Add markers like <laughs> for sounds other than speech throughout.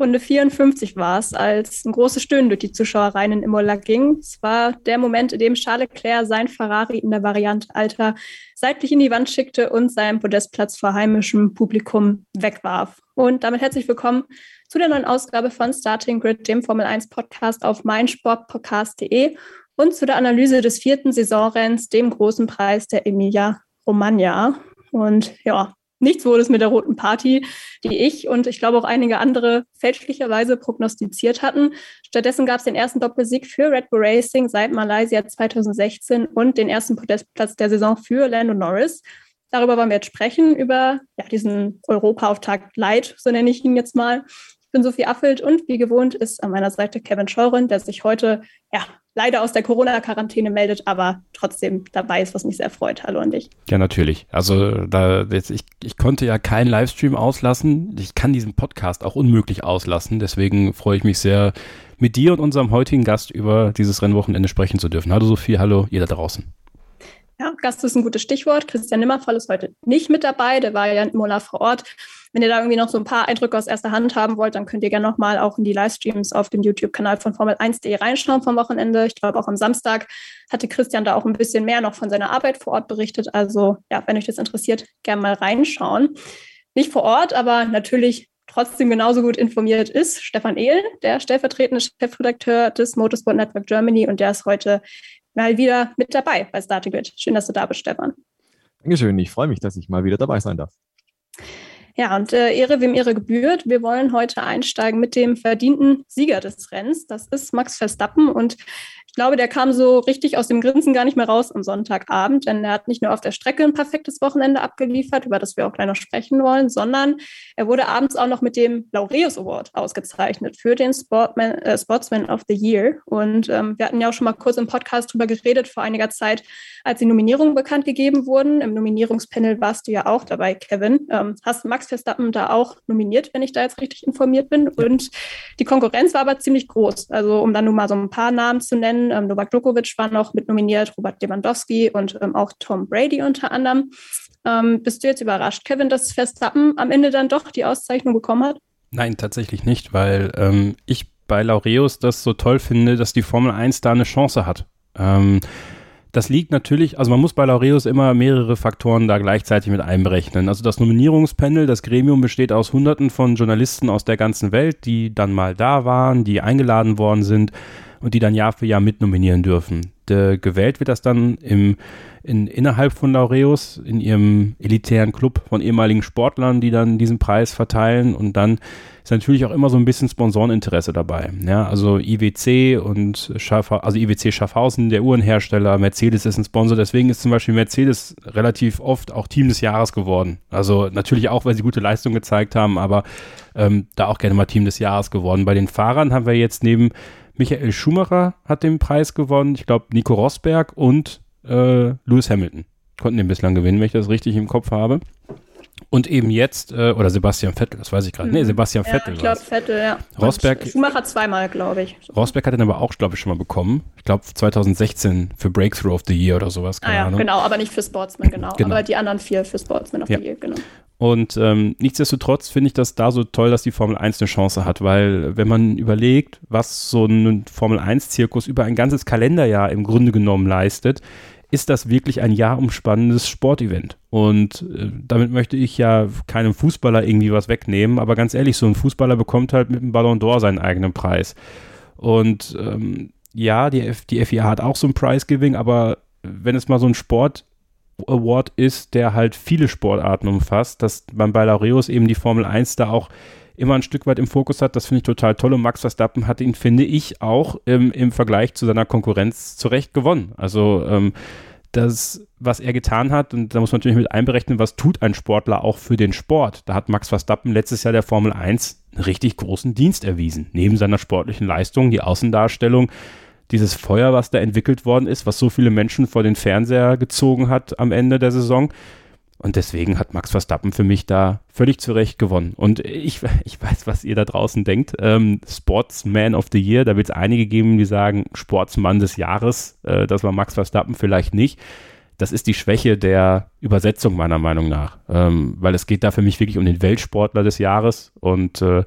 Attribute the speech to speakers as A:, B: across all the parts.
A: Runde 54 war es, als ein großes Stöhnen durch die Zuschauereien in Imola ging. Es war der Moment, in dem Charles Leclerc sein Ferrari in der Variante Alter seitlich in die Wand schickte und seinen Podestplatz vor heimischem Publikum wegwarf. Und damit herzlich willkommen zu der neuen Ausgabe von Starting Grid, dem Formel 1 Podcast auf meinsportpodcast.de und zu der Analyse des vierten Saisonrenns, dem großen Preis der Emilia Romagna. Und ja, nichts wurde es mit der roten Party, die ich und ich glaube auch einige andere fälschlicherweise prognostiziert hatten. Stattdessen gab es den ersten Doppelsieg für Red Bull Racing seit Malaysia 2016 und den ersten Podestplatz der Saison für Lando Norris. Darüber wollen wir jetzt sprechen, über ja, diesen Europa-Auftakt Light, so nenne ich ihn jetzt mal. Ich bin Sophie Affelt und wie gewohnt ist an meiner Seite Kevin Scheuren, der sich heute ja, leider aus der Corona-Quarantäne meldet, aber trotzdem dabei ist, was mich sehr freut. Hallo an dich.
B: Ja, natürlich. Also da jetzt, ich, ich konnte ja keinen Livestream auslassen. Ich kann diesen Podcast auch unmöglich auslassen. Deswegen freue ich mich sehr, mit dir und unserem heutigen Gast über dieses Rennwochenende sprechen zu dürfen. Hallo Sophie, hallo jeder da draußen.
A: Ja, Gast ist ein gutes Stichwort. Christian Nimmervoll ist heute nicht mit dabei. Der war ja in Mola vor Ort. Wenn ihr da irgendwie noch so ein paar Eindrücke aus erster Hand haben wollt, dann könnt ihr gerne nochmal auch in die Livestreams auf dem YouTube-Kanal von Formel1.de reinschauen vom Wochenende. Ich glaube, auch am Samstag hatte Christian da auch ein bisschen mehr noch von seiner Arbeit vor Ort berichtet. Also ja, wenn euch das interessiert, gerne mal reinschauen. Nicht vor Ort, aber natürlich trotzdem genauso gut informiert ist Stefan Ehl, der stellvertretende Chefredakteur des Motorsport Network Germany und der ist heute mal wieder mit dabei bei Starting Schön, dass du da bist, Stefan.
C: Dankeschön, ich freue mich, dass ich mal wieder dabei sein darf.
A: Ja, und äh, Ehre, wem Ehre gebührt. Wir wollen heute einsteigen mit dem verdienten Sieger des Rennens. Das ist Max Verstappen. Und ich glaube, der kam so richtig aus dem Grinsen gar nicht mehr raus am Sonntagabend, denn er hat nicht nur auf der Strecke ein perfektes Wochenende abgeliefert, über das wir auch gleich noch sprechen wollen, sondern er wurde abends auch noch mit dem Laureus Award ausgezeichnet für den Sportman, äh, Sportsman of the Year. Und ähm, wir hatten ja auch schon mal kurz im Podcast drüber geredet vor einiger Zeit, als die Nominierungen bekannt gegeben wurden. Im Nominierungspanel warst du ja auch dabei, Kevin. Ähm, hast Max Verstappen da auch nominiert, wenn ich da jetzt richtig informiert bin? Und die Konkurrenz war aber ziemlich groß. Also um dann nur mal so ein paar Namen zu nennen, ähm, Novak Djokovic war noch mit nominiert, Robert Lewandowski und ähm, auch Tom Brady unter anderem. Ähm, bist du jetzt überrascht, Kevin, dass Verstappen am Ende dann doch die Auszeichnung bekommen hat?
B: Nein, tatsächlich nicht, weil ähm, ich bei Laureus das so toll finde, dass die Formel 1 da eine Chance hat. Ähm, das liegt natürlich, also man muss bei Laureus immer mehrere Faktoren da gleichzeitig mit einberechnen. Also das Nominierungspanel, das Gremium besteht aus Hunderten von Journalisten aus der ganzen Welt, die dann mal da waren, die eingeladen worden sind und die dann Jahr für Jahr mitnominieren dürfen. De, gewählt wird das dann im, in, innerhalb von Laureus, in ihrem elitären Club von ehemaligen Sportlern, die dann diesen Preis verteilen und dann ist natürlich auch immer so ein bisschen Sponsoreninteresse dabei. Ja, also IWC und Schaff, also IWC Schaffhausen, der Uhrenhersteller, Mercedes ist ein Sponsor, deswegen ist zum Beispiel Mercedes relativ oft auch Team des Jahres geworden. Also natürlich auch, weil sie gute Leistung gezeigt haben, aber ähm, da auch gerne mal Team des Jahres geworden. Bei den Fahrern haben wir jetzt neben Michael Schumacher hat den Preis gewonnen, ich glaube Nico Rosberg und äh, Lewis Hamilton konnten den bislang gewinnen, wenn ich das richtig im Kopf habe. Und eben jetzt, äh, oder Sebastian Vettel, das weiß ich gerade. Mhm. Nee, Sebastian ja, Vettel.
A: Ich glaube Vettel, ja.
B: Rosberg.
A: Und Schumacher zweimal, glaube ich.
B: Rosberg hat den aber auch, glaube ich, schon mal bekommen. Ich glaube 2016 für Breakthrough of the Year oder sowas.
A: Keine ah ja, Ahnung. genau, aber nicht für Sportsman, genau. genau. Aber die anderen vier für Sportsman of ja. the Year, genau.
B: Und ähm, nichtsdestotrotz finde ich das da so toll, dass die Formel 1 eine Chance hat, weil wenn man überlegt, was so ein Formel 1-Zirkus über ein ganzes Kalenderjahr im Grunde genommen leistet, ist das wirklich ein jahrumspannendes Sportevent. Und äh, damit möchte ich ja keinem Fußballer irgendwie was wegnehmen, aber ganz ehrlich, so ein Fußballer bekommt halt mit dem Ballon d'Or seinen eigenen Preis. Und ähm, ja, die, F die FIA hat auch so ein Prize-Giving, aber wenn es mal so ein Sport Award ist, der halt viele Sportarten umfasst, dass man bei Laureus eben die Formel 1 da auch immer ein Stück weit im Fokus hat. Das finde ich total toll. Und Max Verstappen hat ihn, finde ich, auch ähm, im Vergleich zu seiner Konkurrenz zurecht gewonnen. Also ähm, das, was er getan hat, und da muss man natürlich mit einberechnen, was tut ein Sportler auch für den Sport. Da hat Max Verstappen letztes Jahr der Formel 1 einen richtig großen Dienst erwiesen. Neben seiner sportlichen Leistung, die Außendarstellung, dieses Feuer, was da entwickelt worden ist, was so viele Menschen vor den Fernseher gezogen hat am Ende der Saison, Und deswegen hat Max Verstappen für mich da völlig zu Recht gewonnen. Und ich, ich weiß, was ihr da draußen denkt. Ähm, Sportsman of the Year, da wird es einige geben, die sagen, Sportsmann des Jahres, äh, das war Max Verstappen vielleicht nicht. Das ist die Schwäche der Übersetzung meiner Meinung nach. Ähm, weil es geht da für mich wirklich um den Weltsportler des Jahres. Und äh,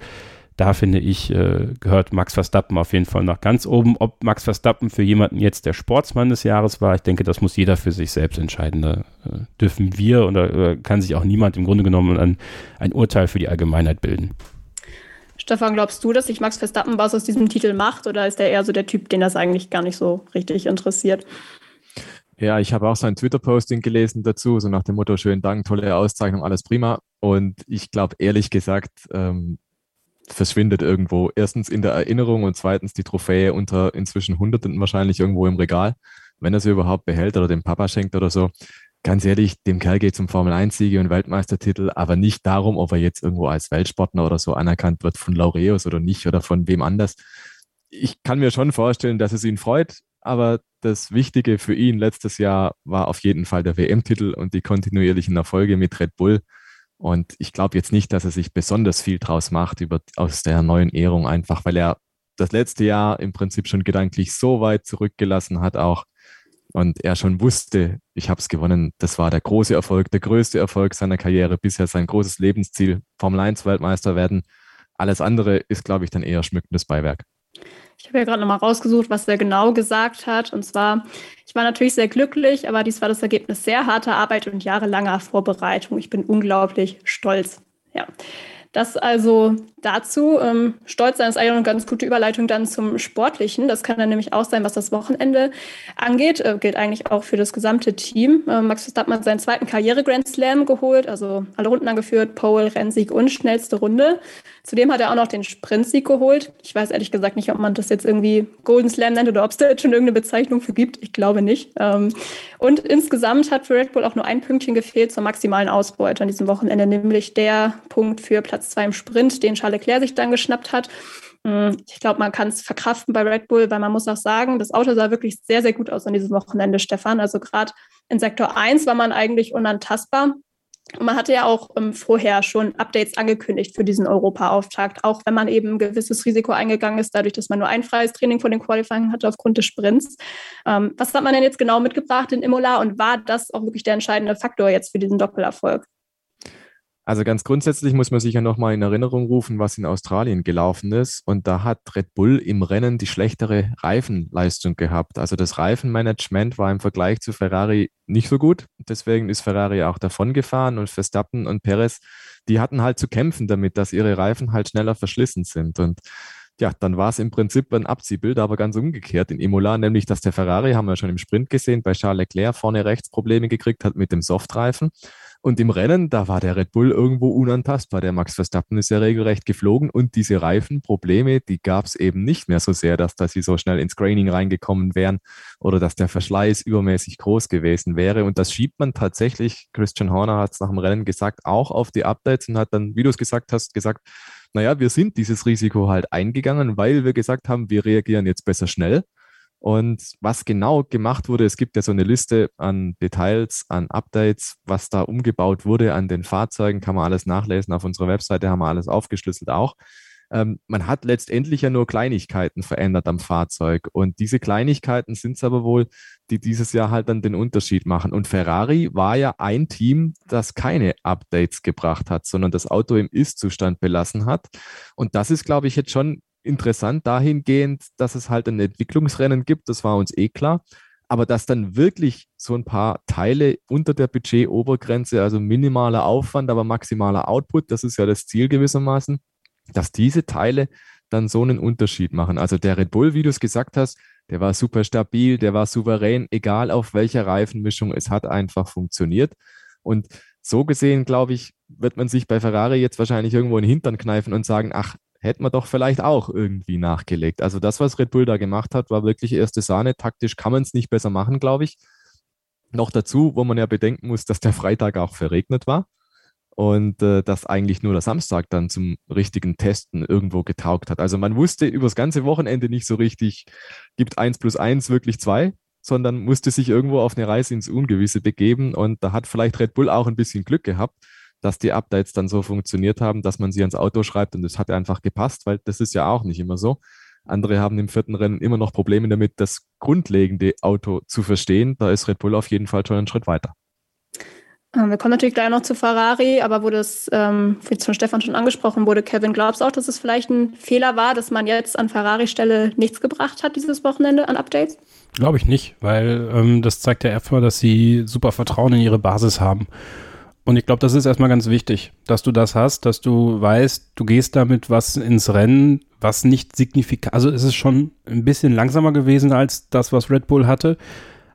B: da finde ich, äh, gehört Max Verstappen auf jeden Fall nach ganz oben. Ob Max Verstappen für jemanden jetzt der Sportsmann des Jahres war, ich denke, das muss jeder für sich selbst entscheiden. Da äh, dürfen wir oder äh, kann sich auch niemand im Grunde genommen ein, ein Urteil für die Allgemeinheit bilden.
A: Stefan, glaubst du, dass sich Max Verstappen was aus diesem Titel macht oder ist er eher so der Typ, den das eigentlich gar nicht so richtig interessiert?
C: Ja, ich habe auch sein Twitter-Posting gelesen dazu, so nach dem Motto, schönen Dank, tolle Auszeichnung, alles prima. Und ich glaube, ehrlich gesagt, ähm, verschwindet irgendwo. Erstens in der Erinnerung und zweitens die Trophäe unter inzwischen Hunderten wahrscheinlich irgendwo im Regal, wenn er sie überhaupt behält oder dem Papa schenkt oder so. Ganz ehrlich, dem Kerl geht zum Formel-1-Siege und Weltmeistertitel, aber nicht darum, ob er jetzt irgendwo als Weltsportler oder so anerkannt wird von Laureus oder nicht oder von wem anders. Ich kann mir schon vorstellen, dass es ihn freut, aber das Wichtige für ihn letztes Jahr war auf jeden Fall der WM-Titel und die kontinuierlichen Erfolge mit Red Bull. Und ich glaube jetzt nicht, dass er sich besonders viel draus macht über, aus der neuen Ehrung, einfach weil er das letzte Jahr im Prinzip schon gedanklich so weit zurückgelassen hat auch und er schon wusste, ich habe es gewonnen. Das war der große Erfolg, der größte Erfolg seiner Karriere, bisher sein großes Lebensziel, Formel 1 Weltmeister werden. Alles andere ist, glaube ich, dann eher schmückendes Beiwerk.
A: Ich habe ja gerade nochmal rausgesucht, was er genau gesagt hat. Und zwar, ich war natürlich sehr glücklich, aber dies war das Ergebnis sehr harter Arbeit und jahrelanger Vorbereitung. Ich bin unglaublich stolz. Ja. Das also dazu. Ähm, Stolz sein ist eigentlich eine ganz gute Überleitung dann zum Sportlichen. Das kann dann nämlich auch sein, was das Wochenende angeht. Äh, gilt eigentlich auch für das gesamte Team. Äh, Max Verstappen hat seinen zweiten Karriere-Grand Slam geholt, also alle Runden angeführt, Pole, Rennsieg und schnellste Runde. Zudem hat er auch noch den Sprintsieg geholt. Ich weiß ehrlich gesagt nicht, ob man das jetzt irgendwie Golden Slam nennt oder ob es da jetzt schon irgendeine Bezeichnung für gibt. Ich glaube nicht. Ähm, und insgesamt hat für Red Bull auch nur ein Pünktchen gefehlt zur maximalen Ausbeute an diesem Wochenende, nämlich der Punkt für Platz zwei im Sprint, den Charles Leclerc sich dann geschnappt hat. Hm, ich glaube, man kann es verkraften bei Red Bull, weil man muss auch sagen, das Auto sah wirklich sehr, sehr gut aus an diesem Wochenende, Stefan. Also gerade in Sektor 1 war man eigentlich unantastbar. Und man hatte ja auch ähm, vorher schon Updates angekündigt für diesen Europa-Auftakt, auch wenn man eben ein gewisses Risiko eingegangen ist, dadurch, dass man nur ein freies Training vor den Qualifying hatte aufgrund des Sprints. Ähm, was hat man denn jetzt genau mitgebracht in Imola und war das auch wirklich der entscheidende Faktor jetzt für diesen Doppelerfolg?
C: Also ganz grundsätzlich muss man sich ja nochmal in Erinnerung rufen, was in Australien gelaufen ist. Und da hat Red Bull im Rennen die schlechtere Reifenleistung gehabt. Also das Reifenmanagement war im Vergleich zu Ferrari nicht so gut. Deswegen ist Ferrari auch davon gefahren und Verstappen und Perez, die hatten halt zu kämpfen damit, dass ihre Reifen halt schneller verschlissen sind. Und ja, dann war es im Prinzip ein Abziehbild, aber ganz umgekehrt in Imola, nämlich dass der Ferrari, haben wir schon im Sprint gesehen, bei Charles Leclerc vorne rechts Probleme gekriegt hat mit dem Softreifen. Und im Rennen, da war der Red Bull irgendwo unantastbar. Der Max Verstappen ist ja regelrecht geflogen und diese Reifenprobleme, die gab es eben nicht mehr so sehr, dass, dass sie so schnell ins Graining reingekommen wären oder dass der Verschleiß übermäßig groß gewesen wäre. Und das schiebt man tatsächlich, Christian Horner hat es nach dem Rennen gesagt, auch auf die Updates und hat dann, wie du es gesagt hast, gesagt, naja, wir sind dieses Risiko halt eingegangen, weil wir gesagt haben, wir reagieren jetzt besser schnell. Und was genau gemacht wurde, es gibt ja so eine Liste an Details, an Updates, was da umgebaut wurde an den Fahrzeugen, kann man alles nachlesen. Auf unserer Webseite haben wir alles aufgeschlüsselt auch. Ähm, man hat letztendlich ja nur Kleinigkeiten verändert am Fahrzeug. Und diese Kleinigkeiten sind es aber wohl, die dieses Jahr halt dann den Unterschied machen. Und Ferrari war ja ein Team, das keine Updates gebracht hat, sondern das Auto im Ist-Zustand belassen hat. Und das ist, glaube ich, jetzt schon interessant dahingehend, dass es halt ein Entwicklungsrennen gibt, das war uns eh klar. Aber dass dann wirklich so ein paar Teile unter der Budget-Obergrenze, also minimaler Aufwand, aber maximaler Output, das ist ja das Ziel gewissermaßen, dass diese Teile dann so einen Unterschied machen. Also der Red Bull, wie du es gesagt hast, der war super stabil, der war souverän, egal auf welcher Reifenmischung, es hat einfach funktioniert. Und so gesehen, glaube ich, wird man sich bei Ferrari jetzt wahrscheinlich irgendwo in den Hintern kneifen und sagen, ach, hätte man doch vielleicht auch irgendwie nachgelegt. Also das, was Red Bull da gemacht hat, war wirklich erste Sahne. Taktisch kann man es nicht besser machen, glaube ich. Noch dazu, wo man ja bedenken muss, dass der Freitag auch verregnet war und äh, dass eigentlich nur der Samstag dann zum richtigen Testen irgendwo getaugt hat. Also man wusste über das ganze Wochenende nicht so richtig, gibt 1 plus 1 wirklich 2 sondern musste sich irgendwo auf eine Reise ins Ungewisse begeben. Und da hat vielleicht Red Bull auch ein bisschen Glück gehabt, dass die Updates dann so funktioniert haben, dass man sie ans Auto schreibt und das hat einfach gepasst, weil das ist ja auch nicht immer so. Andere haben im vierten Rennen immer noch Probleme damit, das grundlegende Auto zu verstehen. Da ist Red Bull auf jeden Fall schon einen Schritt weiter.
A: Ähm, wir kommen natürlich gleich noch zu Ferrari, aber wo das ähm, von Stefan schon angesprochen wurde, Kevin, glaubst du auch, dass es vielleicht ein Fehler war, dass man jetzt an Ferrari-Stelle nichts gebracht hat dieses Wochenende an Updates?
B: Glaube ich nicht, weil ähm, das zeigt ja erstmal, dass sie super Vertrauen in ihre Basis haben. Und ich glaube, das ist erstmal ganz wichtig, dass du das hast, dass du weißt, du gehst damit was ins Rennen, was nicht signifikant, also es ist schon ein bisschen langsamer gewesen als das, was Red Bull hatte.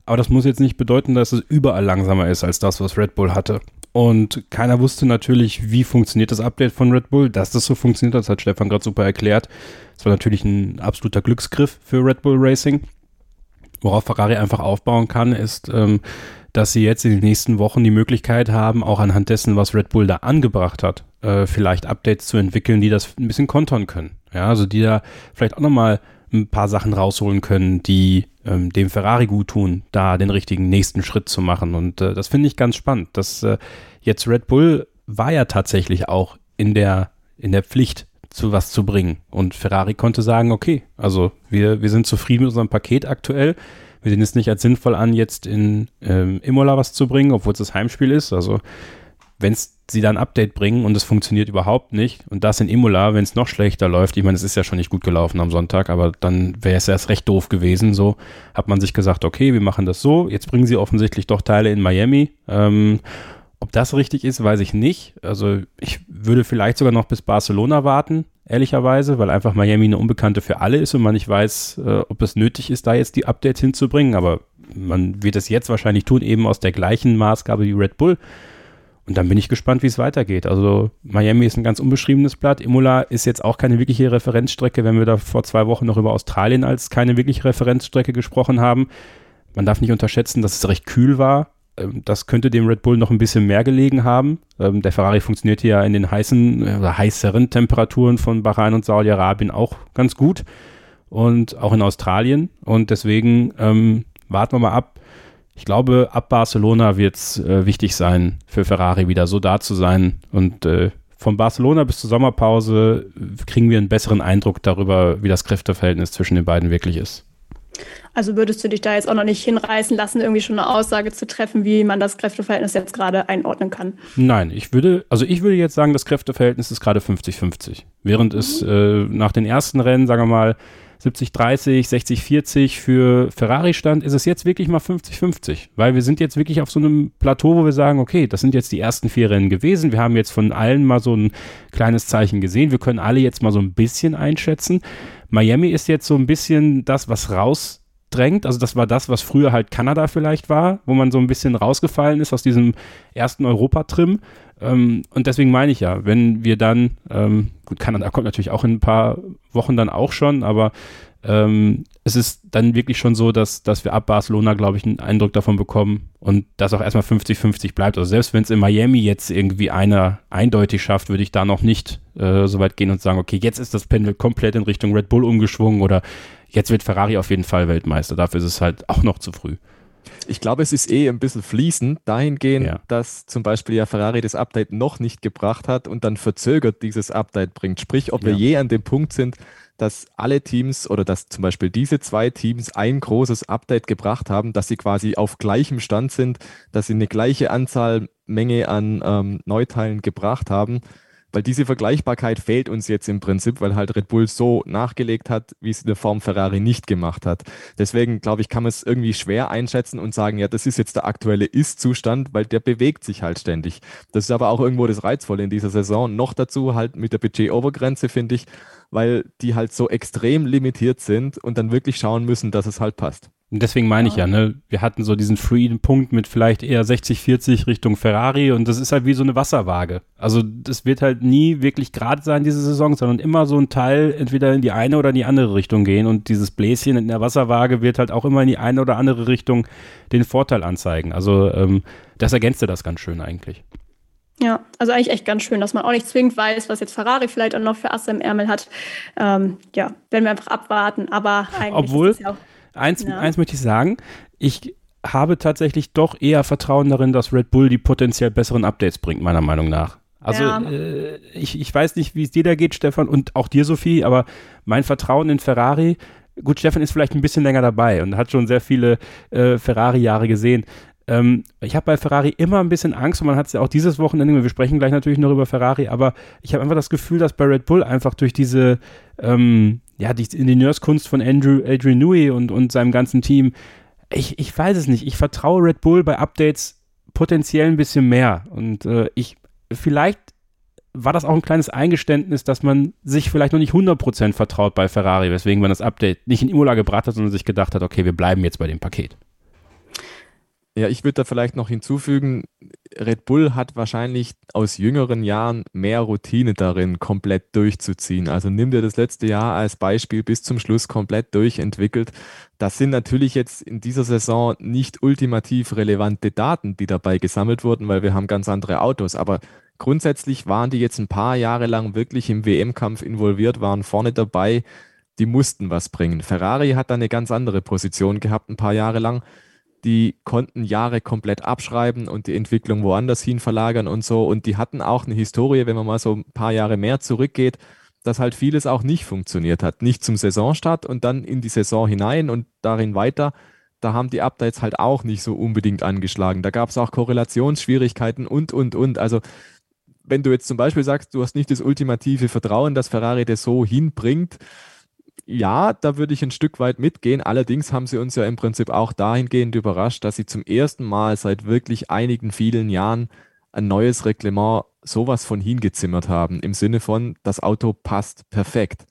B: Aber das muss jetzt nicht bedeuten, dass es überall langsamer ist als das, was Red Bull hatte. Und keiner wusste natürlich, wie funktioniert das Update von Red Bull. Dass das so funktioniert, das hat Stefan gerade super erklärt. Das war natürlich ein absoluter Glücksgriff für Red Bull Racing. Worauf Ferrari einfach aufbauen kann, ist, ähm, dass sie jetzt in den nächsten Wochen die Möglichkeit haben, auch anhand dessen, was Red Bull da angebracht hat, äh, vielleicht Updates zu entwickeln, die das ein bisschen kontern können. Ja, also die da vielleicht auch nochmal ein paar Sachen rausholen können, die ähm, dem Ferrari gut tun, da den richtigen nächsten Schritt zu machen. Und äh, das finde ich ganz spannend. Dass äh, jetzt Red Bull war ja tatsächlich auch in der, in der Pflicht, zu was zu bringen. Und Ferrari konnte sagen, okay, also wir, wir sind zufrieden mit unserem Paket aktuell. Wir sehen es nicht als sinnvoll an, jetzt in ähm, Imola was zu bringen, obwohl es das Heimspiel ist. Also wenn sie da ein Update bringen und es funktioniert überhaupt nicht und das in Imola, wenn es noch schlechter läuft, ich meine, es ist ja schon nicht gut gelaufen am Sonntag, aber dann wäre es erst recht doof gewesen. So hat man sich gesagt, okay, wir machen das so. Jetzt bringen sie offensichtlich doch Teile in Miami. Ähm, ob das richtig ist, weiß ich nicht. Also ich würde vielleicht sogar noch bis Barcelona warten, ehrlicherweise, weil einfach Miami eine Unbekannte für alle ist und man nicht weiß, äh, ob es nötig ist, da jetzt die Updates hinzubringen. Aber man wird es jetzt wahrscheinlich tun, eben aus der gleichen Maßgabe wie Red Bull. Und dann bin ich gespannt, wie es weitergeht. Also Miami ist ein ganz unbeschriebenes Blatt. Imola ist jetzt auch keine wirkliche Referenzstrecke, wenn wir da vor zwei Wochen noch über Australien als keine wirkliche Referenzstrecke gesprochen haben. Man darf nicht unterschätzen, dass es recht kühl war. Ähm, das könnte dem Red Bull noch ein bisschen mehr gelegen haben. Ähm, der Ferrari funktioniert ja in den heißen oder heißeren Temperaturen von Bahrain und Saudi-Arabien auch ganz gut. Und auch in Australien. Und deswegen ähm, warten wir mal ab, ich glaube, ab Barcelona wird es äh, wichtig sein, für Ferrari wieder so da zu sein. Und äh, von Barcelona bis zur Sommerpause kriegen wir einen besseren Eindruck darüber, wie das Kräfteverhältnis zwischen den beiden wirklich ist.
A: Also würdest du dich da jetzt auch noch nicht hinreißen lassen, irgendwie schon eine Aussage zu treffen, wie man das Kräfteverhältnis jetzt gerade einordnen kann?
B: Nein, ich würde, also ich würde jetzt sagen, das Kräfteverhältnis ist gerade 50-50. Während mhm. es äh, nach den ersten Rennen, sagen wir mal, 70-30, 60-40 für Ferrari stand, ist es jetzt wirklich mal 50-50, weil wir sind jetzt wirklich auf so einem Plateau, wo wir sagen, okay, das sind jetzt die ersten vier Rennen gewesen. Wir haben jetzt von allen mal so ein kleines Zeichen gesehen. Wir können alle jetzt mal so ein bisschen einschätzen. Miami ist jetzt so ein bisschen das, was rausdrängt. Also das war das, was früher halt Kanada vielleicht war, wo man so ein bisschen rausgefallen ist aus diesem ersten Europa-Trim. Ähm, und deswegen meine ich ja, wenn wir dann, ähm, gut, Kanada kommt natürlich auch in ein paar Wochen dann auch schon, aber ähm, es ist dann wirklich schon so, dass, dass wir ab Barcelona, glaube ich, einen Eindruck davon bekommen und das auch erstmal 50-50 bleibt. Also selbst wenn es in Miami jetzt irgendwie einer eindeutig schafft, würde ich da noch nicht äh, so weit gehen und sagen, okay, jetzt ist das Pendel komplett in Richtung Red Bull umgeschwungen oder jetzt wird Ferrari auf jeden Fall Weltmeister. Dafür ist es halt auch noch zu früh.
C: Ich glaube, es ist eh ein bisschen fließend dahingehend, ja. dass zum Beispiel ja Ferrari das Update noch nicht gebracht hat und dann verzögert dieses Update bringt. Sprich, ob ja. wir je an dem Punkt sind, dass alle Teams oder dass zum Beispiel diese zwei Teams ein großes Update gebracht haben, dass sie quasi auf gleichem Stand sind, dass sie eine gleiche Anzahl Menge an ähm, Neuteilen gebracht haben weil diese Vergleichbarkeit fehlt uns jetzt im Prinzip, weil halt Red Bull so nachgelegt hat, wie es in der Form Ferrari nicht gemacht hat. Deswegen glaube ich, kann man es irgendwie schwer einschätzen und sagen, ja, das ist jetzt der aktuelle Ist-Zustand, weil der bewegt sich halt ständig. Das ist aber auch irgendwo das Reizvolle in dieser Saison. Noch dazu halt mit der Budget-Obergrenze, finde ich, weil die halt so extrem limitiert sind und dann wirklich schauen müssen, dass es halt passt.
B: Und deswegen meine ich ja, ne, wir hatten so diesen Freedom-Punkt mit vielleicht eher 60, 40 Richtung Ferrari und das ist halt wie so eine Wasserwaage. Also das wird halt nie wirklich gerade sein, diese Saison, sondern immer so ein Teil entweder in die eine oder in die andere Richtung gehen und dieses Bläschen in der Wasserwaage wird halt auch immer in die eine oder andere Richtung den Vorteil anzeigen. Also ähm, das ergänzte das ganz schön eigentlich.
A: Ja, also eigentlich echt ganz schön, dass man auch nicht zwingend weiß, was jetzt Ferrari vielleicht auch noch für Asse im Ärmel hat. Ähm, ja, werden wir einfach abwarten, aber eigentlich
B: Obwohl, ist es ja auch eins, ja. eins möchte ich sagen. Ich habe tatsächlich doch eher Vertrauen darin, dass Red Bull die potenziell besseren Updates bringt, meiner Meinung nach. Also ja. äh, ich, ich weiß nicht, wie es dir da geht, Stefan, und auch dir, Sophie, aber mein Vertrauen in Ferrari, gut, Stefan ist vielleicht ein bisschen länger dabei und hat schon sehr viele äh, Ferrari-Jahre gesehen. Ähm, ich habe bei Ferrari immer ein bisschen Angst und man hat es ja auch dieses Wochenende, wir sprechen gleich natürlich noch über Ferrari, aber ich habe einfach das Gefühl, dass bei Red Bull einfach durch diese ähm, ja, die Ingenieurskunst von Andrew, Adrian Newey und, und seinem ganzen Team, ich, ich weiß es nicht. Ich vertraue Red Bull bei Updates potenziell ein bisschen mehr. Und äh, ich, vielleicht war das auch ein kleines Eingeständnis, dass man sich vielleicht noch nicht 100% vertraut bei Ferrari, weswegen man das Update nicht in Imola gebracht hat, sondern sich gedacht hat, okay, wir bleiben jetzt bei dem Paket.
C: Ja, ich würde da vielleicht noch hinzufügen, Red Bull hat wahrscheinlich aus jüngeren Jahren mehr Routine darin, komplett durchzuziehen. Also nimm dir das letzte Jahr als Beispiel bis zum Schluss komplett durchentwickelt. Das sind natürlich jetzt in dieser Saison nicht ultimativ relevante Daten, die dabei gesammelt wurden, weil wir haben ganz andere Autos. Aber grundsätzlich waren die jetzt ein paar Jahre lang wirklich im WM-Kampf involviert, waren vorne dabei. Die mussten was bringen. Ferrari hat da eine ganz andere Position gehabt, ein paar Jahre lang die konnten Jahre komplett abschreiben und die Entwicklung woanders hin verlagern und so. Und die hatten auch eine Historie, wenn man mal so ein paar Jahre mehr zurückgeht, dass halt vieles auch nicht funktioniert hat. Nicht zum Saisonstart und dann in die Saison hinein und darin weiter. Da haben die Updates halt auch nicht so unbedingt angeschlagen. Da gab es auch Korrelationsschwierigkeiten und, und, und. Also wenn du jetzt zum Beispiel sagst, du hast nicht das ultimative Vertrauen, dass Ferrari das so hinbringt, ja, da würde ich ein Stück weit mitgehen. Allerdings haben sie uns ja im Prinzip auch dahingehend überrascht, dass sie zum ersten Mal seit wirklich einigen vielen Jahren ein neues Reglement sowas von hingezimmert haben. Im Sinne von, das Auto passt perfekt.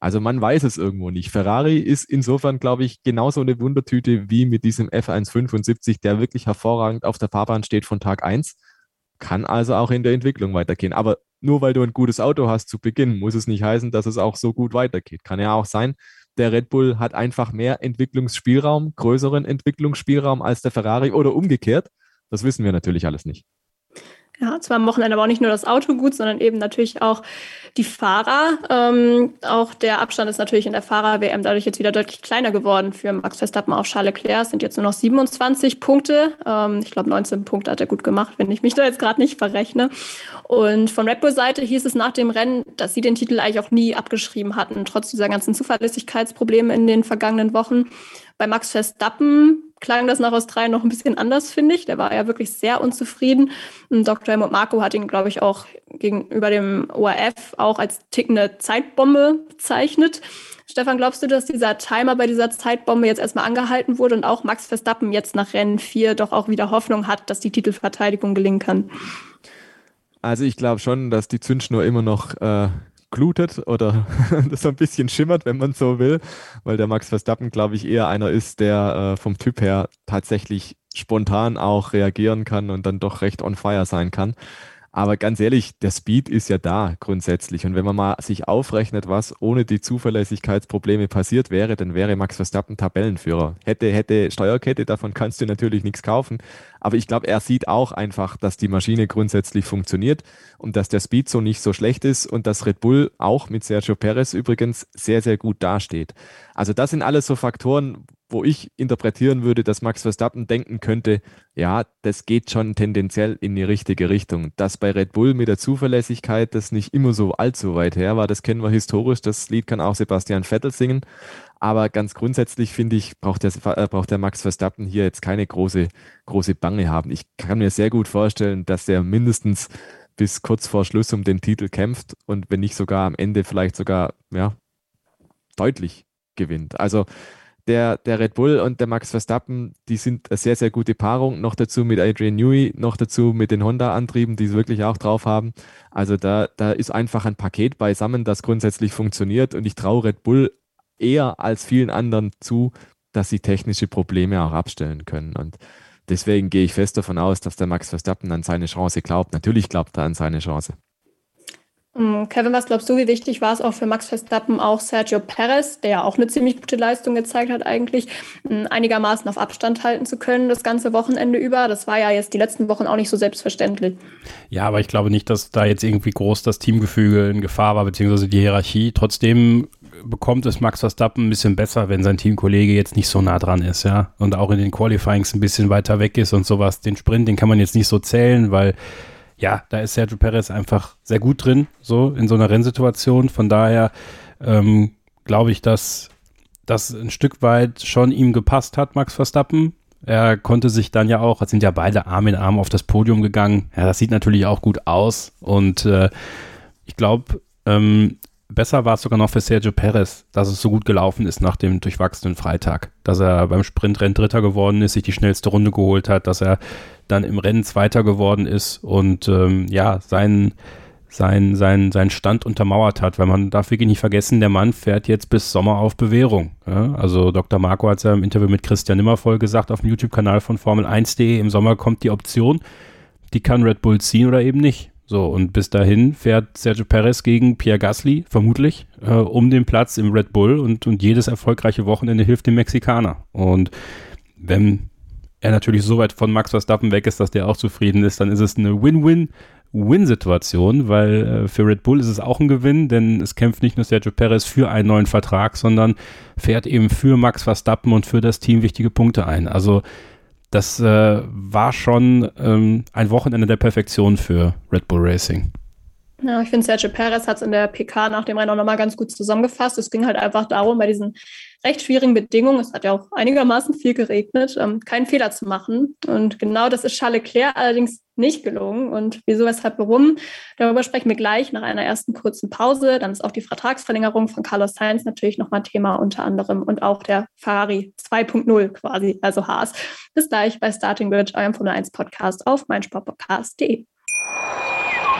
C: Also man weiß es irgendwo nicht. Ferrari ist insofern, glaube ich, genauso eine Wundertüte wie mit diesem F175, der wirklich hervorragend auf der Fahrbahn steht von Tag 1. Kann also auch in der Entwicklung weitergehen. Aber nur weil du ein gutes Auto hast zu Beginn, muss es nicht heißen, dass es auch so gut weitergeht. Kann ja auch sein, der Red Bull hat einfach mehr Entwicklungsspielraum, größeren Entwicklungsspielraum als der Ferrari oder umgekehrt. Das wissen wir natürlich alles nicht.
A: Ja, zwar am Wochenende aber auch nicht nur das Auto gut, sondern eben natürlich auch die Fahrer. Ähm, auch der Abstand ist natürlich in der Fahrer-WM dadurch jetzt wieder deutlich kleiner geworden für Max Verstappen auf Charles Leclerc. Es sind jetzt nur noch 27 Punkte. Ähm, ich glaube, 19 Punkte hat er gut gemacht, wenn ich mich da jetzt gerade nicht verrechne. Und von Red Bull-Seite hieß es nach dem Rennen, dass sie den Titel eigentlich auch nie abgeschrieben hatten, trotz dieser ganzen Zuverlässigkeitsprobleme in den vergangenen Wochen. Bei Max Verstappen klang das nach Australien noch ein bisschen anders, finde ich. Der war ja wirklich sehr unzufrieden. Und Dr. Helmut Marco hat ihn, glaube ich, auch gegenüber dem ORF auch als tickende Zeitbombe bezeichnet. Stefan, glaubst du, dass dieser Timer bei dieser Zeitbombe jetzt erstmal angehalten wurde und auch Max Verstappen jetzt nach Rennen 4 doch auch wieder Hoffnung hat, dass die Titelverteidigung gelingen kann?
C: Also ich glaube schon, dass die Zündschnur immer noch äh, glutet oder <laughs> das so ein bisschen schimmert, wenn man so will, weil der Max Verstappen, glaube ich, eher einer ist, der äh, vom Typ her tatsächlich spontan auch reagieren kann und dann doch recht on fire sein kann. Aber ganz ehrlich, der Speed ist ja da grundsätzlich. Und wenn man mal sich aufrechnet, was ohne die Zuverlässigkeitsprobleme passiert wäre, dann wäre Max Verstappen Tabellenführer. Hätte, hätte Steuerkette, davon kannst du natürlich nichts kaufen. Aber ich glaube, er sieht auch einfach, dass die Maschine grundsätzlich funktioniert und dass der Speed so nicht so schlecht ist und dass Red Bull auch mit Sergio Perez übrigens sehr, sehr gut dasteht. Also das sind alles so Faktoren, wo ich interpretieren würde, dass Max Verstappen denken könnte, ja, das geht schon tendenziell in die richtige Richtung. Dass bei Red Bull mit der Zuverlässigkeit das nicht immer so allzu weit her war, das kennen wir historisch. Das Lied kann auch Sebastian Vettel singen. Aber ganz grundsätzlich finde ich, braucht der, äh, braucht der Max Verstappen hier jetzt keine große, große Bange haben. Ich kann mir sehr gut vorstellen, dass er mindestens bis kurz vor Schluss um den Titel kämpft und wenn nicht sogar am Ende vielleicht sogar, ja, deutlich gewinnt. Also der, der Red Bull und der Max Verstappen, die sind eine sehr, sehr gute Paarung. Noch dazu mit Adrian Newey, noch dazu mit den Honda-Antrieben, die sie wirklich auch drauf haben. Also da, da ist einfach ein Paket beisammen, das grundsätzlich funktioniert. Und ich traue Red Bull eher als vielen anderen zu, dass sie technische Probleme auch abstellen können. Und deswegen gehe ich fest davon aus, dass der Max Verstappen an seine Chance glaubt. Natürlich glaubt er an seine Chance.
A: Mm, Kevin, was glaubst du, wie wichtig war es auch für Max Verstappen, auch Sergio Perez, der ja auch eine ziemlich gute Leistung gezeigt hat, eigentlich mm, einigermaßen auf Abstand halten zu können, das ganze Wochenende über? Das war ja jetzt die letzten Wochen auch nicht so selbstverständlich.
B: Ja, aber ich glaube nicht, dass da jetzt irgendwie groß das Teamgefüge in Gefahr war, beziehungsweise die Hierarchie. Trotzdem bekommt es Max Verstappen ein bisschen besser, wenn sein Teamkollege jetzt nicht so nah dran ist, ja. Und auch in den Qualifyings ein bisschen weiter weg ist und sowas. Den Sprint, den kann man jetzt nicht so zählen, weil ja, da ist Sergio Perez einfach sehr gut drin, so in so einer Rennsituation. Von daher ähm, glaube ich, dass das ein Stück weit schon ihm gepasst hat, Max Verstappen. Er konnte sich dann ja auch, sind ja beide Arm in Arm auf das Podium gegangen. Ja, das sieht natürlich auch gut aus. Und äh, ich glaube, ähm, besser war es sogar noch für Sergio Perez, dass es so gut gelaufen ist nach dem durchwachsenen Freitag. Dass er beim Sprintrennen Dritter geworden ist, sich die schnellste Runde geholt hat, dass er dann im Rennen Zweiter geworden ist und ähm, ja, seinen sein, sein, sein Stand untermauert hat, weil man darf wirklich nicht vergessen, der Mann fährt jetzt bis Sommer auf Bewährung. Ja? Also Dr. Marco hat es ja im Interview mit Christian Nimmervoll gesagt auf dem YouTube-Kanal von Formel1.de, im Sommer kommt die Option, die kann Red Bull ziehen oder eben nicht. So, und bis dahin fährt Sergio Perez gegen Pierre Gasly, vermutlich, äh, um den Platz im Red Bull und, und jedes erfolgreiche Wochenende hilft dem Mexikaner. Und wenn er natürlich so weit von Max Verstappen weg ist, dass der auch zufrieden ist, dann ist es eine Win-Win-Win-Situation, weil äh, für Red Bull ist es auch ein Gewinn, denn es kämpft nicht nur Sergio Perez für einen neuen Vertrag, sondern fährt eben für Max Verstappen und für das Team wichtige Punkte ein. Also das äh, war schon ähm, ein Wochenende der Perfektion für Red Bull Racing.
A: Ja, ich finde, Sergio Perez hat es in der PK nach dem Rennen auch nochmal ganz gut zusammengefasst. Es ging halt einfach darum, bei diesen recht schwierigen Bedingungen, es hat ja auch einigermaßen viel geregnet, ähm, keinen Fehler zu machen. Und genau das ist Charles Leclerc allerdings nicht gelungen. Und wieso, weshalb, warum, darüber sprechen wir gleich nach einer ersten kurzen Pause. Dann ist auch die Vertragsverlängerung von Carlos Sainz natürlich nochmal Thema unter anderem und auch der Ferrari 2.0 quasi, also Haas. Bis gleich bei Starting Grid, eurem Formel 1 Podcast auf meinsportpodcast.de.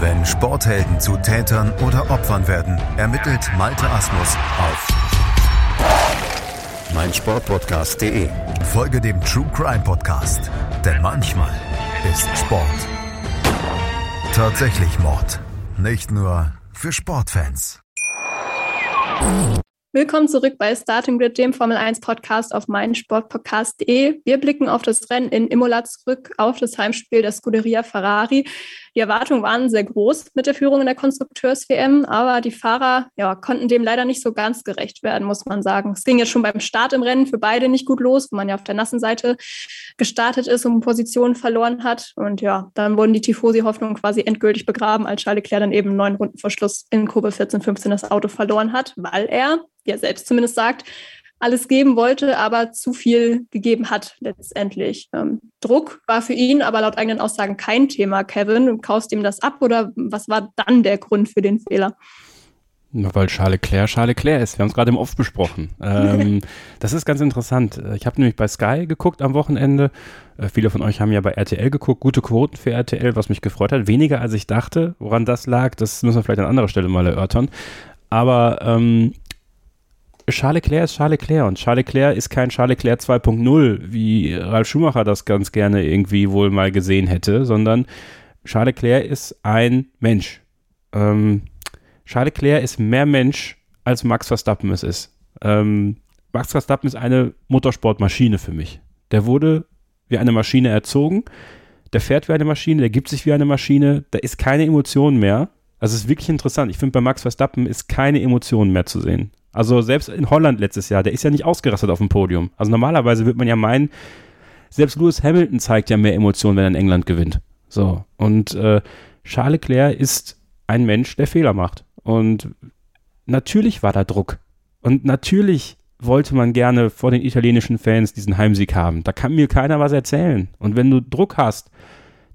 D: Wenn Sporthelden zu Tätern oder Opfern werden, ermittelt Malte Asmus auf meinsportpodcast.de. Folge dem True Crime Podcast, denn manchmal ist Sport tatsächlich Mord. Nicht nur für Sportfans.
A: Willkommen zurück bei Starting Grid, dem Formel 1 Podcast auf meinsportpodcast.de. Wir blicken auf das Rennen in Imola zurück, auf das Heimspiel der Scuderia Ferrari. Die Erwartungen waren sehr groß mit der Führung in der Konstrukteurs-WM, aber die Fahrer ja, konnten dem leider nicht so ganz gerecht werden, muss man sagen. Es ging jetzt schon beim Start im Rennen für beide nicht gut los, wo man ja auf der nassen Seite gestartet ist und Positionen verloren hat. Und ja, dann wurden die Tifosi-Hoffnungen quasi endgültig begraben, als Charles Leclerc dann eben neun Runden vor Schluss in Kurve 14, 15 das Auto verloren hat, weil er, wie er selbst zumindest sagt, alles geben wollte, aber zu viel gegeben hat letztendlich. Ähm, Druck war für ihn aber laut eigenen Aussagen kein Thema, Kevin. Du kaufst ihm das ab oder was war dann der Grund für den Fehler?
B: Weil Charles Leclerc Charles Leclerc ist. Wir haben es gerade im Off besprochen. Ähm, <laughs> das ist ganz interessant. Ich habe nämlich bei Sky geguckt am Wochenende. Äh, viele von euch haben ja bei RTL geguckt. Gute Quoten für RTL, was mich gefreut hat. Weniger als ich dachte. Woran das lag, das müssen wir vielleicht an anderer Stelle mal erörtern. Aber ähm, Charles Leclerc ist Charles Leclerc und Charles Leclerc ist kein Charles Leclerc 2.0, wie Ralf Schumacher das ganz gerne irgendwie wohl mal gesehen hätte, sondern Charles Leclerc ist ein Mensch. Ähm, Charles Leclerc ist mehr Mensch, als Max Verstappen es ist. Ähm, Max Verstappen ist eine Motorsportmaschine für mich. Der wurde wie eine Maschine erzogen, der fährt wie eine Maschine, der gibt sich wie eine Maschine, da ist keine Emotion mehr. Also es ist wirklich interessant. Ich finde, bei Max Verstappen ist keine Emotion mehr zu sehen. Also selbst in Holland letztes Jahr, der ist ja nicht ausgerastet auf dem Podium. Also normalerweise wird man ja meinen, selbst Lewis Hamilton zeigt ja mehr Emotionen, wenn er in England gewinnt. So. Und äh, Charles Leclerc ist ein Mensch, der Fehler macht. Und natürlich war da Druck. Und natürlich wollte man gerne vor den italienischen Fans diesen Heimsieg haben. Da kann mir keiner was erzählen. Und wenn du Druck hast,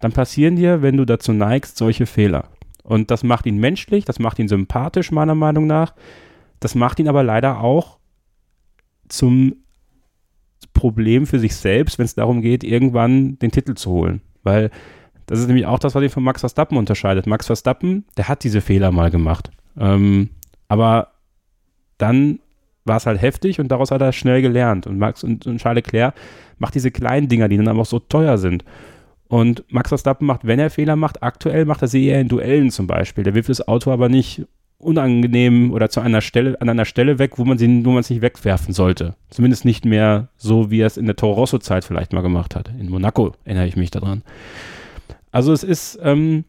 B: dann passieren dir, wenn du dazu neigst, solche Fehler. Und das macht ihn menschlich, das macht ihn sympathisch, meiner Meinung nach. Das macht ihn aber leider auch zum Problem für sich selbst, wenn es darum geht, irgendwann den Titel zu holen. Weil das ist nämlich auch das, was ihn von Max Verstappen unterscheidet. Max Verstappen, der hat diese Fehler mal gemacht. Ähm, aber dann war es halt heftig und daraus hat er schnell gelernt. Und Max und, und Charles Leclerc macht diese kleinen Dinger, die dann aber auch so teuer sind. Und Max Verstappen macht, wenn er Fehler macht, aktuell macht er sie eher in Duellen zum Beispiel. Der wirft das Auto aber nicht unangenehm oder zu einer Stelle, an einer Stelle weg, wo man sie, wo man es nicht wegwerfen sollte. Zumindest nicht mehr so, wie er es in der Toro Rosso-Zeit vielleicht mal gemacht hat. In Monaco erinnere ich mich daran. Also es ist ähm,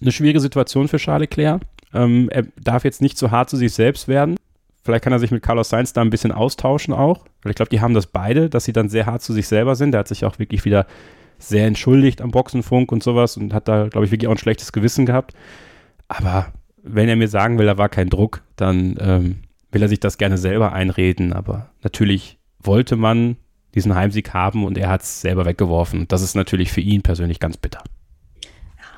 B: eine schwierige Situation für Charles Leclerc. Ähm, er darf jetzt nicht zu hart zu sich selbst werden. Vielleicht kann er sich mit Carlos Sainz da ein bisschen austauschen auch. Weil ich glaube, die haben das beide, dass sie dann sehr hart zu sich selber sind. Der hat sich auch wirklich wieder sehr entschuldigt am Boxenfunk und sowas und hat da, glaube ich, wirklich auch ein schlechtes Gewissen gehabt. Aber wenn er mir sagen will, da war kein Druck, dann ähm, will er sich das gerne selber einreden. Aber natürlich wollte man diesen Heimsieg haben und er hat es selber weggeworfen. Das ist natürlich für ihn persönlich ganz bitter.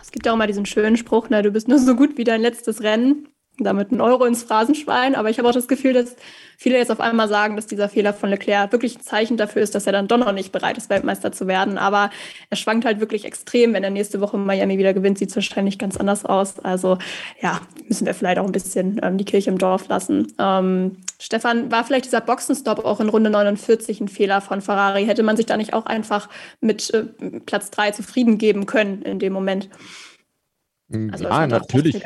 A: Es gibt auch mal diesen schönen Spruch, ne, du bist nur so gut wie dein letztes Rennen damit einen Euro ins Phrasenschwein. Aber ich habe auch das Gefühl, dass viele jetzt auf einmal sagen, dass dieser Fehler von Leclerc wirklich ein Zeichen dafür ist, dass er dann doch noch nicht bereit ist, Weltmeister zu werden. Aber er schwankt halt wirklich extrem. Wenn er nächste Woche in Miami wieder gewinnt, sieht es wahrscheinlich ganz anders aus. Also ja, müssen wir vielleicht auch ein bisschen ähm, die Kirche im Dorf lassen. Ähm, Stefan, war vielleicht dieser Boxenstopp auch in Runde 49 ein Fehler von Ferrari? Hätte man sich da nicht auch einfach mit äh, Platz 3 zufrieden geben können in dem Moment?
C: Also, ja, natürlich.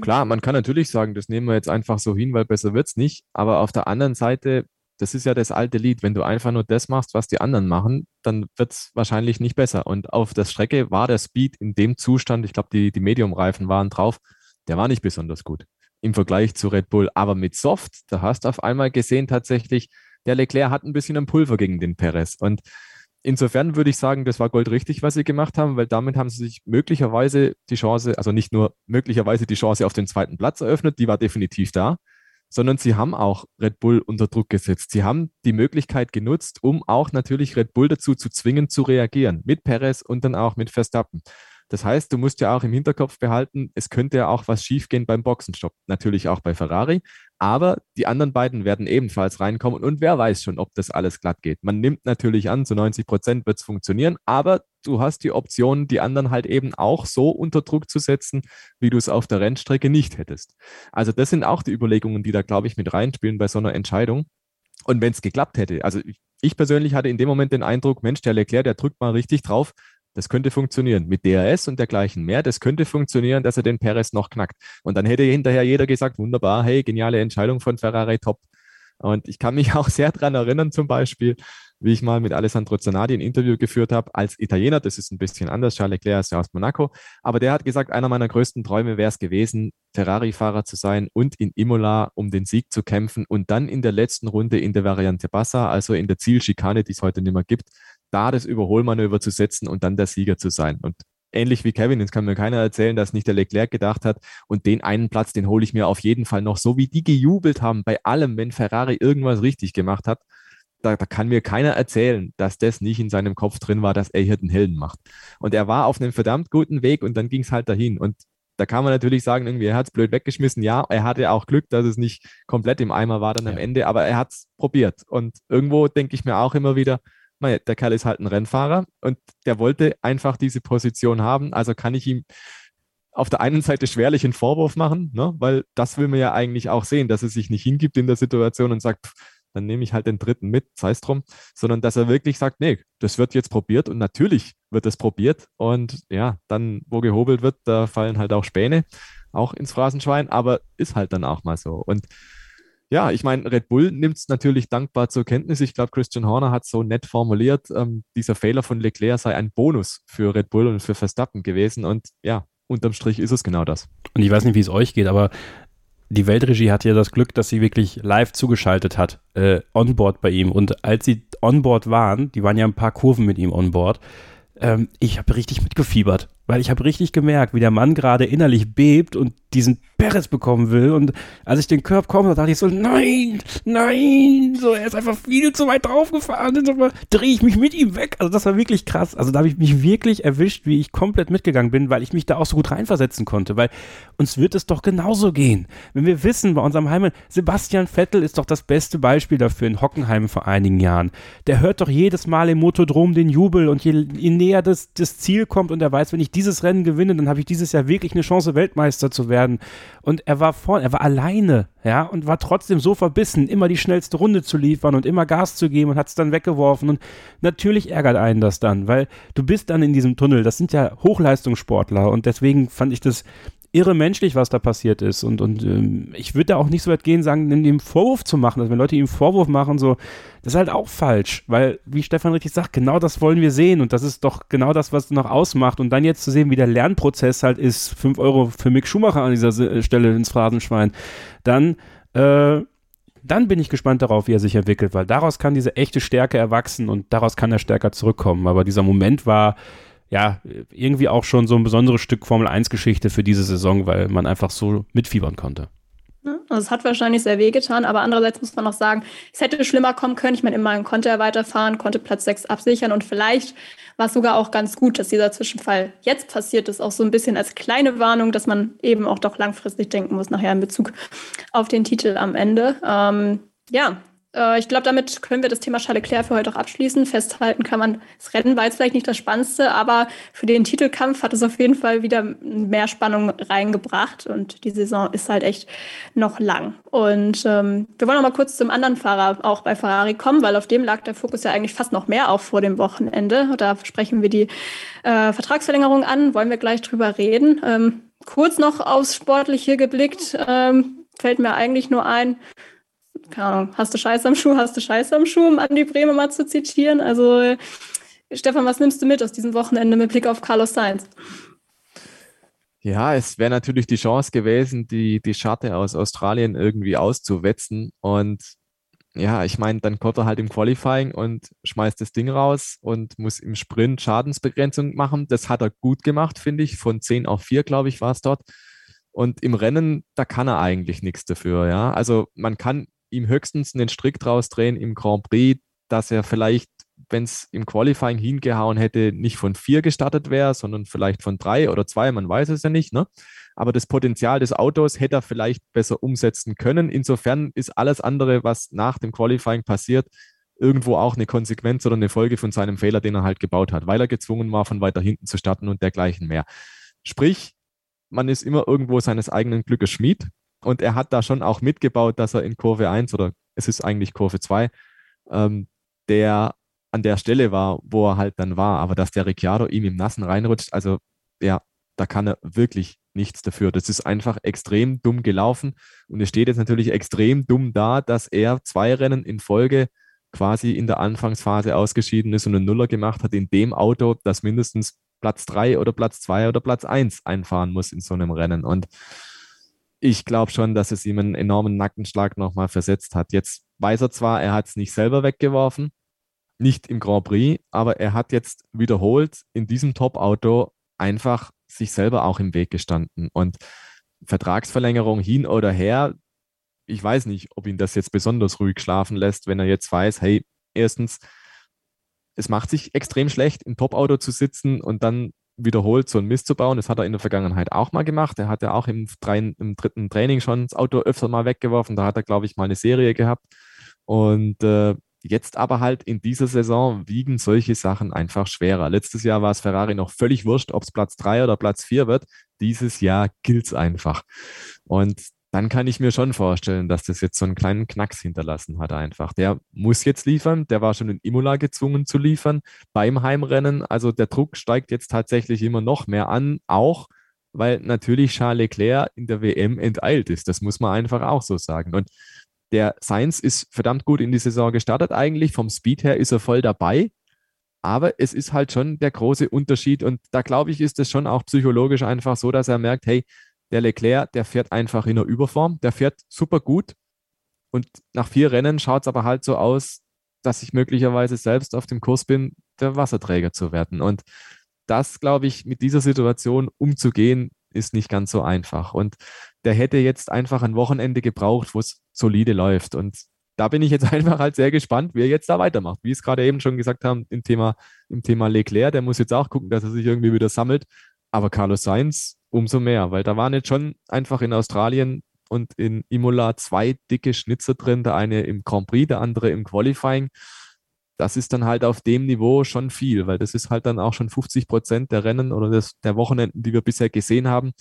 C: Klar, man kann natürlich sagen, das nehmen wir jetzt einfach so hin, weil besser wird es nicht. Aber auf der anderen Seite, das ist ja das alte Lied. Wenn du einfach nur das machst, was die anderen machen, dann wird es wahrscheinlich nicht besser. Und auf der Strecke war der Speed in dem Zustand, ich glaube, die, die Medium-Reifen waren drauf, der war nicht besonders gut im Vergleich zu Red Bull. Aber mit Soft, da hast du auf einmal gesehen tatsächlich, der Leclerc hat ein bisschen ein Pulver gegen den Perez. Und insofern würde ich sagen, das war goldrichtig, was sie gemacht haben, weil damit haben sie sich möglicherweise die Chance, also nicht nur möglicherweise die Chance auf den zweiten Platz eröffnet, die war definitiv da, sondern sie haben auch Red Bull unter Druck gesetzt. Sie haben die Möglichkeit genutzt, um auch natürlich Red Bull dazu zu zwingen, zu reagieren, mit Perez und dann auch mit Verstappen. Das heißt, du musst ja auch im Hinterkopf behalten, es könnte ja auch was schiefgehen beim Boxenstopp. Natürlich auch bei Ferrari, aber die anderen beiden werden ebenfalls reinkommen und wer weiß schon, ob das alles glatt geht. Man nimmt natürlich an, zu 90 Prozent wird es funktionieren, aber du hast die Option, die anderen halt eben auch so unter Druck zu setzen, wie du es auf der Rennstrecke nicht hättest. Also das sind auch die Überlegungen, die da, glaube ich, mit reinspielen bei so einer Entscheidung. Und wenn es geklappt hätte, also ich persönlich hatte in dem Moment den Eindruck, Mensch, der Leclerc, der drückt mal richtig drauf, das könnte funktionieren. Mit DRS und dergleichen mehr. Das könnte funktionieren, dass er den Perez noch knackt. Und dann hätte hinterher jeder gesagt, wunderbar, hey, geniale Entscheidung von Ferrari, top. Und ich kann mich <laughs> auch sehr daran erinnern, zum Beispiel, wie ich mal mit Alessandro Zanardi ein Interview geführt habe als Italiener. Das ist ein bisschen anders. Charles Leclerc ist ja aus Monaco. Aber der hat gesagt, einer meiner größten Träume wäre es gewesen, Ferrari-Fahrer zu sein und in Imola um den Sieg zu kämpfen und dann in der letzten Runde in der Variante Bassa, also in der Zielschikane, die es heute nicht mehr gibt, da das Überholmanöver zu setzen und dann der Sieger zu sein. Und ähnlich wie Kevin, jetzt kann mir keiner erzählen, dass nicht der Leclerc gedacht hat und den einen Platz, den hole ich mir auf jeden Fall noch, so wie die gejubelt haben bei allem, wenn Ferrari irgendwas richtig gemacht hat. Da, da, kann mir keiner erzählen, dass das nicht in seinem Kopf drin war, dass er hier den Helden macht. Und er war auf einem verdammt guten Weg und dann ging es halt dahin. Und da kann man natürlich sagen, irgendwie, er hat es blöd weggeschmissen. Ja, er hatte auch Glück, dass es nicht komplett im Eimer war dann ja. am Ende, aber er hat es probiert. Und irgendwo denke ich mir auch immer wieder, der Kerl ist halt ein Rennfahrer und der wollte einfach diese Position haben. Also kann ich ihm auf der einen Seite schwerlich einen Vorwurf machen, ne? weil das will man ja eigentlich auch sehen, dass er sich nicht hingibt in der Situation und sagt, dann nehme ich halt den dritten mit, sei es drum, sondern dass er wirklich sagt, nee, das wird jetzt probiert und natürlich wird das probiert und ja, dann, wo gehobelt wird, da fallen halt auch Späne, auch ins Phrasenschwein, aber ist halt dann auch mal so. Und ja, ich meine, Red Bull nimmt es natürlich dankbar zur Kenntnis. Ich glaube, Christian Horner hat so nett formuliert, ähm, dieser Fehler von Leclerc sei ein Bonus für Red Bull und für Verstappen gewesen. Und ja, unterm Strich ist es genau das.
B: Und ich weiß nicht, wie es euch geht, aber die Weltregie hat ja das Glück, dass sie wirklich live zugeschaltet hat, äh, onboard bei ihm. Und als sie onboard waren, die waren ja ein paar Kurven mit ihm onboard, ähm, ich habe richtig mitgefiebert, weil ich habe richtig gemerkt, wie der Mann gerade innerlich bebt und diesen Perez bekommen will. Und als ich den Körb komme, da dachte ich so, nein, nein, so, er ist einfach viel zu weit draufgefahren. So drehe ich mich mit ihm weg. Also das war wirklich krass. Also da habe ich mich wirklich erwischt, wie ich komplett mitgegangen bin, weil ich mich da auch so gut reinversetzen konnte. Weil uns wird es doch genauso gehen. Wenn wir wissen, bei unserem Heimat, Sebastian Vettel ist doch das beste Beispiel dafür in Hockenheim vor einigen Jahren. Der hört doch jedes Mal im Motodrom den Jubel und je, je näher das, das Ziel kommt und er weiß, wenn ich dieses Rennen gewinne, dann habe ich dieses Jahr wirklich eine Chance, Weltmeister zu werden. Und er war vorne, er war alleine, ja, und war trotzdem so verbissen, immer die schnellste Runde zu liefern und immer Gas zu geben und hat es dann weggeworfen. Und natürlich ärgert einen das dann, weil du bist dann in diesem Tunnel. Das sind ja Hochleistungssportler und deswegen fand ich das irre menschlich, was da passiert ist. Und, und ähm, ich würde da auch nicht so weit gehen, sagen, ihm Vorwurf zu machen. Also wenn Leute ihm Vorwurf machen, so, das ist halt auch falsch. Weil, wie Stefan richtig sagt, genau das wollen wir sehen. Und das ist doch genau das, was noch ausmacht. Und dann jetzt zu sehen, wie der Lernprozess halt ist, 5 Euro für Mick Schumacher an dieser äh, Stelle ins Phrasenschwein, dann, äh, dann bin ich gespannt darauf, wie er sich entwickelt, weil daraus kann diese echte Stärke erwachsen und daraus kann er stärker zurückkommen. Aber dieser Moment war, ja, irgendwie auch schon so ein besonderes Stück Formel 1 Geschichte für diese Saison, weil man einfach so mitfiebern konnte.
A: Also es hat wahrscheinlich sehr wehgetan, aber andererseits muss man auch sagen, es hätte schlimmer kommen können. Ich meine, immerhin konnte er weiterfahren, konnte Platz 6 absichern und vielleicht war es sogar auch ganz gut, dass dieser Zwischenfall jetzt passiert ist, auch so ein bisschen als kleine Warnung, dass man eben auch doch langfristig denken muss, nachher in Bezug auf den Titel am Ende. Ähm, ja, äh, ich glaube, damit können wir das Thema Charles Leclerc für heute auch abschließen. Festhalten kann man, das Rennen war jetzt vielleicht nicht das Spannendste, aber für den Titelkampf hat es auf jeden Fall wieder mehr Spannung reingebracht und die Saison ist halt echt noch lang. Und ähm, wir wollen noch mal kurz zum anderen Fahrer auch bei Ferrari kommen, weil auf dem lag der Fokus ja eigentlich fast noch mehr auch vor dem Wochenende. Da sprechen wir die äh, Vertragsverlängerung an, wollen wir gleich drüber reden. Ähm, kurz noch aufs Sportliche geblickt, ähm, fällt mir eigentlich nur ein, keine Ahnung, hast du Scheiß am Schuh, hast du Scheiß am Schuh, um Andi Bremer mal zu zitieren. Also, Stefan, was nimmst du mit aus diesem Wochenende mit Blick auf Carlos Sainz?
C: Ja, es wäre natürlich die Chance gewesen, die, die Scharte aus Australien irgendwie auszuwetzen. Und ja, ich meine, dann kommt er halt im Qualifying und schmeißt das Ding raus und muss im Sprint Schadensbegrenzung machen. Das hat er gut gemacht, finde ich. Von 10 auf 4, glaube ich, war es dort. Und im Rennen, da kann er eigentlich nichts dafür. Ja, also man kann ihm höchstens einen Strick draus drehen im Grand Prix, dass er vielleicht, wenn es im Qualifying hingehauen hätte, nicht von vier gestartet wäre, sondern vielleicht von drei oder zwei, man weiß es ja nicht. Ne? Aber das Potenzial des Autos hätte er vielleicht besser umsetzen können. Insofern ist alles andere, was nach dem Qualifying passiert, irgendwo auch eine Konsequenz oder eine Folge von seinem Fehler, den er halt gebaut hat, weil er gezwungen war, von weiter hinten zu starten und dergleichen mehr. Sprich, man ist immer irgendwo seines eigenen Glückes Schmied. Und er hat da schon auch mitgebaut, dass er in Kurve 1 oder es ist eigentlich Kurve 2, ähm, der an der Stelle war, wo er halt dann war. Aber dass der Ricciardo ihm im Nassen reinrutscht, also ja, da kann er wirklich nichts dafür. Das ist einfach extrem dumm gelaufen. Und es steht jetzt natürlich extrem dumm da, dass er zwei Rennen in Folge quasi in der Anfangsphase ausgeschieden ist und einen Nuller gemacht hat in dem Auto, das mindestens Platz 3 oder Platz 2 oder Platz 1 einfahren muss in so einem Rennen. Und ich glaube schon, dass es ihm einen enormen Nackenschlag nochmal versetzt hat. Jetzt weiß er zwar, er hat es nicht selber weggeworfen, nicht im Grand Prix, aber er hat jetzt wiederholt in diesem Top-Auto einfach sich selber auch im Weg gestanden. Und Vertragsverlängerung hin oder her, ich weiß nicht, ob ihn das jetzt besonders ruhig schlafen lässt, wenn er jetzt weiß, hey, erstens, es macht sich extrem schlecht, im Top-Auto zu sitzen und dann wiederholt so ein Mist zu bauen. Das hat er in der Vergangenheit auch mal gemacht. Er hat ja auch im, im dritten Training schon das Auto öfter mal weggeworfen. Da hat er, glaube ich, mal eine Serie gehabt. Und äh, jetzt aber halt in dieser Saison wiegen solche Sachen einfach schwerer. Letztes Jahr war es Ferrari noch völlig wurscht, ob es Platz drei oder Platz vier wird. Dieses Jahr gilt es einfach. Und dann kann ich mir schon vorstellen, dass das jetzt so einen kleinen Knacks hinterlassen hat einfach. Der muss jetzt liefern, der war schon in Imola gezwungen zu liefern beim Heimrennen. Also der Druck steigt jetzt tatsächlich immer noch mehr an, auch weil natürlich Charles Leclerc in der WM enteilt ist. Das muss man einfach auch so sagen. Und der Sainz ist verdammt gut in die Saison gestartet eigentlich. Vom Speed her ist er voll dabei. Aber es ist halt schon der große Unterschied. Und da glaube ich, ist es schon auch psychologisch einfach so, dass er merkt, hey, der Leclerc, der fährt einfach in der Überform, der fährt super gut. Und nach vier Rennen schaut es aber halt so aus, dass ich möglicherweise selbst auf dem Kurs bin, der Wasserträger zu werden. Und das, glaube ich, mit dieser Situation umzugehen, ist nicht ganz so einfach. Und der hätte jetzt einfach ein Wochenende gebraucht, wo es solide läuft. Und da bin ich jetzt <laughs> einfach halt sehr gespannt, wie er jetzt da weitermacht. Wie es gerade eben schon gesagt haben im Thema, im Thema Leclerc, der muss jetzt auch gucken, dass er sich irgendwie wieder sammelt. Aber Carlos Sainz umso mehr, weil da waren jetzt schon einfach in Australien und in Imola zwei dicke Schnitzer drin, der eine im Grand Prix, der andere im Qualifying. das ist dann halt auf dem Niveau schon viel, weil das ist halt dann auch schon 50 Prozent der Rennen oder des, der Wochenenden, die wir bisher gesehen haben.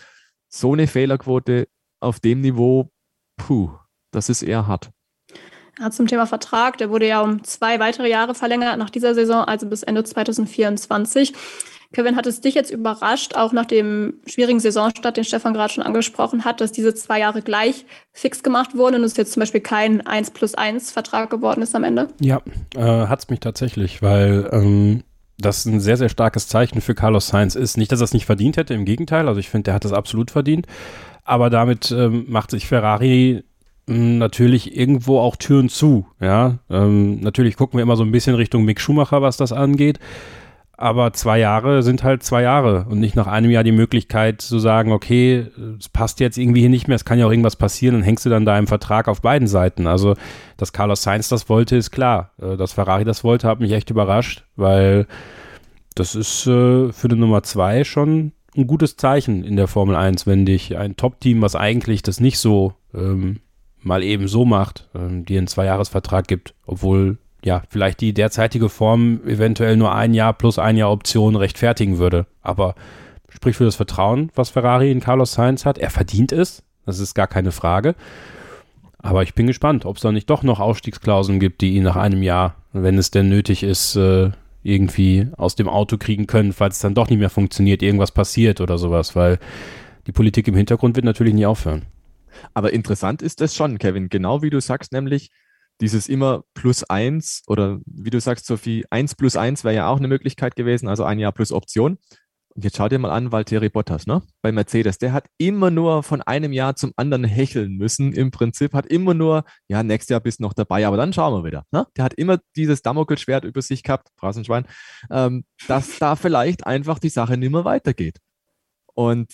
C: So eine Fehlerquote auf dem Niveau, puh, das ist eher hart.
A: Ja, zum Thema Vertrag, der wurde ja um zwei weitere Jahre verlängert nach dieser Saison, also bis Ende 2024. Kevin, hat es dich jetzt überrascht, auch nach dem schwierigen Saisonstart, den Stefan gerade schon angesprochen hat, dass diese zwei Jahre gleich fix gemacht wurden und es jetzt zum Beispiel kein 1 plus 1 Vertrag geworden ist am Ende?
B: Ja, äh, hat es mich tatsächlich, weil ähm, das ein sehr, sehr starkes Zeichen für Carlos Sainz ist. Nicht, dass er es nicht verdient hätte, im Gegenteil, also ich finde, der hat das absolut verdient, aber damit ähm, macht sich Ferrari hm, natürlich irgendwo auch Türen zu. Ja, ähm, natürlich gucken wir immer so ein bisschen Richtung Mick Schumacher, was das angeht aber zwei Jahre sind halt zwei Jahre und nicht nach einem Jahr die Möglichkeit zu sagen, okay, es passt jetzt irgendwie hier nicht mehr, es kann ja auch irgendwas passieren, dann hängst du dann da im Vertrag auf beiden Seiten. Also, dass Carlos Sainz das wollte, ist klar. Äh, dass Ferrari das wollte, hat mich echt überrascht, weil das ist äh, für die Nummer zwei schon ein gutes Zeichen in der Formel 1, wenn dich ein Top-Team, was eigentlich das nicht so ähm, mal eben so macht, ähm, dir einen Zweijahresvertrag gibt, obwohl ja, vielleicht die derzeitige Form eventuell nur ein Jahr plus ein Jahr Option rechtfertigen würde. Aber sprich für das Vertrauen, was Ferrari in Carlos Sainz hat. Er verdient es, das ist gar keine Frage. Aber ich bin gespannt, ob es da nicht doch noch Ausstiegsklauseln gibt, die ihn nach einem Jahr, wenn es denn nötig ist, äh, irgendwie aus dem Auto kriegen können, falls es dann doch nicht mehr funktioniert, irgendwas passiert oder sowas, weil die Politik im Hintergrund wird natürlich nie aufhören.
C: Aber interessant ist das schon, Kevin, genau wie du sagst, nämlich dieses immer plus eins oder wie du sagst, Sophie, eins plus eins wäre ja auch eine Möglichkeit gewesen, also ein Jahr plus Option. Und jetzt schau dir mal an, Valtteri Bottas, ne? Bei Mercedes, der hat immer nur von einem Jahr zum anderen hecheln müssen. Im Prinzip hat immer nur, ja, nächstes Jahr bist noch dabei, aber dann schauen wir wieder. Ne? Der hat immer dieses Damokelschwert über sich gehabt, Phrasenschwein, ähm, dass da vielleicht einfach die Sache nicht mehr weitergeht. Und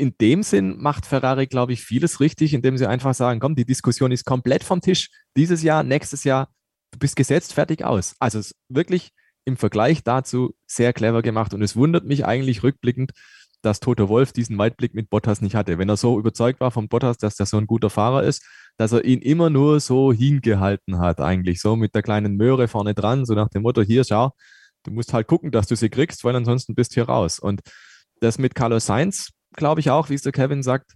C: in dem Sinn macht Ferrari, glaube ich, vieles richtig, indem sie einfach sagen, komm, die Diskussion ist komplett vom Tisch. Dieses Jahr, nächstes Jahr, du bist gesetzt, fertig aus. Also wirklich im Vergleich dazu sehr clever gemacht und es wundert mich eigentlich rückblickend, dass Toto Wolf diesen Weitblick mit Bottas nicht hatte. Wenn er so überzeugt war von Bottas, dass der so ein guter Fahrer ist, dass er ihn immer nur so hingehalten hat, eigentlich so mit der kleinen Möhre vorne dran, so nach dem Motto, hier, schau, du musst halt gucken, dass du sie kriegst, weil ansonsten bist du hier raus. Und das mit Carlos Sainz, glaube ich auch, wie es der Kevin sagt,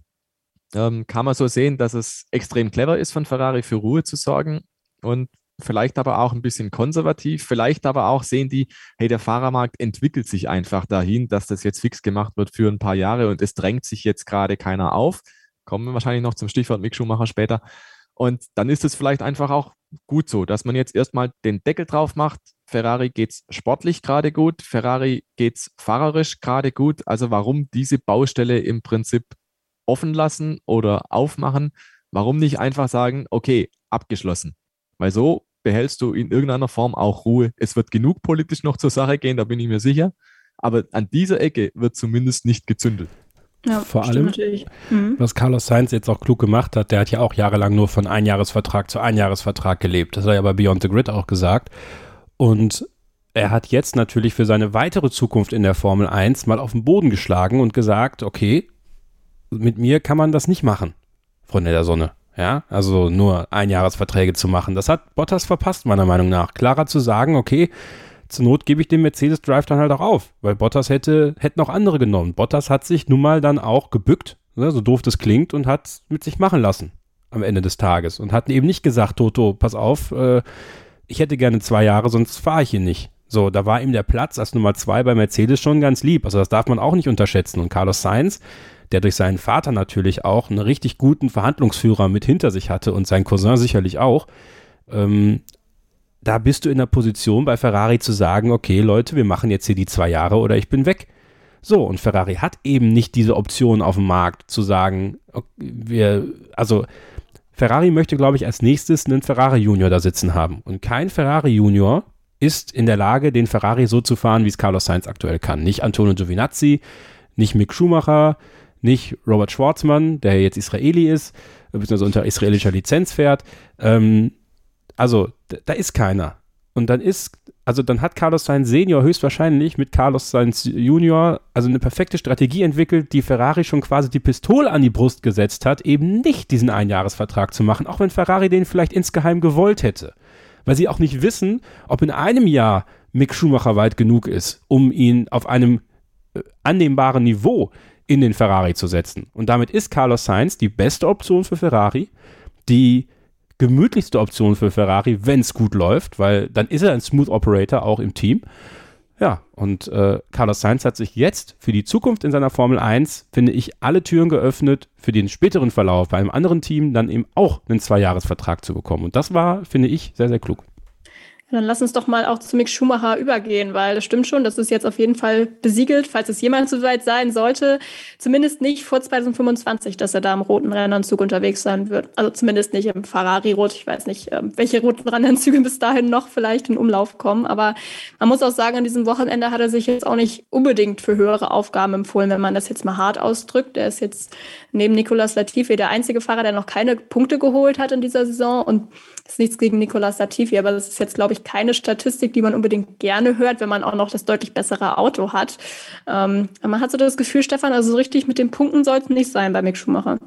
C: ähm, kann man so sehen, dass es extrem clever ist von Ferrari für Ruhe zu sorgen und vielleicht aber auch ein bisschen konservativ, vielleicht aber auch sehen die, hey, der Fahrermarkt entwickelt sich einfach dahin, dass das jetzt fix gemacht wird für ein paar Jahre und es drängt sich jetzt gerade keiner auf. Kommen wir wahrscheinlich noch zum Stichwort Mick Schumacher später. Und dann ist es vielleicht einfach auch gut so, dass man jetzt erstmal den Deckel drauf macht. Ferrari geht es sportlich gerade gut, Ferrari geht es fahrerisch gerade gut. Also warum diese Baustelle im Prinzip offen lassen oder aufmachen? Warum nicht einfach sagen, okay, abgeschlossen? Weil so behältst du in irgendeiner Form auch Ruhe. Es wird genug politisch noch zur Sache gehen, da bin ich mir sicher. Aber an dieser Ecke wird zumindest nicht gezündelt.
B: Ja, Vor allem, mhm. was Carlos Sainz jetzt auch klug gemacht hat, der hat ja auch jahrelang nur von Einjahresvertrag zu Einjahresvertrag gelebt. Das hat er ja bei Beyond the Grid auch gesagt. Und er hat jetzt natürlich für seine weitere Zukunft in der Formel 1 mal auf den Boden geschlagen und gesagt, okay, mit mir kann man das nicht machen, Freunde der Sonne. Ja, also nur Einjahresverträge zu machen. Das hat Bottas verpasst, meiner Meinung nach. Klarer zu sagen, okay, zur Not gebe ich den Mercedes Drive dann halt auch auf, weil Bottas hätte, hätten auch andere genommen. Bottas hat sich nun mal dann auch gebückt, ne, so doof das klingt, und hat mit sich machen lassen am Ende des Tages und hat eben nicht gesagt, Toto, pass auf, äh, ich hätte gerne zwei Jahre, sonst fahre ich hier nicht. So, da war ihm der Platz als Nummer zwei bei Mercedes schon ganz lieb. Also das darf man auch nicht unterschätzen. Und Carlos Sainz, der durch seinen Vater natürlich auch einen richtig guten Verhandlungsführer mit hinter sich hatte und sein Cousin sicherlich auch, ähm, da bist du in der Position bei Ferrari zu sagen, okay Leute, wir machen jetzt hier die zwei Jahre oder ich bin weg. So, und Ferrari hat eben nicht diese Option auf dem Markt zu sagen, wir, also Ferrari möchte, glaube ich, als nächstes einen Ferrari Junior da sitzen haben. Und kein Ferrari Junior ist in der Lage, den Ferrari so zu fahren, wie es Carlos Sainz aktuell kann. Nicht Antonio Giovinazzi, nicht Mick Schumacher, nicht Robert Schwarzmann, der jetzt Israeli ist, beziehungsweise unter israelischer Lizenz fährt. Ähm, also, da ist keiner. Und dann ist, also dann hat Carlos Sainz Senior höchstwahrscheinlich mit Carlos Sainz Junior also eine perfekte Strategie entwickelt, die Ferrari schon quasi die Pistole an die Brust gesetzt hat, eben nicht diesen Einjahresvertrag zu machen, auch wenn Ferrari den vielleicht insgeheim gewollt hätte. weil sie auch nicht wissen, ob in einem Jahr Mick Schumacher weit genug ist, um ihn auf einem äh, annehmbaren Niveau in den Ferrari zu setzen. Und damit ist Carlos Sainz die beste Option für Ferrari, die gemütlichste Option für Ferrari, wenn es gut läuft, weil dann ist er ein Smooth Operator auch im Team. Ja, und äh, Carlos Sainz hat sich jetzt für die Zukunft in seiner Formel 1, finde ich, alle Türen geöffnet, für den späteren Verlauf bei einem anderen Team dann eben auch einen Zweijahresvertrag zu bekommen. Und das war, finde ich, sehr, sehr klug.
A: Dann lass uns doch mal auch zu Mick Schumacher übergehen, weil das stimmt schon, das ist jetzt auf jeden Fall besiegelt, falls es jemals so weit sein sollte. Zumindest nicht vor 2025, dass er da im roten Rennanzug unterwegs sein wird. Also zumindest nicht im Ferrari-Rot. Ich weiß nicht, ähm, welche roten Rennanzüge bis dahin noch vielleicht in Umlauf kommen. Aber man muss auch sagen, an diesem Wochenende hat er sich jetzt auch nicht unbedingt für höhere Aufgaben empfohlen, wenn man das jetzt mal hart ausdrückt. Er ist jetzt neben Nicolas Latifi der einzige Fahrer, der noch keine Punkte geholt hat in dieser Saison und ist nichts gegen Nicolas Latifi, aber das ist jetzt, glaube ich, keine Statistik, die man unbedingt gerne hört, wenn man auch noch das deutlich bessere Auto hat. Ähm, man hat so das Gefühl, Stefan, also so richtig mit den Punkten soll es nicht sein bei Mick Schumacher.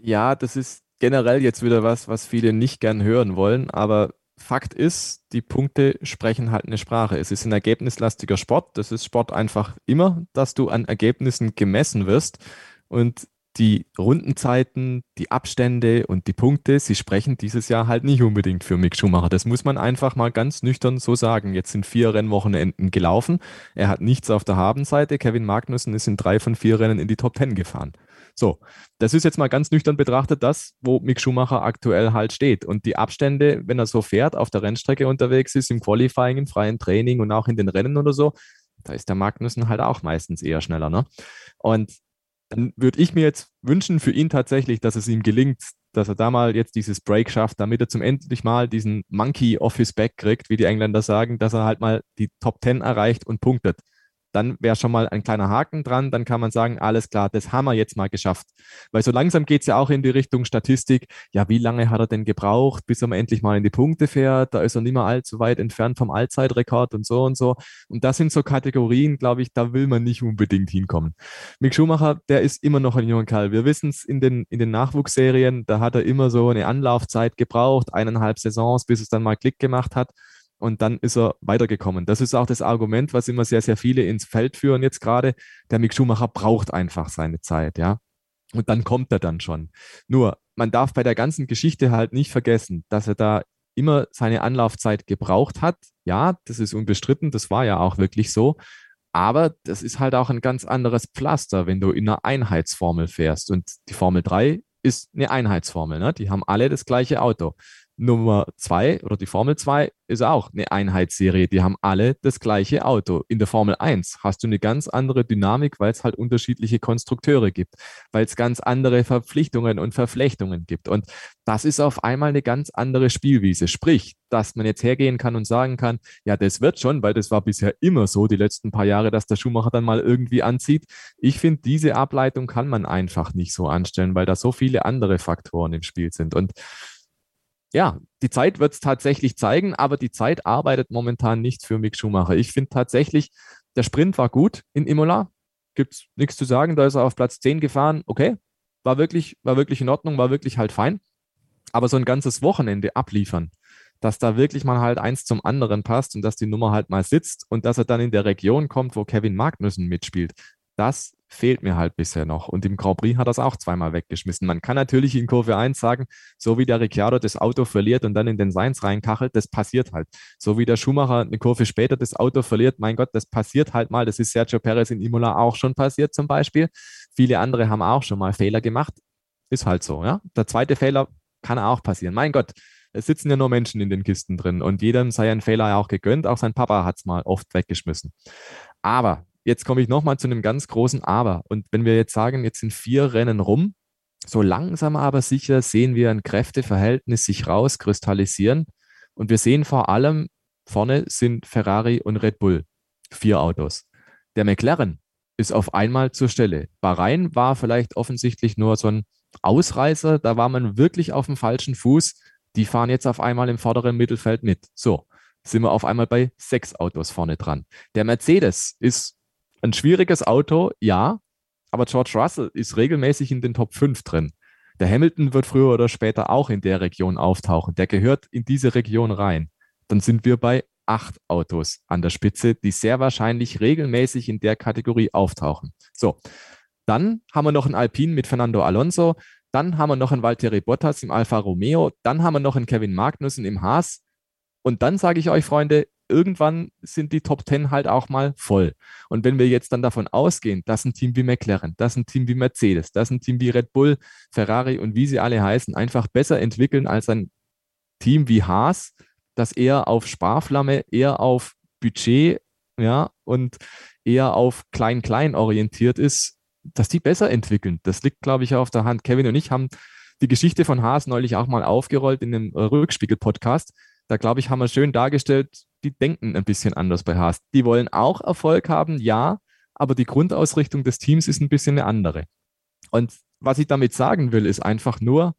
C: Ja, das ist generell jetzt wieder was, was viele nicht gern hören wollen, aber Fakt ist, die Punkte sprechen halt eine Sprache. Es ist ein ergebnislastiger Sport. Das ist Sport einfach immer, dass du an Ergebnissen gemessen wirst. Und die Rundenzeiten, die Abstände und die Punkte, sie sprechen dieses Jahr halt nicht unbedingt für Mick Schumacher. Das muss man einfach mal ganz nüchtern so sagen. Jetzt sind vier Rennwochenenden gelaufen. Er hat nichts auf der Habenseite. Kevin Magnussen ist in drei von vier Rennen in die Top Ten gefahren. So, das ist jetzt mal ganz nüchtern betrachtet das, wo Mick Schumacher aktuell halt steht. Und die Abstände, wenn er so fährt, auf der Rennstrecke unterwegs ist, im Qualifying, im freien Training und auch in den Rennen oder so, da ist der Magnussen halt auch meistens eher schneller. Ne? Und dann würde ich mir jetzt wünschen für ihn tatsächlich, dass es ihm gelingt, dass er da mal jetzt dieses Break schafft, damit er zum endlich mal diesen Monkey off his back kriegt, wie die Engländer sagen, dass er halt mal die Top 10 erreicht und punktet dann wäre schon mal ein kleiner Haken dran. Dann kann man sagen, alles klar, das haben wir jetzt mal geschafft. Weil so langsam geht es ja auch in die Richtung Statistik. Ja, wie lange hat er denn gebraucht, bis er endlich mal in die Punkte fährt? Da ist er nicht mehr allzu weit entfernt vom Allzeitrekord und so und so. Und das sind so Kategorien, glaube ich, da will man nicht unbedingt hinkommen. Mick Schumacher, der ist immer noch ein junger Kerl. Wir wissen es in den, in den Nachwuchsserien, da hat er immer so eine Anlaufzeit gebraucht, eineinhalb Saisons, bis es dann mal Klick gemacht hat und dann ist er weitergekommen. Das ist auch das Argument, was immer sehr, sehr viele ins Feld führen jetzt gerade. Der Mick Schumacher braucht einfach seine Zeit, ja. Und dann kommt er dann schon. Nur, man darf bei der ganzen Geschichte halt nicht vergessen, dass er da immer seine Anlaufzeit gebraucht hat. Ja, das ist unbestritten, das war ja auch wirklich so. Aber das ist halt auch ein ganz anderes Pflaster, wenn du in einer Einheitsformel fährst. Und die Formel 3 ist eine Einheitsformel. Ne? Die haben alle das gleiche Auto. Nummer zwei oder die Formel 2 ist auch eine Einheitsserie. Die haben alle das gleiche Auto. In der Formel 1 hast du eine ganz andere Dynamik, weil es halt unterschiedliche Konstrukteure gibt, weil es ganz andere Verpflichtungen und Verflechtungen gibt. Und das ist auf einmal eine ganz andere Spielwiese. Sprich, dass man jetzt hergehen kann und sagen kann, ja, das wird schon, weil das war bisher immer so die letzten paar Jahre, dass der Schumacher dann mal irgendwie anzieht. Ich finde, diese Ableitung kann man einfach nicht so anstellen, weil da so viele andere Faktoren im Spiel sind. Und ja, die Zeit wird es tatsächlich zeigen, aber die Zeit arbeitet momentan nicht für Mick Schumacher. Ich finde tatsächlich, der Sprint war gut in Imola. Gibt es nichts zu sagen. Da ist er auf Platz 10 gefahren. Okay, war wirklich, war wirklich in Ordnung, war wirklich halt fein. Aber so ein ganzes Wochenende abliefern, dass da wirklich mal halt eins zum anderen passt und dass die Nummer halt mal sitzt und dass er dann in der Region kommt, wo Kevin Magnussen mitspielt, das fehlt mir halt bisher noch. Und im Grand Prix hat er es auch zweimal weggeschmissen. Man kann natürlich in Kurve 1 sagen, so wie der Ricciardo das Auto verliert und dann in den Seins reinkachelt, das passiert halt. So wie der Schumacher eine Kurve später das Auto verliert, mein Gott, das passiert halt mal. Das ist Sergio Perez in Imola auch schon passiert zum Beispiel. Viele andere haben auch schon mal Fehler gemacht. Ist halt so, ja. Der zweite Fehler kann auch passieren. Mein Gott, es sitzen ja nur Menschen in den Kisten drin und jedem sei ein Fehler ja auch gegönnt. Auch sein Papa hat es mal oft weggeschmissen. Aber Jetzt komme ich nochmal zu einem ganz großen Aber. Und wenn wir jetzt sagen, jetzt sind vier Rennen rum, so langsam aber sicher sehen wir ein Kräfteverhältnis sich rauskristallisieren. Und wir sehen vor allem, vorne sind Ferrari und Red Bull. Vier Autos. Der McLaren ist auf einmal zur Stelle. Bahrain war vielleicht offensichtlich nur so ein Ausreißer. Da war man wirklich auf dem falschen Fuß. Die fahren jetzt auf einmal im vorderen Mittelfeld mit. So, sind wir auf einmal bei sechs Autos vorne dran. Der Mercedes ist ein schwieriges Auto, ja, aber George Russell ist regelmäßig in den Top 5 drin. Der Hamilton wird früher oder später auch in der Region auftauchen. Der gehört in diese Region rein. Dann sind wir bei acht Autos an der Spitze, die sehr wahrscheinlich regelmäßig in der Kategorie auftauchen. So, dann haben wir noch einen Alpine mit Fernando Alonso. Dann haben wir noch einen Valtteri Bottas im Alfa Romeo. Dann haben wir noch einen Kevin Magnussen im Haas. Und dann sage ich euch, Freunde, irgendwann sind die Top 10 halt auch mal voll. Und wenn wir jetzt dann davon ausgehen, dass ein Team wie McLaren, dass ein Team wie Mercedes, dass ein Team wie Red Bull, Ferrari und wie sie alle heißen, einfach besser entwickeln als ein Team wie Haas, das eher auf Sparflamme, eher auf Budget, ja, und eher auf Klein-Klein orientiert ist, dass die besser entwickeln. Das liegt, glaube ich, auf der Hand. Kevin und ich haben die Geschichte von Haas neulich auch mal aufgerollt in dem Rückspiegel-Podcast. Da, glaube ich, haben wir schön dargestellt, die denken ein bisschen anders bei Haas. Die wollen auch Erfolg haben, ja, aber die Grundausrichtung des Teams ist ein bisschen eine andere. Und was ich damit sagen will, ist einfach nur,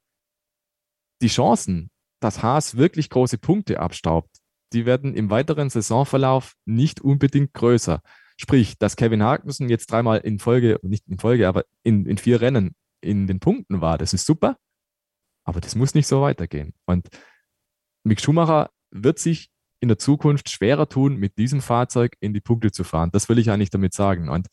C: die Chancen, dass Haas wirklich große Punkte abstaubt, die werden im weiteren Saisonverlauf nicht unbedingt größer. Sprich, dass Kevin Magnussen jetzt dreimal in Folge, nicht in Folge, aber in, in vier Rennen in den Punkten war, das ist super, aber das muss nicht so weitergehen. Und Mick Schumacher wird sich in der Zukunft schwerer tun, mit diesem Fahrzeug in die Punkte zu fahren. Das will ich eigentlich damit sagen. Und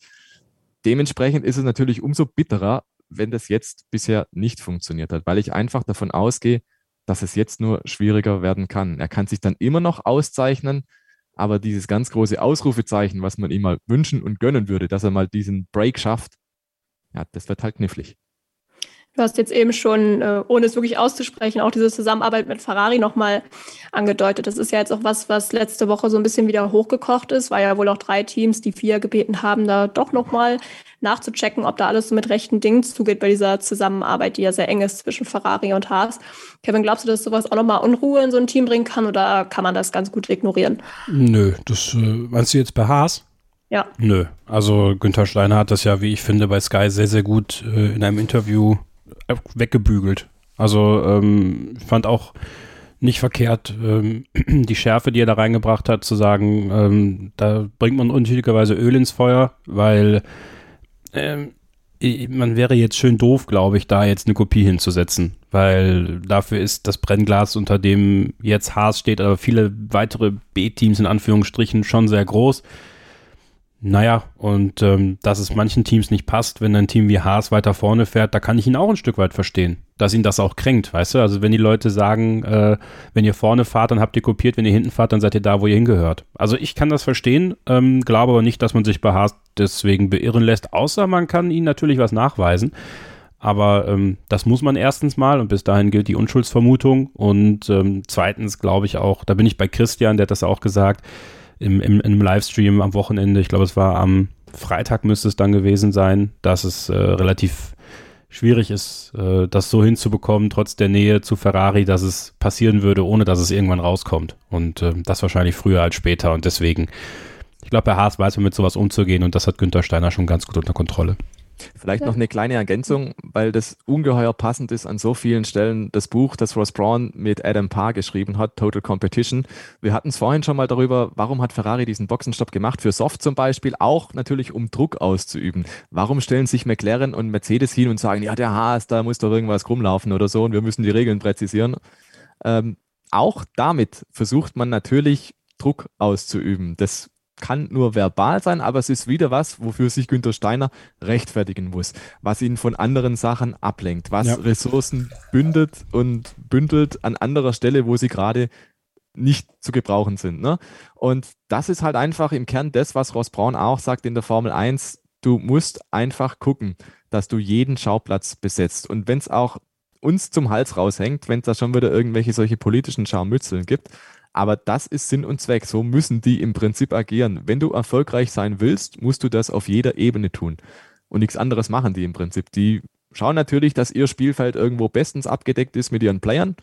C: dementsprechend ist es natürlich umso bitterer, wenn das jetzt bisher nicht funktioniert hat, weil ich einfach davon ausgehe, dass es jetzt nur schwieriger werden kann. Er kann sich dann immer noch auszeichnen, aber dieses ganz große Ausrufezeichen, was man ihm mal wünschen und gönnen würde, dass er mal diesen Break schafft, ja, das wird halt knifflig.
A: Du hast jetzt eben schon, äh, ohne es wirklich auszusprechen, auch diese Zusammenarbeit mit Ferrari nochmal angedeutet. Das ist ja jetzt auch was, was letzte Woche so ein bisschen wieder hochgekocht ist, weil ja wohl auch drei Teams, die vier gebeten haben, da doch nochmal nachzuchecken, ob da alles so mit rechten Dingen zugeht bei dieser Zusammenarbeit, die ja sehr eng ist zwischen Ferrari und Haas. Kevin, glaubst du, dass sowas auch nochmal Unruhe in so ein Team bringen kann oder kann man das ganz gut ignorieren?
B: Nö, das äh, meinst du jetzt bei Haas?
A: Ja.
B: Nö, also Günther Steiner hat das ja, wie ich finde, bei Sky sehr, sehr gut äh, in einem Interview weggebügelt. Also ähm, fand auch nicht verkehrt, ähm, <clears throat> die Schärfe, die er da reingebracht hat, zu sagen, ähm, da bringt man unnötigerweise Öl ins Feuer, weil ähm, man wäre jetzt schön doof, glaube ich, da jetzt eine Kopie hinzusetzen, weil dafür ist das Brennglas, unter dem jetzt Haas steht, aber viele weitere B-Teams in Anführungsstrichen schon sehr groß. Naja, und ähm, dass es manchen Teams nicht passt, wenn ein Team wie Haas weiter vorne fährt, da kann ich ihn auch ein Stück weit verstehen, dass ihn das auch kränkt, weißt du? Also wenn die Leute sagen, äh, wenn ihr vorne fahrt, dann habt ihr kopiert, wenn ihr hinten fahrt, dann seid ihr da, wo ihr hingehört. Also ich kann das verstehen, ähm, glaube aber nicht, dass man sich bei Haas deswegen beirren lässt, außer man kann ihnen natürlich was nachweisen. Aber ähm, das muss man erstens mal und bis dahin gilt die Unschuldsvermutung. Und ähm, zweitens glaube ich auch, da bin ich bei Christian, der hat das auch gesagt, im, im, im Livestream am Wochenende, ich glaube, es war am Freitag müsste es dann gewesen sein, dass es äh, relativ schwierig ist, äh, das so hinzubekommen, trotz der Nähe zu Ferrari, dass es passieren würde, ohne dass es irgendwann rauskommt. Und äh, das wahrscheinlich früher als später. Und deswegen, ich glaube, bei Haas weiß man mit sowas umzugehen und das hat Günther Steiner schon ganz gut unter Kontrolle.
C: Vielleicht noch eine kleine Ergänzung, weil das ungeheuer passend ist an so vielen Stellen. Das Buch, das Ross Braun mit Adam Parr geschrieben hat, Total Competition. Wir hatten es vorhin schon mal darüber, warum hat Ferrari diesen Boxenstopp gemacht? Für Soft zum Beispiel, auch natürlich um Druck auszuüben. Warum stellen sich McLaren und Mercedes hin und sagen, ja, der Haas, da muss doch irgendwas rumlaufen oder so und wir müssen die Regeln präzisieren? Ähm, auch damit versucht man natürlich Druck auszuüben. Das kann nur verbal sein, aber es ist wieder was, wofür sich Günter Steiner rechtfertigen muss, was ihn von anderen Sachen ablenkt, was ja. Ressourcen bündet und bündelt an anderer Stelle, wo sie gerade nicht zu gebrauchen sind. Ne? Und das ist halt einfach im Kern das, was Ross Braun auch sagt in der Formel 1. Du musst einfach gucken, dass du jeden Schauplatz besetzt. Und wenn es auch uns zum Hals raushängt, wenn es da schon wieder irgendwelche solche politischen Scharmützeln gibt, aber das ist Sinn und Zweck. So müssen die im Prinzip agieren. Wenn du erfolgreich sein willst, musst du das auf jeder Ebene tun. Und nichts anderes machen die im Prinzip. Die schauen natürlich, dass ihr Spielfeld irgendwo bestens abgedeckt ist mit ihren Playern.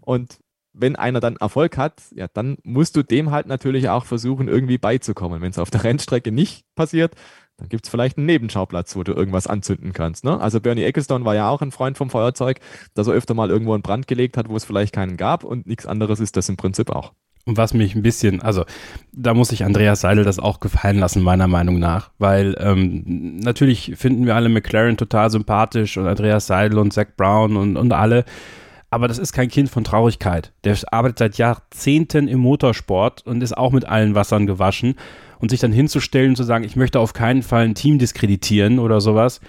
C: Und wenn einer dann Erfolg hat, ja, dann musst du dem halt natürlich auch versuchen, irgendwie beizukommen. Wenn es auf der <laughs> Rennstrecke nicht passiert, dann gibt es vielleicht einen Nebenschauplatz, wo du irgendwas anzünden kannst. Ne? Also Bernie Ecclestone war ja auch ein Freund vom Feuerzeug, dass er öfter mal irgendwo einen Brand gelegt hat, wo es vielleicht keinen gab und nichts anderes ist das im Prinzip auch.
B: Und was mich ein bisschen, also da muss sich Andreas Seidel das auch gefallen lassen, meiner Meinung nach. Weil ähm, natürlich finden wir alle McLaren total sympathisch und Andreas Seidel und Zach Brown und, und alle. Aber das ist kein Kind von Traurigkeit. Der arbeitet seit Jahrzehnten im Motorsport und ist auch mit allen Wassern gewaschen. Und sich dann hinzustellen und zu sagen, ich möchte auf keinen Fall ein Team diskreditieren oder sowas.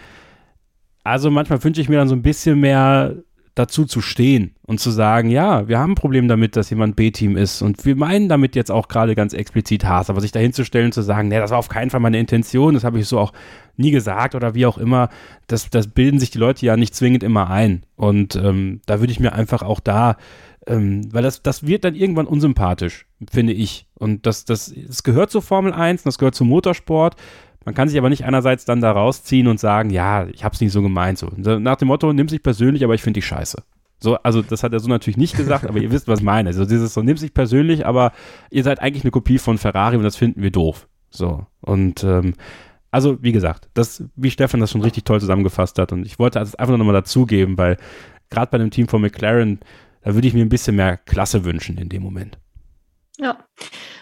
B: Also manchmal wünsche ich mir dann so ein bisschen mehr dazu zu stehen und zu sagen, ja, wir haben ein Problem damit, dass jemand B-Team ist und wir meinen damit jetzt auch gerade ganz explizit Haas, aber sich dahin zu stellen und zu sagen, nee, das war auf keinen Fall meine Intention, das habe ich so auch nie gesagt oder wie auch immer, das, das bilden sich die Leute ja nicht zwingend immer ein und ähm, da würde ich mir einfach auch da ähm, weil das, das wird dann irgendwann unsympathisch, finde ich. Und das, das, das gehört zur Formel 1, das gehört zum Motorsport. Man kann sich aber nicht einerseits dann da rausziehen und sagen, ja, ich habe es nicht so gemeint. So. Nach dem Motto, nimm sich persönlich, aber ich finde dich scheiße. So, also das hat er so natürlich nicht gesagt, aber ihr wisst, was ich meine. Also dieses so, nimm sich persönlich, aber ihr seid eigentlich eine Kopie von Ferrari und das finden wir doof. So, und ähm, also wie gesagt, das, wie Stefan das schon richtig toll zusammengefasst hat und ich wollte es einfach nochmal dazugeben, weil gerade bei dem Team von McLaren, da würde ich mir ein bisschen mehr Klasse wünschen in dem Moment.
A: Ja,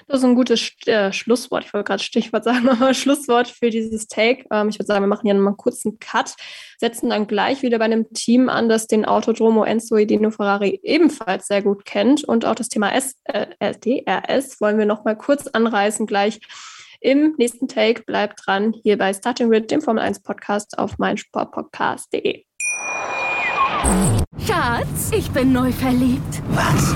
A: das ist ein gutes äh, Schlusswort. Ich wollte gerade Stichwort <laughs> sagen, aber Schlusswort für dieses Take. Ähm, ich würde sagen, wir machen hier nochmal einen kurzen Cut, setzen dann gleich wieder bei einem Team an, das den Autodromo Enzo Edino Ferrari ebenfalls sehr gut kennt. Und auch das Thema S, äh, DRS wollen wir nochmal kurz anreißen gleich im nächsten Take. Bleibt dran hier bei Starting Grid, dem Formel 1 Podcast auf meinsportpodcast.de.
E: Schatz, ich bin neu verliebt.
F: Was?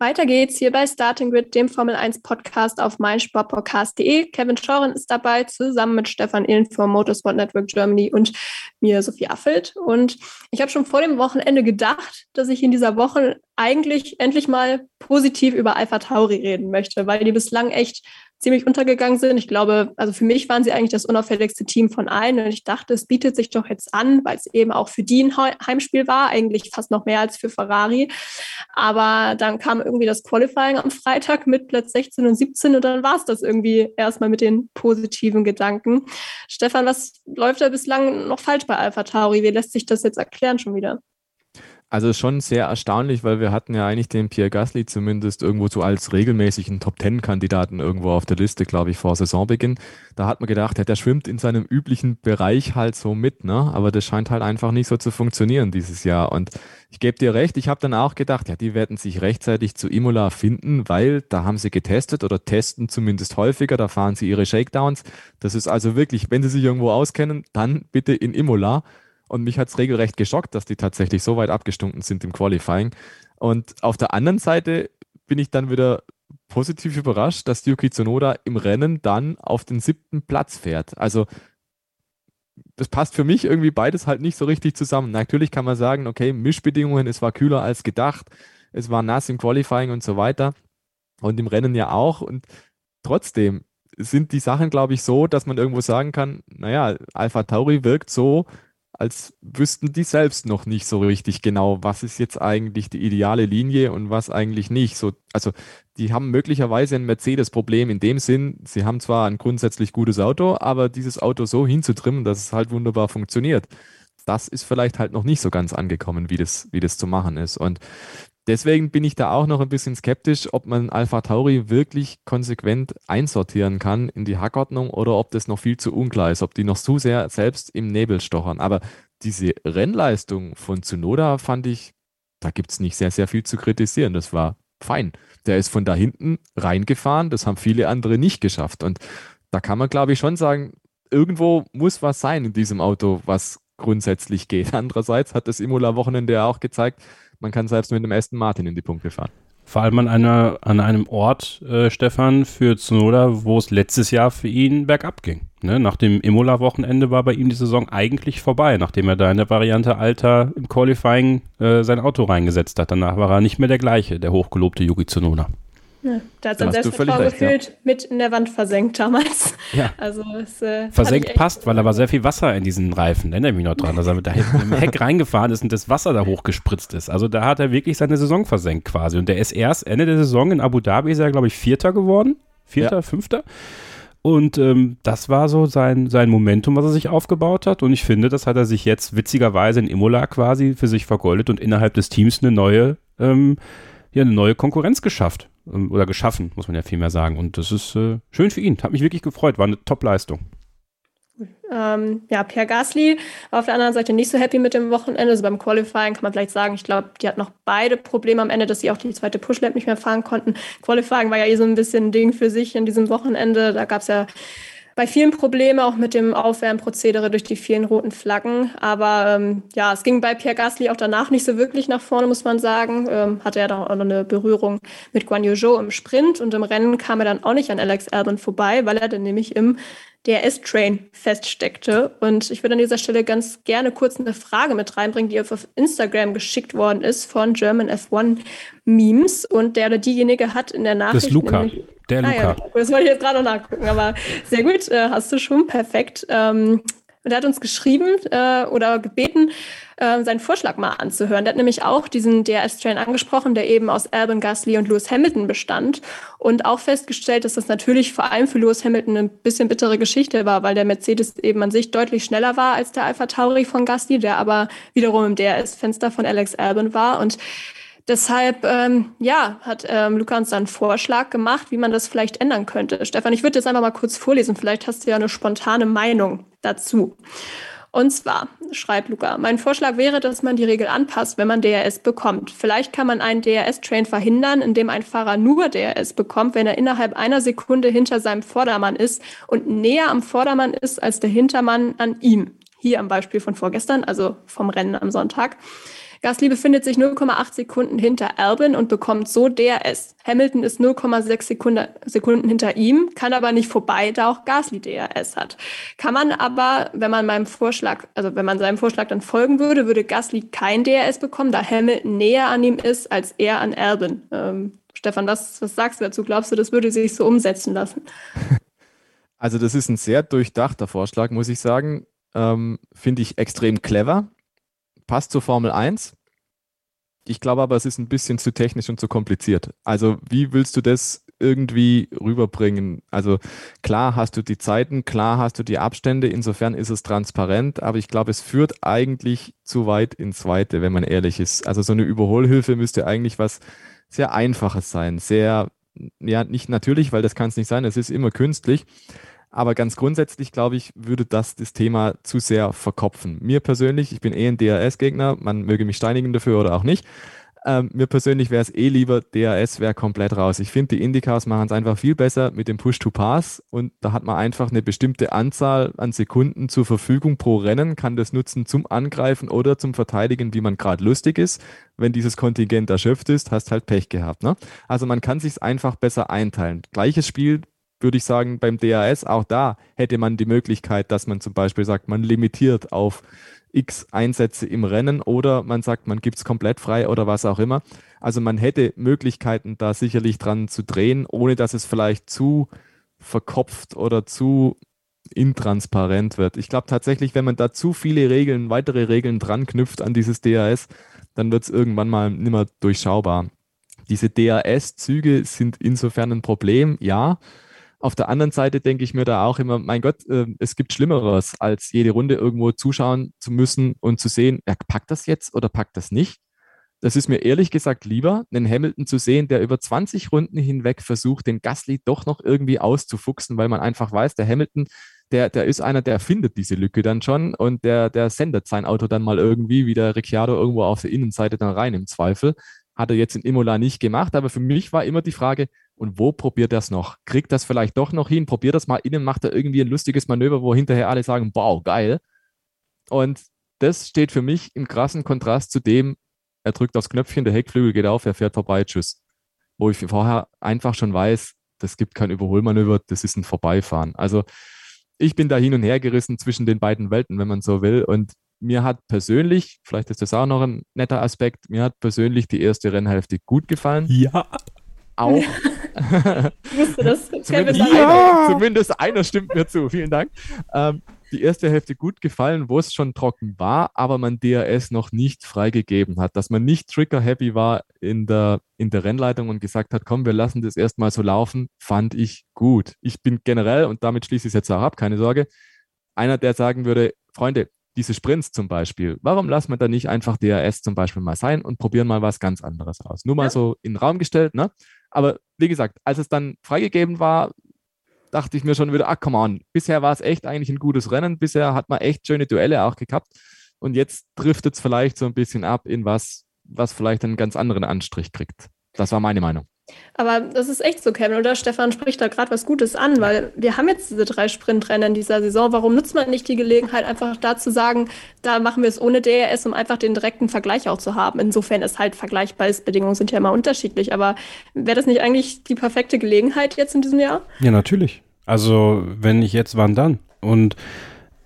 A: Weiter geht's hier bei Starting Grid, dem Formel 1 Podcast auf meinsportpodcast.de. Kevin Schoren ist dabei, zusammen mit Stefan Illen vom Motorsport Network Germany und mir, Sophie Affelt. Und ich habe schon vor dem Wochenende gedacht, dass ich in dieser Woche eigentlich endlich mal positiv über Alpha Tauri reden möchte, weil die bislang echt ziemlich untergegangen sind. Ich glaube, also für mich waren sie eigentlich das unauffälligste Team von allen. Und ich dachte, es bietet sich doch jetzt an, weil es eben auch für die ein Heimspiel war, eigentlich fast noch mehr als für Ferrari. Aber dann kam irgendwie das Qualifying am Freitag mit Platz 16 und 17 und dann war es das irgendwie erstmal mit den positiven Gedanken. Stefan, was läuft da bislang noch falsch bei Alpha Tauri? Wie lässt sich das jetzt erklären schon wieder?
C: Also schon sehr erstaunlich, weil wir hatten ja eigentlich den Pierre Gasly zumindest irgendwo so als regelmäßigen Top-Ten-Kandidaten irgendwo auf der Liste, glaube ich, vor Saisonbeginn. Da hat man gedacht, ja, der schwimmt in seinem üblichen Bereich halt so mit, ne? Aber das scheint halt einfach nicht so zu funktionieren dieses Jahr. Und ich gebe dir recht, ich habe dann auch gedacht, ja, die werden sich rechtzeitig zu Imola finden, weil da haben sie getestet oder testen zumindest häufiger, da fahren sie ihre Shakedowns. Das ist also wirklich, wenn sie sich irgendwo auskennen, dann bitte in Imola. Und mich hat es regelrecht geschockt, dass die tatsächlich so weit abgestunken sind im Qualifying. Und auf der anderen Seite bin ich dann wieder positiv überrascht, dass Yuki Tsunoda im Rennen dann auf den siebten Platz fährt. Also das passt für mich irgendwie beides halt nicht so richtig zusammen. Natürlich kann man sagen, okay, Mischbedingungen, es war kühler als gedacht, es war nass im Qualifying und so weiter und im Rennen ja auch. Und trotzdem sind die Sachen, glaube ich, so, dass man irgendwo sagen kann, naja, Alpha Tauri wirkt so, als wüssten die selbst noch nicht so richtig genau, was ist jetzt eigentlich die ideale Linie und was eigentlich nicht. So, also die haben möglicherweise ein Mercedes-Problem in dem Sinn, sie haben zwar ein grundsätzlich gutes Auto, aber dieses Auto so hinzutrimmen, dass es halt wunderbar funktioniert, das ist vielleicht halt noch nicht so ganz angekommen, wie das, wie das zu machen ist. Und Deswegen bin ich da auch noch ein bisschen skeptisch, ob man Alpha Tauri wirklich konsequent einsortieren kann in die Hackordnung oder ob das noch viel zu unklar ist, ob die noch zu sehr selbst im Nebel stochern. Aber diese Rennleistung von Tsunoda fand ich, da gibt es nicht sehr, sehr viel zu kritisieren. Das war fein. Der ist von da hinten reingefahren, das haben viele andere nicht geschafft. Und da kann man, glaube ich, schon sagen, irgendwo muss was sein in diesem Auto, was grundsätzlich geht. <laughs> Andererseits hat das Imola-Wochenende ja auch gezeigt, man kann selbst mit dem Aston Martin in die Punkte fahren.
B: Vor allem an, einer, an einem Ort, äh, Stefan, für Tsunoda, wo es letztes Jahr für ihn bergab ging. Ne? Nach dem Imola-Wochenende war bei ihm die Saison eigentlich vorbei, nachdem er da in der Variante Alter im Qualifying äh, sein Auto reingesetzt hat. Danach war er nicht mehr der gleiche, der hochgelobte Yuki Tsunoda.
A: Ja, da hat sein Selbstvertrauen gefühlt ja. mit in der Wand versenkt damals.
B: Ja. <laughs> Also es, äh, versenkt passt, weil da war sehr viel Wasser in diesen Reifen. Erinnere mich noch dran, dass er mit da im Heck <laughs> reingefahren ist und das Wasser da hochgespritzt ist. Also da hat er wirklich seine Saison versenkt quasi. Und der ist erst Ende der Saison in Abu Dhabi ist er, glaube ich, Vierter geworden. Vierter, ja. fünfter. Und ähm, das war so sein, sein Momentum, was er sich aufgebaut hat. Und ich finde, das hat er sich jetzt witzigerweise in Imola quasi für sich vergoldet und innerhalb des Teams eine neue, ähm, ja, eine neue Konkurrenz geschafft. Ähm, oder geschaffen, muss man ja vielmehr sagen. Und das ist äh, schön für ihn. Hat mich wirklich gefreut. War eine Top-Leistung.
A: Ähm, ja, Pierre Gasly war auf der anderen Seite nicht so happy mit dem Wochenende. Also beim Qualifying kann man vielleicht sagen, ich glaube, die hat noch beide Probleme am Ende, dass sie auch die zweite Pushlap nicht mehr fahren konnten. Qualifying war ja eh so ein bisschen ein Ding für sich in diesem Wochenende. Da gab es ja bei vielen Probleme, auch mit dem Aufwärmprozedere durch die vielen roten Flaggen. Aber ähm, ja, es ging bei Pierre Gasly auch danach nicht so wirklich nach vorne, muss man sagen. Ähm, hatte er dann auch noch eine Berührung mit Guan Yu Zhou im Sprint und im Rennen kam er dann auch nicht an Alex Albon vorbei, weil er dann nämlich im DRS-Train feststeckte. Und ich würde an dieser Stelle ganz gerne kurz eine Frage mit reinbringen, die auf Instagram geschickt worden ist von German F1 Memes. Und der oder diejenige hat in der Nachricht.
B: Das Luca. Nämlich, der ah, Luca. Ja,
A: das wollte ich jetzt gerade noch nachgucken, aber sehr gut, äh, hast du schon, perfekt. Ähm, und er hat uns geschrieben äh, oder gebeten, äh, seinen Vorschlag mal anzuhören. Der hat nämlich auch diesen DRS-Train angesprochen, der eben aus Albon Gasly und Lewis Hamilton bestand und auch festgestellt, dass das natürlich vor allem für Lewis Hamilton eine bisschen bittere Geschichte war, weil der Mercedes eben an sich deutlich schneller war als der Alpha Tauri von Gasly, der aber wiederum im DRS-Fenster von Alex Albon war und Deshalb, ähm, ja, hat ähm, Luca uns dann einen Vorschlag gemacht, wie man das vielleicht ändern könnte. Stefan, ich würde jetzt einfach mal kurz vorlesen. Vielleicht hast du ja eine spontane Meinung dazu. Und zwar, schreibt Luca, mein Vorschlag wäre, dass man die Regel anpasst, wenn man DRS bekommt. Vielleicht kann man einen DRS-Train verhindern, indem ein Fahrer nur DRS bekommt, wenn er innerhalb einer Sekunde hinter seinem Vordermann ist und näher am Vordermann ist als der Hintermann an ihm. Hier am Beispiel von vorgestern, also vom Rennen am Sonntag. Gasly befindet sich 0,8 Sekunden hinter Albin und bekommt so DRS. Hamilton ist 0,6 Sekunden, Sekunden hinter ihm, kann aber nicht vorbei, da auch Gasly DRS hat. Kann man aber, wenn man meinem Vorschlag, also wenn man seinem Vorschlag dann folgen würde, würde Gasly kein DRS bekommen, da Hamilton näher an ihm ist als er an Albin. Ähm, Stefan, was, was sagst du dazu? Glaubst du, das würde sich so umsetzen lassen?
C: Also das ist ein sehr durchdachter Vorschlag, muss ich sagen. Ähm, Finde ich extrem clever passt zur Formel 1. Ich glaube aber, es ist ein bisschen zu technisch und zu kompliziert. Also, wie willst du das irgendwie rüberbringen? Also, klar hast du die Zeiten, klar hast du die Abstände, insofern ist es transparent, aber ich glaube, es führt eigentlich zu weit ins Weite, wenn man ehrlich ist. Also, so eine Überholhilfe müsste eigentlich was sehr Einfaches sein, sehr, ja, nicht natürlich, weil das kann es nicht sein, es ist immer künstlich. Aber ganz grundsätzlich, glaube ich, würde das das Thema zu sehr verkopfen. Mir persönlich, ich bin eh ein DRS-Gegner, man möge mich steinigen dafür oder auch nicht. Ähm, mir persönlich wäre es eh lieber, DRS wäre komplett raus. Ich finde, die Indicars machen es einfach viel besser mit dem Push-to-Pass und da hat man einfach eine bestimmte Anzahl an Sekunden zur Verfügung pro Rennen, kann das nutzen zum Angreifen oder zum Verteidigen, wie man gerade lustig ist. Wenn dieses Kontingent erschöpft ist, hast halt Pech gehabt. Ne? Also man kann sich einfach besser einteilen. Gleiches Spiel würde ich sagen, beim DAS, auch da hätte man die Möglichkeit, dass man zum Beispiel sagt, man limitiert auf x Einsätze im Rennen oder man sagt, man gibt es komplett frei oder was auch immer. Also man hätte Möglichkeiten, da sicherlich dran zu drehen, ohne dass es vielleicht zu verkopft oder zu intransparent wird. Ich glaube tatsächlich, wenn man da zu viele Regeln, weitere Regeln dran knüpft an dieses DAS, dann wird es irgendwann mal nimmer durchschaubar. Diese DAS-Züge sind insofern ein Problem, ja, auf der anderen Seite denke ich mir da auch immer, mein Gott, äh, es gibt Schlimmeres, als jede Runde irgendwo zuschauen zu müssen und zu sehen, ja, packt das jetzt oder packt das nicht. Das ist mir ehrlich gesagt lieber, einen Hamilton zu sehen, der über 20 Runden hinweg versucht, den Gasly doch noch irgendwie auszufuchsen, weil man einfach weiß, der Hamilton, der, der ist einer, der findet diese Lücke dann schon und der, der sendet sein Auto dann mal irgendwie, wie der Ricciardo irgendwo auf der Innenseite dann rein im Zweifel. Hat er jetzt in Imola nicht gemacht, aber für mich war immer die Frage, und wo probiert er es noch? Kriegt das vielleicht doch noch hin? Probiert das mal innen, macht er irgendwie ein lustiges Manöver, wo hinterher alle sagen, wow, geil. Und das steht für mich im krassen Kontrast zu dem, er drückt aufs Knöpfchen, der Heckflügel geht auf, er fährt vorbei, tschüss. Wo ich vorher einfach schon weiß, das gibt kein Überholmanöver, das ist ein Vorbeifahren. Also ich bin da hin und her gerissen zwischen den beiden Welten, wenn man so will. Und mir hat persönlich, vielleicht ist das auch noch ein netter Aspekt, mir hat persönlich die erste Rennhälfte gut gefallen.
B: Ja.
C: Auch <laughs> <laughs>
A: ich wusste das.
C: zumindest, ja. einer, zumindest, einer, stimmt mir zu. Vielen Dank. Ähm, die erste Hälfte gut gefallen, wo es schon trocken war, aber man DRS noch nicht freigegeben hat, dass man nicht trigger-happy war in der, in der Rennleitung und gesagt hat, komm, wir lassen das erstmal so laufen, fand ich gut. Ich bin generell, und damit schließe ich es jetzt auch ab, keine Sorge, einer, der sagen würde, Freunde, diese Sprints zum Beispiel, warum lassen wir da nicht einfach DRS zum Beispiel mal sein und probieren mal was ganz anderes aus? Nur mal ja. so in den Raum gestellt, ne? Aber wie gesagt, als es dann freigegeben war, dachte ich mir schon wieder, ah, come on, bisher war es echt eigentlich ein gutes Rennen, bisher hat man echt schöne Duelle auch gehabt und jetzt driftet es vielleicht so ein bisschen ab in was, was vielleicht einen ganz anderen Anstrich kriegt. Das war meine Meinung.
A: Aber das ist echt so, Kevin, oder? Stefan spricht da gerade was Gutes an, weil wir haben jetzt diese drei Sprintrennen in dieser Saison. Warum nutzt man nicht die Gelegenheit, einfach da zu sagen, da machen wir es ohne DRS, um einfach den direkten Vergleich auch zu haben? Insofern ist halt vergleichbar ist, Bedingungen sind ja immer unterschiedlich. Aber wäre das nicht eigentlich die perfekte Gelegenheit jetzt in diesem Jahr?
B: Ja, natürlich. Also, wenn nicht jetzt, wann dann? Und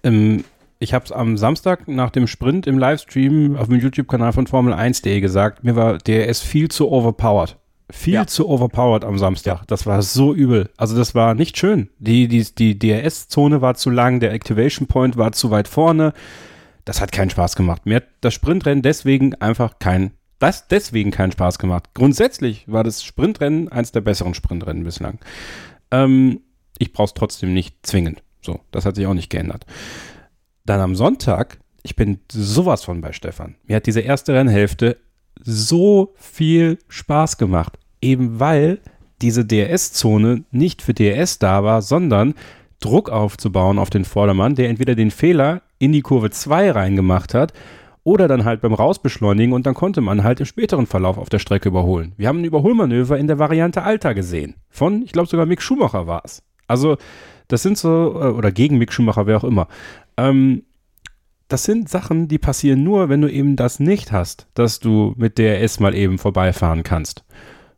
B: ähm, ich habe es am Samstag nach dem Sprint im Livestream auf dem YouTube-Kanal von Formel 1.de gesagt, mir war DRS viel zu overpowered viel ja. zu overpowered am Samstag. Das war so übel. Also das war nicht schön. Die, die, die DRS-Zone war zu lang, der Activation Point war zu weit vorne. Das hat keinen Spaß gemacht. Mir hat das Sprintrennen deswegen einfach kein, das deswegen keinen Spaß gemacht. Grundsätzlich war das Sprintrennen eins der besseren Sprintrennen bislang. Ähm, ich brauche es trotzdem nicht zwingend. So, das hat sich auch nicht geändert. Dann am Sonntag, ich bin sowas von bei Stefan. Mir hat diese erste Rennhälfte so viel Spaß gemacht eben weil diese DRS-Zone nicht für DRS da war, sondern Druck aufzubauen auf den Vordermann, der entweder den Fehler in die Kurve 2 reingemacht hat oder dann halt beim Rausbeschleunigen und dann konnte man halt im späteren Verlauf auf der Strecke überholen. Wir haben ein Überholmanöver in der Variante Alter gesehen. Von, ich glaube sogar Mick Schumacher war es. Also, das sind so, äh, oder gegen Mick Schumacher, wer auch immer. Ähm, das sind Sachen, die passieren nur, wenn du eben das nicht hast, dass du mit DRS mal eben vorbeifahren kannst.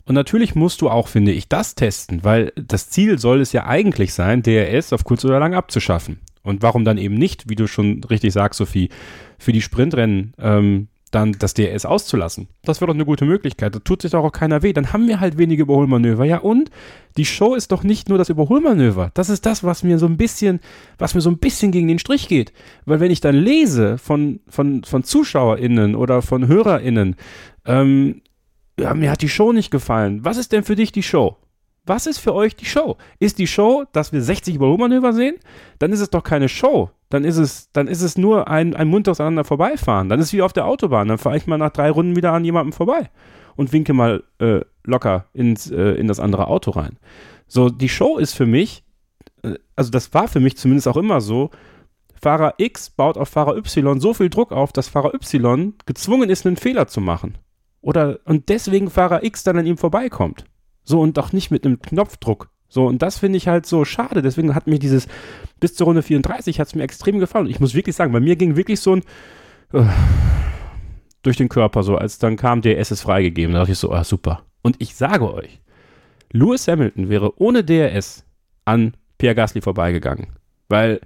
B: Und natürlich musst du auch, finde ich, das testen, weil das Ziel soll es ja eigentlich sein, DRS auf kurz oder lang abzuschaffen. Und warum dann eben nicht, wie du schon richtig sagst, Sophie, für die Sprintrennen ähm, dann das DRS auszulassen? Das wäre doch eine gute Möglichkeit. Da tut sich doch auch keiner weh. Dann haben wir halt wenige Überholmanöver. Ja, und die Show ist doch nicht nur das Überholmanöver. Das ist das, was mir so ein bisschen, was mir so ein bisschen gegen den Strich geht. Weil wenn ich dann lese von, von, von ZuschauerInnen oder von HörerInnen, ähm, ja, mir hat die Show nicht gefallen. Was ist denn für dich die Show? Was ist für euch die Show? Ist die Show, dass wir 60 Überholmanöver sehen? Dann ist es doch keine Show. Dann ist es, dann ist es nur ein, ein munteres aneinander vorbeifahren. Dann ist es wie auf der Autobahn. Dann fahre ich mal nach drei Runden wieder an jemandem vorbei und winke mal äh, locker ins, äh, in das andere Auto rein. So, die Show ist für mich, äh, also das war für mich zumindest auch immer so, Fahrer X baut auf Fahrer Y so viel Druck auf, dass Fahrer Y gezwungen ist, einen Fehler zu machen. Oder, und deswegen Fahrer X dann an ihm vorbeikommt. So, und auch nicht mit einem Knopfdruck. So, und das finde ich halt so schade. Deswegen hat mir dieses, bis zur Runde 34 hat es mir extrem gefallen. Ich muss wirklich sagen, bei mir ging wirklich so ein, uh, durch den Körper, so, als dann kam DRS ist freigegeben. Da dachte ich so, ah, super. Und ich sage euch, Lewis Hamilton wäre ohne DRS an Pierre Gasly vorbeigegangen. Weil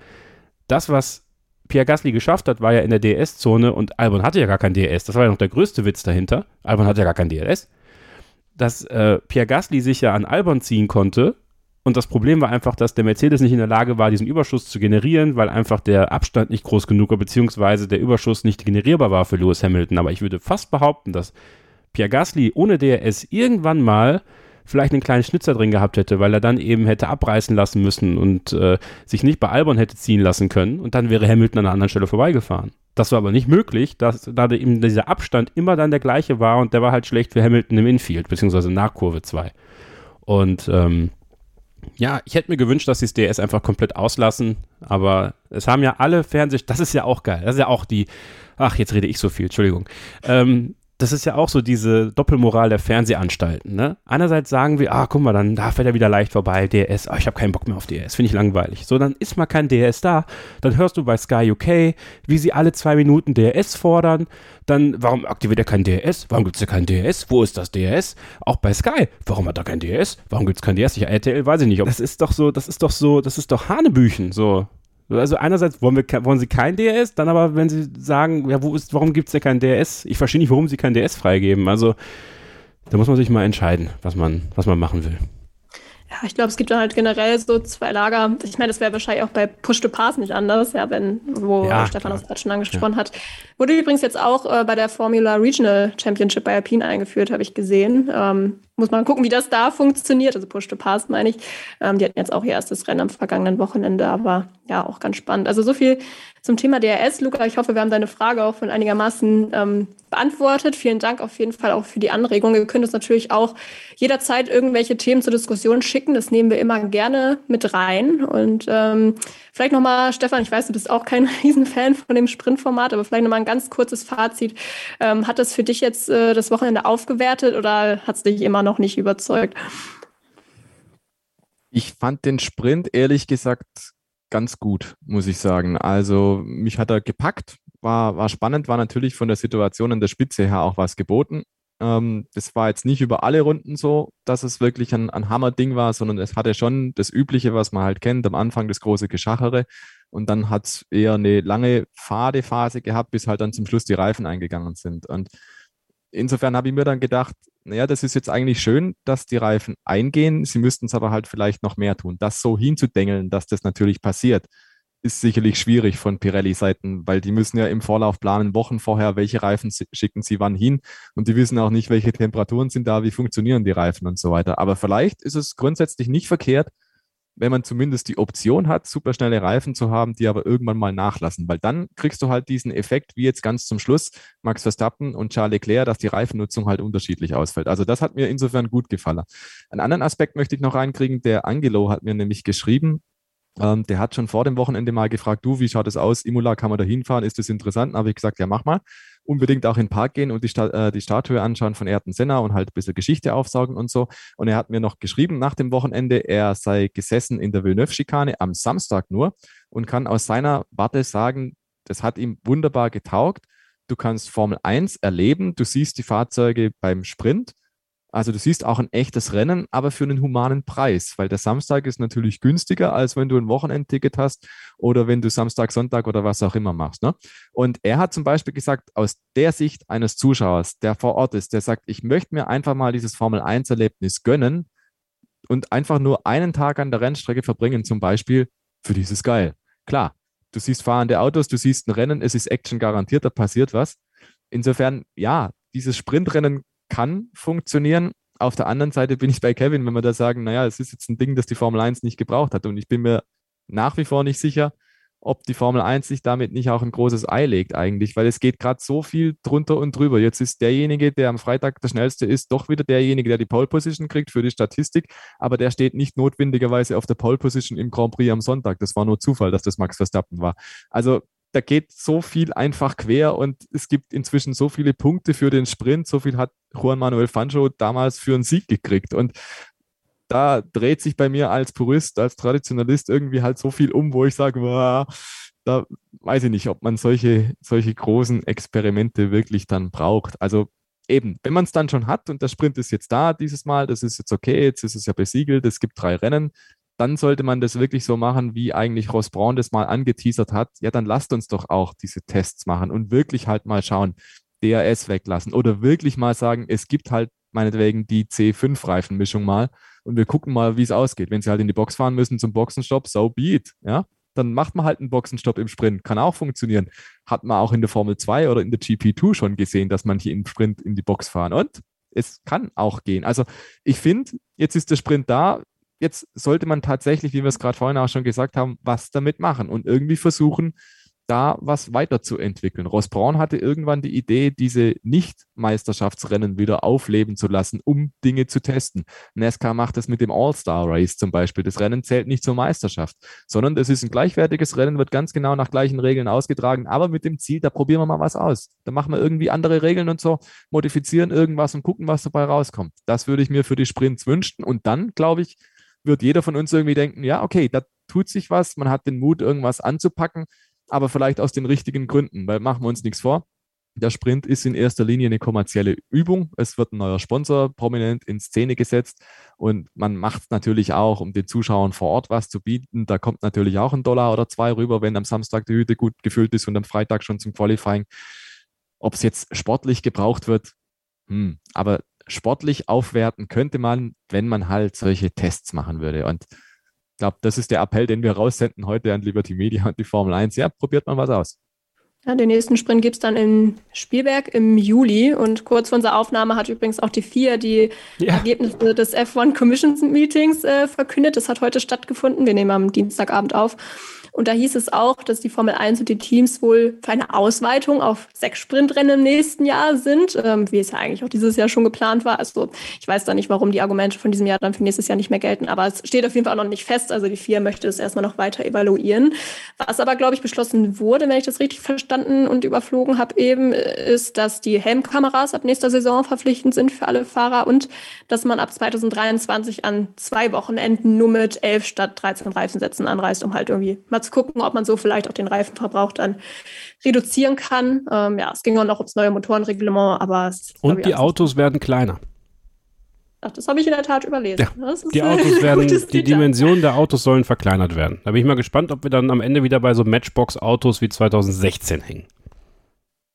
B: das, was Pierre Gasly geschafft hat, war ja in der DS-Zone und Albon hatte ja gar kein DS. Das war ja noch der größte Witz dahinter. Albon hatte ja gar kein DRS. Dass äh, Pierre Gasly sich ja an Albon ziehen konnte. Und das Problem war einfach, dass der Mercedes nicht in der Lage war, diesen Überschuss zu generieren, weil einfach der Abstand nicht groß genug war, beziehungsweise der Überschuss nicht generierbar war für Lewis Hamilton. Aber ich würde fast behaupten, dass Pierre Gasly ohne DRS irgendwann mal vielleicht einen kleinen Schnitzer drin gehabt hätte, weil er dann eben hätte abreißen lassen müssen und äh, sich nicht bei Albon hätte ziehen lassen können und dann wäre Hamilton an einer anderen Stelle vorbeigefahren. Das war aber nicht möglich, dass, da eben dieser Abstand immer dann der gleiche war und der war halt schlecht für Hamilton im Infield, beziehungsweise nach Kurve 2. Und ähm, ja, ich hätte mir gewünscht, dass sie das DS einfach komplett auslassen, aber es haben ja alle Fernseh, das ist ja auch geil, das ist ja auch die, ach, jetzt rede ich so viel, Entschuldigung. Ähm, das ist ja auch so diese Doppelmoral der Fernsehanstalten. Ne? Einerseits sagen wir, ah, guck mal, dann da fährt er wieder leicht vorbei, DS, ah, ich habe keinen Bock mehr auf DS, finde ich langweilig. So, dann ist mal kein DS da. Dann hörst du bei Sky UK, wie sie alle zwei Minuten DS fordern. Dann, warum aktiviert er kein DS? Warum gibt es da kein DS? Wo ist das DS? Auch bei Sky, warum hat er kein DS? Warum gibt es kein DS? Ich, RTL weiß ich nicht. Das ist doch so, das ist doch so, das ist doch Hanebüchen, so. Also einerseits wollen, wir, wollen sie kein DRS, dann aber, wenn sie sagen, ja, wo ist, warum gibt es denn kein DRS? Ich verstehe nicht, warum sie kein DRS freigeben. Also da muss man sich mal entscheiden, was man, was man machen will.
A: Ja, ich glaube, es gibt dann halt generell so zwei Lager. Ich meine, das wäre wahrscheinlich auch bei Push to Pass nicht anders, ja, wenn, wo ja, Stefan das gerade schon angesprochen ja. hat. Wurde übrigens jetzt auch äh, bei der Formula Regional Championship bei Alpine eingeführt, habe ich gesehen. Ähm, muss man gucken, wie das da funktioniert. Also Push to Pass meine ich. Ähm, die hatten jetzt auch ihr erstes Rennen am vergangenen Wochenende, aber ja, auch ganz spannend. Also so viel zum Thema DRS. Luca, ich hoffe, wir haben deine Frage auch von einigermaßen ähm, beantwortet. Vielen Dank auf jeden Fall auch für die Anregung. Ihr könnt uns natürlich auch jederzeit irgendwelche Themen zur Diskussion schicken. Das nehmen wir immer gerne mit rein. Und ähm, vielleicht nochmal, Stefan, ich weiß, du bist auch kein <laughs> Riesenfan von dem Sprintformat, aber vielleicht nochmal ein ganz kurzes Fazit. Ähm, hat das für dich jetzt äh, das Wochenende aufgewertet oder hat es dich immer noch nicht überzeugt?
C: Ich fand den Sprint ehrlich gesagt ganz gut, muss ich sagen. Also mich hat er gepackt, war, war spannend, war natürlich von der Situation in der Spitze her auch was geboten. Ähm, das war jetzt nicht über alle Runden so, dass es wirklich ein, ein Hammer-Ding war, sondern es hatte schon das Übliche, was man halt kennt, am Anfang das große Geschachere. Und dann hat es eher eine lange Fadephase gehabt, bis halt dann zum Schluss die Reifen eingegangen sind. Und insofern habe ich mir dann gedacht, naja, das ist jetzt eigentlich schön, dass die Reifen eingehen. Sie müssten es aber halt vielleicht noch mehr tun. Das so hinzudengeln, dass das natürlich passiert, ist sicherlich schwierig von Pirelli-Seiten, weil die müssen ja im Vorlauf planen, Wochen vorher, welche Reifen schicken sie wann hin und die wissen auch nicht, welche Temperaturen sind da, wie funktionieren die Reifen und so weiter. Aber vielleicht ist es grundsätzlich nicht verkehrt, wenn man zumindest die Option hat, superschnelle Reifen zu haben, die aber irgendwann mal nachlassen, weil dann kriegst du halt diesen Effekt, wie jetzt ganz zum Schluss Max Verstappen und Charles Leclerc, dass die Reifennutzung halt unterschiedlich ausfällt. Also das hat mir insofern gut gefallen. Einen anderen Aspekt möchte ich noch reinkriegen. Der Angelo hat mir nämlich geschrieben, ähm, der hat schon vor dem Wochenende mal gefragt, du, wie schaut es aus? Imola, kann man da hinfahren? Ist das interessant? Dann habe ich gesagt, ja, mach mal. Unbedingt auch in den Park gehen und die, Sta äh, die Statue anschauen von Ayrton Senna und halt ein bisschen Geschichte aufsaugen und so. Und er hat mir noch geschrieben nach dem Wochenende, er sei gesessen in der Villeneuve-Schikane am Samstag nur und kann aus seiner Warte sagen, das hat ihm wunderbar getaugt. Du kannst Formel 1 erleben, du siehst die Fahrzeuge beim Sprint also du siehst auch ein echtes Rennen, aber für einen humanen Preis, weil der Samstag ist natürlich günstiger, als wenn du ein Wochenendticket hast oder wenn du Samstag, Sonntag oder was auch immer machst. Ne? Und er hat zum Beispiel gesagt, aus der Sicht eines Zuschauers, der vor Ort ist, der sagt, ich möchte mir einfach mal dieses Formel-1-Erlebnis gönnen und einfach nur einen Tag an der Rennstrecke verbringen, zum Beispiel, für dieses geil. Klar, du siehst fahrende Autos, du siehst ein Rennen, es ist Action garantiert, da passiert was. Insofern, ja, dieses Sprintrennen kann funktionieren. Auf der anderen Seite bin ich bei Kevin, wenn wir da sagen, naja, es ist jetzt ein Ding, das die Formel 1 nicht gebraucht hat. Und ich bin mir nach wie vor nicht sicher, ob die Formel 1 sich damit nicht auch ein großes Ei legt eigentlich, weil es geht gerade so viel drunter und drüber. Jetzt ist derjenige, der am Freitag der schnellste ist, doch wieder derjenige, der die Pole Position kriegt für die Statistik, aber der steht nicht notwendigerweise auf der Pole Position im Grand Prix am Sonntag. Das war nur Zufall, dass das Max Verstappen war. Also da geht so viel einfach quer und es gibt inzwischen so viele Punkte für den Sprint. So viel hat Juan Manuel Fancho damals für einen Sieg gekriegt. Und da dreht sich bei mir als Purist, als Traditionalist irgendwie halt so viel um, wo ich sage, da weiß ich nicht, ob man solche, solche großen Experimente wirklich dann braucht. Also eben, wenn man es dann schon hat und der Sprint ist jetzt da dieses Mal, das ist jetzt okay, jetzt ist es ja besiegelt, es gibt drei Rennen, dann sollte man das wirklich so machen, wie eigentlich Ross Braun das mal angeteasert hat. Ja, dann lasst uns doch auch diese Tests machen und wirklich halt mal schauen, DRS weglassen oder wirklich mal sagen, es gibt halt meinetwegen die C5-Reifenmischung mal und wir gucken mal, wie es ausgeht. Wenn sie halt in die Box fahren müssen zum Boxenstopp, so be it, ja. Dann macht man halt einen Boxenstopp im Sprint. Kann auch funktionieren. Hat man auch in der Formel 2 oder in der GP2 schon gesehen, dass manche im Sprint in die Box fahren. Und es kann auch gehen. Also ich finde, jetzt ist der Sprint da jetzt sollte man tatsächlich, wie wir es gerade vorhin auch schon gesagt haben, was damit machen und irgendwie versuchen, da was weiterzuentwickeln. Ross Braun hatte irgendwann die Idee, diese Nicht-Meisterschaftsrennen wieder aufleben zu lassen, um Dinge zu testen. NASCAR macht das mit dem All-Star-Race zum Beispiel. Das Rennen zählt nicht zur Meisterschaft, sondern das ist ein gleichwertiges Rennen, wird ganz genau nach gleichen Regeln ausgetragen, aber mit dem Ziel, da probieren wir mal was aus. Da machen wir irgendwie andere Regeln und so, modifizieren irgendwas und gucken, was dabei rauskommt. Das würde ich mir für die Sprints wünschen. Und dann, glaube ich, wird jeder von uns irgendwie denken, ja, okay, da tut sich was, man hat den Mut, irgendwas anzupacken, aber vielleicht aus den richtigen Gründen, weil machen wir uns nichts vor. Der Sprint ist in erster Linie eine kommerzielle Übung. Es wird ein neuer Sponsor prominent in Szene gesetzt und man macht es natürlich auch, um den Zuschauern vor Ort was zu bieten. Da kommt natürlich auch ein Dollar oder zwei rüber, wenn am Samstag die Hütte gut gefüllt ist und am Freitag schon zum Qualifying. Ob es jetzt sportlich gebraucht wird, hm. aber sportlich aufwerten könnte man, wenn man halt solche Tests machen würde. Und ich glaube, das ist der Appell, den wir raussenden heute an Liberty Media und die Formel 1. Ja, probiert mal was aus.
A: Ja, den nächsten Sprint gibt es dann in Spielberg im Juli. Und kurz vor unserer Aufnahme hat übrigens auch die FIA die ja. Ergebnisse des F1 Commissions Meetings äh, verkündet. Das hat heute stattgefunden. Wir nehmen am Dienstagabend auf. Und da hieß es auch, dass die Formel 1 und die Teams wohl für eine Ausweitung auf sechs Sprintrennen im nächsten Jahr sind, ähm, wie es ja eigentlich auch dieses Jahr schon geplant war. Also ich weiß da nicht, warum die Argumente von diesem Jahr dann für nächstes Jahr nicht mehr gelten, aber es steht auf jeden Fall noch nicht fest. Also die FIA möchte das erstmal noch weiter evaluieren. Was aber, glaube ich, beschlossen wurde, wenn ich das richtig verstanden und überflogen habe eben, ist, dass die Helmkameras ab nächster Saison verpflichtend sind für alle Fahrer und dass man ab 2023 an zwei Wochenenden nur mit elf statt 13 Reifensätzen anreist, um halt irgendwie mal zu zu gucken, ob man so vielleicht auch den Reifenverbrauch dann reduzieren kann. Ähm, ja, es ging auch noch ums neue Motorenreglement, aber es
B: Und die Autos werden kleiner.
A: Ach, das habe ich in der Tat überlesen.
B: Ja, die Autos <laughs> werden, die Dimensionen der Autos sollen verkleinert werden. Da bin ich mal gespannt, ob wir dann am Ende wieder bei so Matchbox-Autos wie 2016 hängen.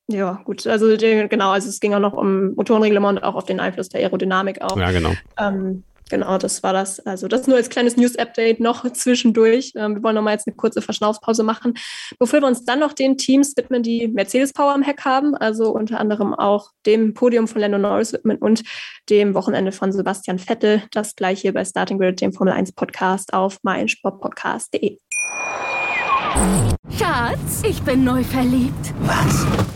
A: Ja, gut, also genau, also es ging auch noch um Motorenreglement und auch auf den Einfluss der Aerodynamik auch.
B: Ja, genau.
A: Ähm, Genau, das war das. Also das nur als kleines News-Update noch zwischendurch. Ähm, wir wollen nochmal jetzt eine kurze Verschnaufspause machen, bevor wir uns dann noch den Teams widmen, die Mercedes Power am Heck haben, also unter anderem auch dem Podium von Lando Norris widmen und dem Wochenende von Sebastian Vettel. Das gleich hier bei Starting Grid, dem Formel 1 Podcast auf meinsportpodcast.de.
E: Schatz, ich bin neu verliebt.
F: Was?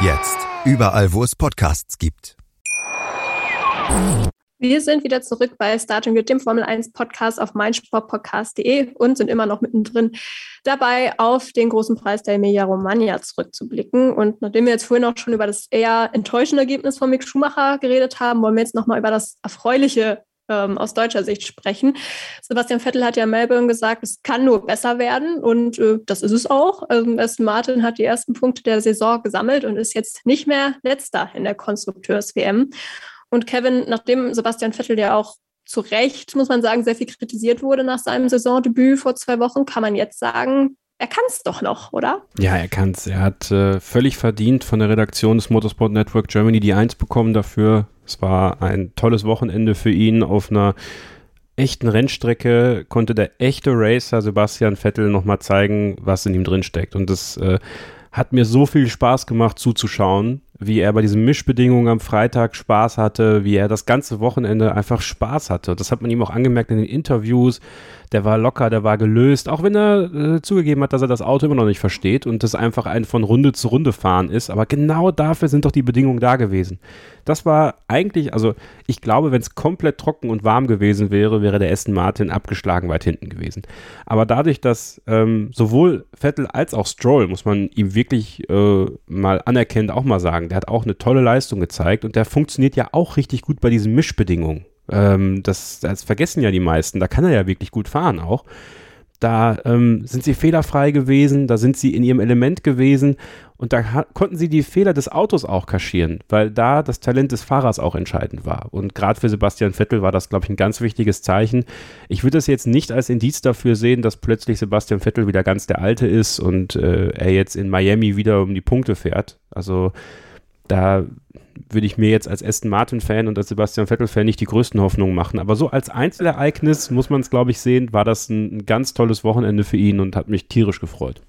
D: Jetzt überall, wo es Podcasts gibt.
A: Wir sind wieder zurück bei Starting with dem Formel 1 Podcast auf meinsportpodcast.de und sind immer noch mittendrin dabei, auf den großen Preis der Emilia Romagna zurückzublicken. Und nachdem wir jetzt vorhin auch schon über das eher enttäuschende Ergebnis von Mick Schumacher geredet haben, wollen wir jetzt nochmal über das erfreuliche ähm, aus deutscher Sicht sprechen. Sebastian Vettel hat ja Melbourne gesagt, es kann nur besser werden und äh, das ist es auch. Ähm, Aston Martin hat die ersten Punkte der Saison gesammelt und ist jetzt nicht mehr letzter in der Konstrukteurs-WM. Und Kevin, nachdem Sebastian Vettel ja auch zu Recht, muss man sagen, sehr viel kritisiert wurde nach seinem Saisondebüt vor zwei Wochen, kann man jetzt sagen, er kann es doch noch, oder?
B: Ja, er kann es. Er hat äh, völlig verdient von der Redaktion des Motorsport Network Germany die Eins bekommen dafür. Es war ein tolles Wochenende für ihn auf einer echten Rennstrecke konnte der echte Racer Sebastian Vettel nochmal zeigen, was in ihm drin steckt. Und das äh, hat mir so viel Spaß gemacht zuzuschauen wie er bei diesen Mischbedingungen am Freitag Spaß hatte, wie er das ganze Wochenende einfach Spaß hatte. Das hat man ihm auch angemerkt in den Interviews. Der war locker, der war gelöst, auch wenn er äh, zugegeben hat, dass er das Auto immer noch nicht versteht und das einfach ein von Runde zu Runde fahren ist. Aber genau dafür sind doch die Bedingungen da gewesen. Das war eigentlich, also ich glaube, wenn es komplett trocken und warm gewesen wäre, wäre der Aston Martin abgeschlagen weit hinten gewesen. Aber dadurch, dass ähm, sowohl Vettel als auch Stroll, muss man ihm wirklich äh, mal anerkennend auch mal sagen, der hat auch eine tolle Leistung gezeigt und der funktioniert ja auch richtig gut bei diesen Mischbedingungen. Ähm, das, das vergessen ja die meisten. Da kann er ja wirklich gut fahren auch. Da ähm, sind sie fehlerfrei gewesen, da sind sie in ihrem Element gewesen und da konnten sie die Fehler des Autos auch kaschieren, weil da das Talent des Fahrers auch entscheidend war. Und gerade für Sebastian Vettel war das, glaube ich, ein ganz wichtiges Zeichen. Ich würde das jetzt nicht als Indiz dafür sehen, dass plötzlich Sebastian Vettel wieder ganz der Alte ist und äh, er jetzt in Miami wieder um die Punkte fährt. Also da würde ich mir jetzt als Aston Martin-Fan und als Sebastian Vettel-Fan nicht die größten Hoffnungen machen. Aber so als Einzelereignis muss man es, glaube ich, sehen, war das ein, ganz tolles Wochenende für ihn und hat mich tierisch gefreut.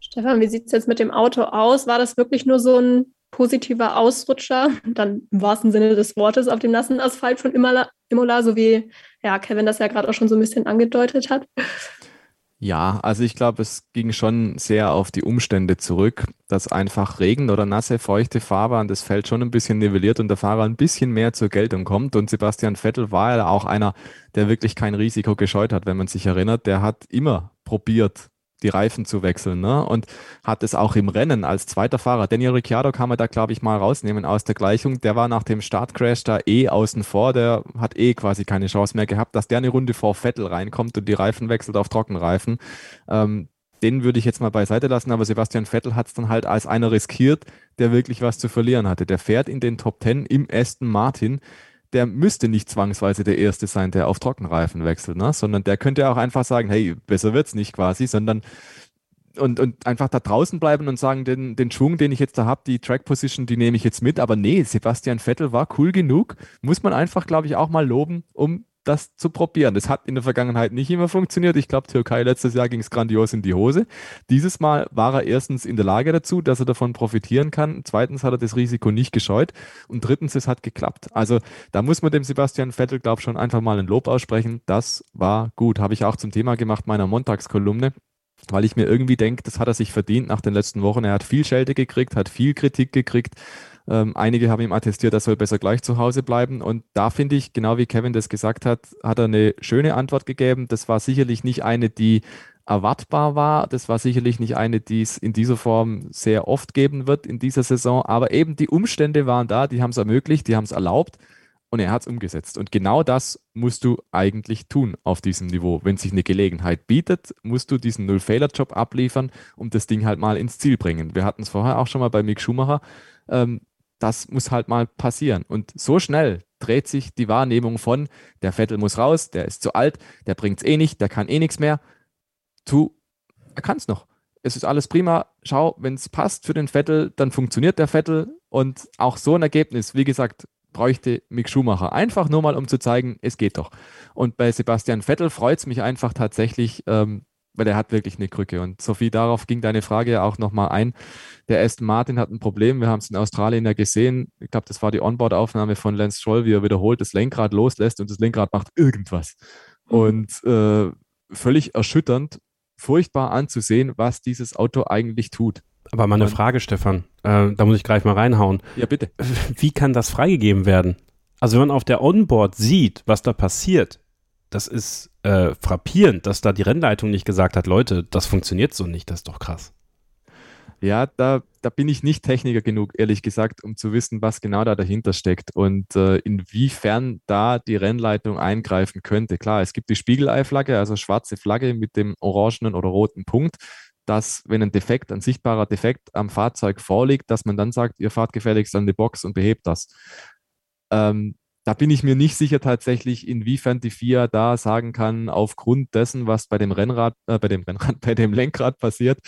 A: Stefan, wie sieht es jetzt mit dem Auto aus? War das wirklich nur so ein positiver Ausrutscher, dann im wahrsten Sinne des Wortes, auf dem nassen Asphalt von Imola, Imola so wie ja, Kevin das ja gerade auch schon so ein bisschen angedeutet hat?
C: Ja, also ich glaube, es ging schon sehr auf die Umstände zurück, dass einfach Regen oder nasse, feuchte Fahrbahn das Feld schon ein bisschen nivelliert und der Fahrer ein bisschen mehr zur Geltung kommt. Und Sebastian Vettel war ja auch einer, der wirklich kein Risiko gescheut hat, wenn man sich erinnert. Der hat immer probiert, die Reifen zu wechseln ne? und hat es auch im Rennen als zweiter Fahrer. Daniel Ricciardo kann man da, glaube ich, mal rausnehmen aus der Gleichung. Der war nach dem Startcrash da eh außen vor. Der hat eh quasi keine Chance mehr gehabt, dass der eine Runde vor Vettel reinkommt und die Reifen wechselt auf Trockenreifen. Ähm, den würde ich jetzt mal beiseite lassen, aber Sebastian Vettel hat es dann halt als einer riskiert, der wirklich was zu verlieren hatte. Der fährt in den Top Ten im Aston Martin der müsste nicht zwangsweise der Erste sein, der auf Trockenreifen wechselt, ne? sondern der könnte auch einfach sagen, hey, besser wird's nicht quasi, sondern und, und einfach da draußen bleiben und sagen, den, den Schwung, den ich jetzt da habe, die Track Position, die nehme ich jetzt mit. Aber nee, Sebastian Vettel war cool genug, muss man einfach, glaube ich, auch mal loben, um das zu probieren. Das hat in der Vergangenheit nicht immer funktioniert. Ich glaube, Türkei letztes Jahr ging es grandios in die Hose. Dieses Mal war er erstens in der Lage dazu, dass er davon profitieren kann. Zweitens hat er das Risiko nicht gescheut. Und drittens, es hat geklappt. Also da muss man dem Sebastian Vettel, glaube ich, schon einfach mal ein Lob aussprechen. Das war gut. Habe ich auch zum Thema gemacht meiner Montagskolumne weil ich mir irgendwie denke, das hat er sich verdient nach den letzten Wochen. Er hat viel Schelte gekriegt, hat viel Kritik gekriegt ähm, einige haben ihm attestiert, er soll besser gleich zu Hause bleiben. Und da finde ich, genau wie Kevin das gesagt hat, hat er eine schöne Antwort gegeben. Das war sicherlich nicht eine, die erwartbar war. Das war sicherlich nicht eine, die es in dieser Form sehr oft geben wird in dieser Saison. Aber eben die Umstände waren da, die haben es ermöglicht, die haben es erlaubt und er hat es umgesetzt. Und genau das musst du eigentlich tun auf diesem Niveau. Wenn sich eine Gelegenheit bietet, musst du diesen Null-Fehler-Job abliefern und das Ding halt mal ins Ziel bringen. Wir hatten es vorher auch schon mal bei Mick Schumacher. Ähm, das muss halt mal passieren. Und so schnell dreht sich die Wahrnehmung von, der Vettel muss raus, der ist zu alt, der bringt es eh nicht, der kann eh nichts mehr, zu, er kann es noch. Es ist alles prima. Schau, wenn es passt für den Vettel, dann funktioniert der Vettel. Und auch so ein Ergebnis, wie gesagt, bräuchte Mick Schumacher. Einfach nur mal, um zu zeigen, es geht doch. Und bei Sebastian Vettel freut es mich einfach tatsächlich, ähm, weil er hat wirklich eine Krücke. Und Sophie, darauf ging deine Frage ja auch nochmal ein. Der Aston Martin hat ein Problem. Wir haben es in Australien ja gesehen. Ich glaube, das war die Onboard-Aufnahme von Lance Stroll, wie er wiederholt das Lenkrad loslässt und das Lenkrad macht irgendwas. Mhm. Und äh, völlig erschütternd, furchtbar anzusehen, was dieses Auto eigentlich tut.
B: Aber mal eine und, Frage, Stefan. Äh, da muss ich gleich mal reinhauen.
C: Ja, bitte.
B: Wie kann das freigegeben werden? Also wenn man auf der Onboard sieht, was da passiert, das ist äh, frappierend, dass da die Rennleitung nicht gesagt hat, Leute, das funktioniert so nicht, das ist doch krass.
C: Ja, da, da bin ich nicht Techniker genug, ehrlich gesagt, um zu wissen, was genau da dahinter steckt und äh, inwiefern da die Rennleitung eingreifen könnte. Klar, es gibt die Spiegelei-Flagge, also schwarze Flagge mit dem orangenen oder roten Punkt, dass, wenn ein Defekt, ein sichtbarer Defekt am Fahrzeug vorliegt, dass man dann sagt, ihr fahrt gefälligst an die Box und behebt das. Ähm, da bin ich mir nicht sicher tatsächlich, inwiefern die FIA da sagen kann, aufgrund dessen, was bei dem Rennrad, äh, bei dem Rennrad, <laughs> bei dem Lenkrad passiert,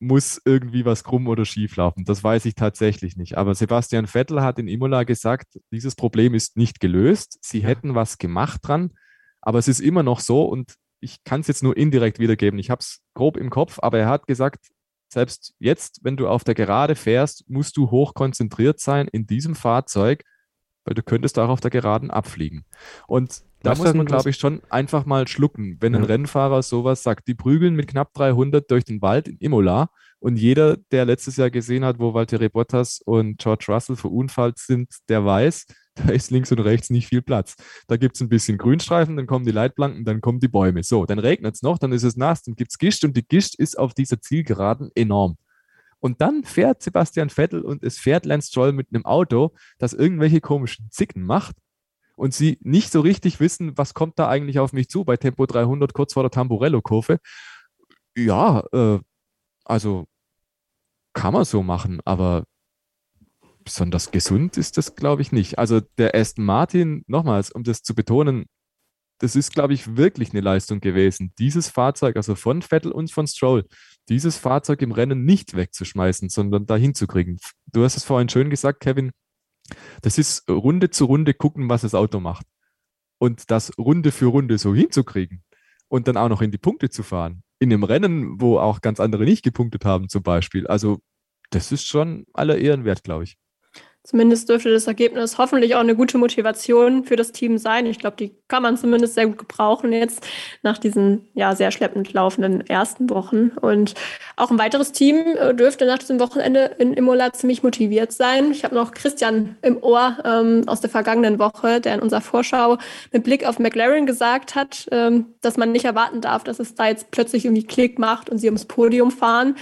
C: muss irgendwie was krumm oder schief laufen. Das weiß ich tatsächlich nicht. Aber Sebastian Vettel hat in Imola gesagt, dieses Problem ist nicht gelöst. Sie hätten was gemacht dran, aber es ist immer noch so und ich kann es jetzt nur indirekt wiedergeben. Ich habe es grob im Kopf, aber er hat gesagt, selbst jetzt, wenn du auf der Gerade fährst, musst du hoch konzentriert sein in diesem Fahrzeug, weil du könntest auch auf der Geraden abfliegen. Und da was muss man, glaube ich, schon einfach mal schlucken, wenn ein Rennfahrer sowas sagt. Die prügeln mit knapp 300 durch den Wald in Imola und jeder, der letztes Jahr gesehen hat, wo Valtteri Bottas und George Russell verunfallt sind, der weiß, <laughs> da ist links und rechts nicht viel Platz. Da gibt es ein bisschen Grünstreifen, dann kommen die Leitplanken, dann kommen die Bäume. So, dann regnet es noch, dann ist es nass, dann gibt es Gischt und die Gischt ist auf dieser Zielgeraden enorm. Und dann fährt Sebastian Vettel und es fährt Lance Stroll mit einem Auto, das irgendwelche komischen Zicken macht und sie nicht so richtig wissen, was kommt da eigentlich auf mich zu bei Tempo 300 kurz vor der Tamburello-Kurve. Ja, äh, also kann man so machen, aber besonders gesund ist das, glaube ich, nicht. Also der Aston Martin, nochmals, um das zu betonen, das ist, glaube ich, wirklich eine Leistung gewesen. Dieses Fahrzeug, also von Vettel und von Stroll, dieses Fahrzeug im Rennen nicht wegzuschmeißen, sondern dahin zu kriegen. Du hast es vorhin schön gesagt, Kevin. Das ist Runde zu Runde gucken, was das Auto macht. Und das Runde für Runde so hinzukriegen und dann auch noch in die Punkte zu fahren. In einem Rennen, wo auch ganz andere nicht gepunktet haben, zum Beispiel. Also, das ist schon aller Ehren wert, glaube ich.
A: Zumindest dürfte das Ergebnis hoffentlich auch eine gute Motivation für das Team sein. Ich glaube, die kann man zumindest sehr gut gebrauchen jetzt nach diesen ja sehr schleppend laufenden ersten Wochen. Und auch ein weiteres Team äh, dürfte nach diesem Wochenende in Imola ziemlich motiviert sein. Ich habe noch Christian im Ohr ähm, aus der vergangenen Woche, der in unserer Vorschau mit Blick auf McLaren gesagt hat, ähm, dass man nicht erwarten darf, dass es da jetzt plötzlich irgendwie Klick macht und sie ums Podium fahren.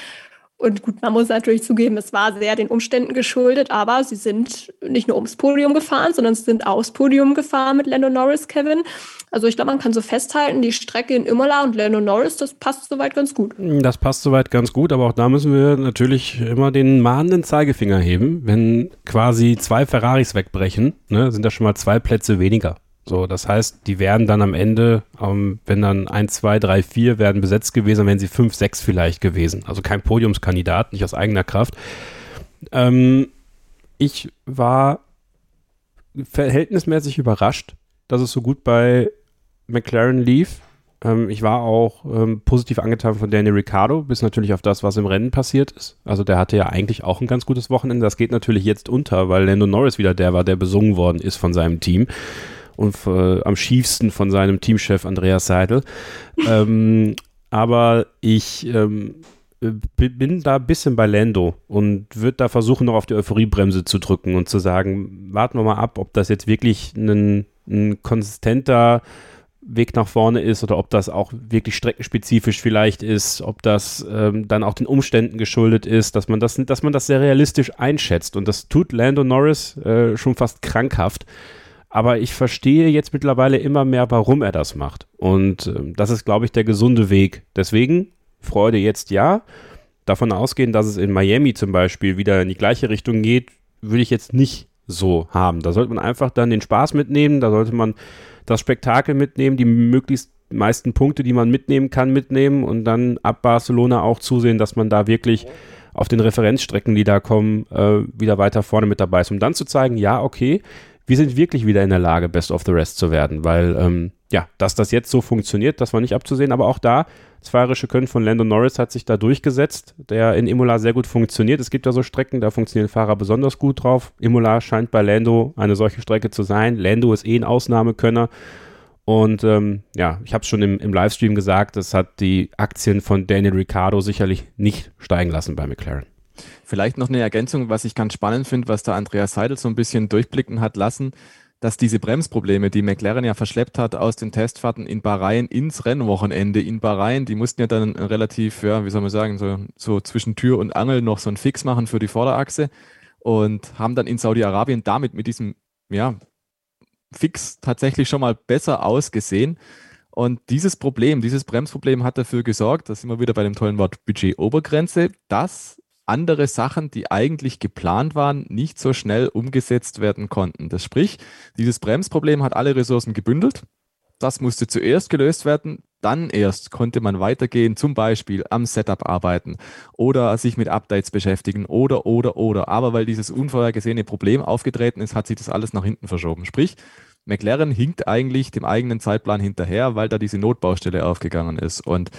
A: Und gut, man muss natürlich zugeben, es war sehr den Umständen geschuldet, aber sie sind nicht nur ums Podium gefahren, sondern sie sind aufs Podium gefahren mit Lando Norris, Kevin. Also ich glaube, man kann so festhalten, die Strecke in Imola und Lando Norris, das passt soweit ganz gut.
B: Das passt soweit ganz gut, aber auch da müssen wir natürlich immer den mahnenden Zeigefinger heben. Wenn quasi zwei Ferraris wegbrechen, ne, sind da schon mal zwei Plätze weniger. So, das heißt, die wären dann am Ende, ähm, wenn dann 1, 2, 3, 4 werden besetzt gewesen, dann wären sie 5, 6 vielleicht gewesen. Also kein Podiumskandidat, nicht aus eigener Kraft. Ähm, ich war verhältnismäßig überrascht, dass es so gut bei McLaren lief. Ähm, ich war auch ähm, positiv angetan von Daniel Ricciardo, bis natürlich auf das, was im Rennen passiert ist. Also der hatte ja eigentlich auch ein ganz gutes Wochenende. Das geht natürlich jetzt unter, weil Lando Norris wieder der war, der besungen worden ist von seinem Team und äh, am schiefsten von seinem Teamchef Andreas Seidel. ähm, aber ich ähm, bin da ein bisschen bei Lando und würde da versuchen, noch auf die Euphoriebremse zu drücken und zu sagen, warten wir mal ab, ob das jetzt wirklich ein, ein konsistenter Weg nach vorne ist oder ob das auch wirklich streckenspezifisch vielleicht ist, ob das ähm, dann auch den Umständen geschuldet ist, dass man das, dass man das sehr realistisch einschätzt. Und das tut Lando Norris äh, schon fast krankhaft. Aber ich verstehe jetzt mittlerweile immer mehr, warum er das macht. Und äh, das ist, glaube ich, der gesunde Weg. Deswegen Freude jetzt ja. Davon ausgehen, dass es in Miami zum Beispiel wieder in die gleiche Richtung geht, würde ich jetzt nicht so haben. Da sollte man einfach dann den Spaß mitnehmen, da sollte man das Spektakel mitnehmen, die möglichst meisten Punkte, die man mitnehmen kann, mitnehmen und dann ab Barcelona auch zusehen, dass man da wirklich auf den Referenzstrecken, die da kommen, äh, wieder weiter vorne mit dabei ist, um dann zu zeigen, ja, okay, wir sind wirklich wieder in der Lage, Best of the Rest zu werden, weil ähm, ja, dass das jetzt so funktioniert, das war nicht abzusehen, aber auch da, das fahrerische Können von Lando Norris hat sich da durchgesetzt, der in Imola sehr gut funktioniert. Es gibt ja so Strecken, da funktionieren Fahrer besonders gut drauf. Imola scheint bei Lando eine solche Strecke zu sein. Lando ist eh ein Ausnahmekönner. Und ähm, ja, ich habe es schon im, im Livestream gesagt, das hat die Aktien von Daniel Ricciardo sicherlich nicht steigen lassen bei McLaren.
C: Vielleicht noch eine Ergänzung, was ich ganz spannend finde, was der Andreas Seidel so ein bisschen durchblicken hat lassen, dass diese Bremsprobleme, die McLaren ja verschleppt hat aus den Testfahrten in Bahrain ins Rennwochenende in Bahrain, die mussten ja dann relativ, ja, wie soll man sagen, so, so zwischen Tür und Angel noch so einen Fix machen für die Vorderachse und haben dann in Saudi-Arabien damit mit diesem, ja, Fix tatsächlich schon mal besser ausgesehen. Und dieses Problem, dieses Bremsproblem hat dafür gesorgt, da sind wir wieder bei dem tollen Wort Budget-Obergrenze, dass andere Sachen, die eigentlich geplant waren, nicht so schnell umgesetzt werden konnten. Das sprich, dieses Bremsproblem hat alle Ressourcen gebündelt. Das musste zuerst gelöst werden. Dann erst konnte man weitergehen, zum Beispiel am Setup arbeiten oder sich mit Updates beschäftigen oder, oder, oder. Aber weil dieses unvorhergesehene Problem aufgetreten ist, hat sich das alles nach hinten verschoben. Sprich, McLaren hinkt eigentlich dem eigenen Zeitplan hinterher, weil da diese Notbaustelle aufgegangen ist. Und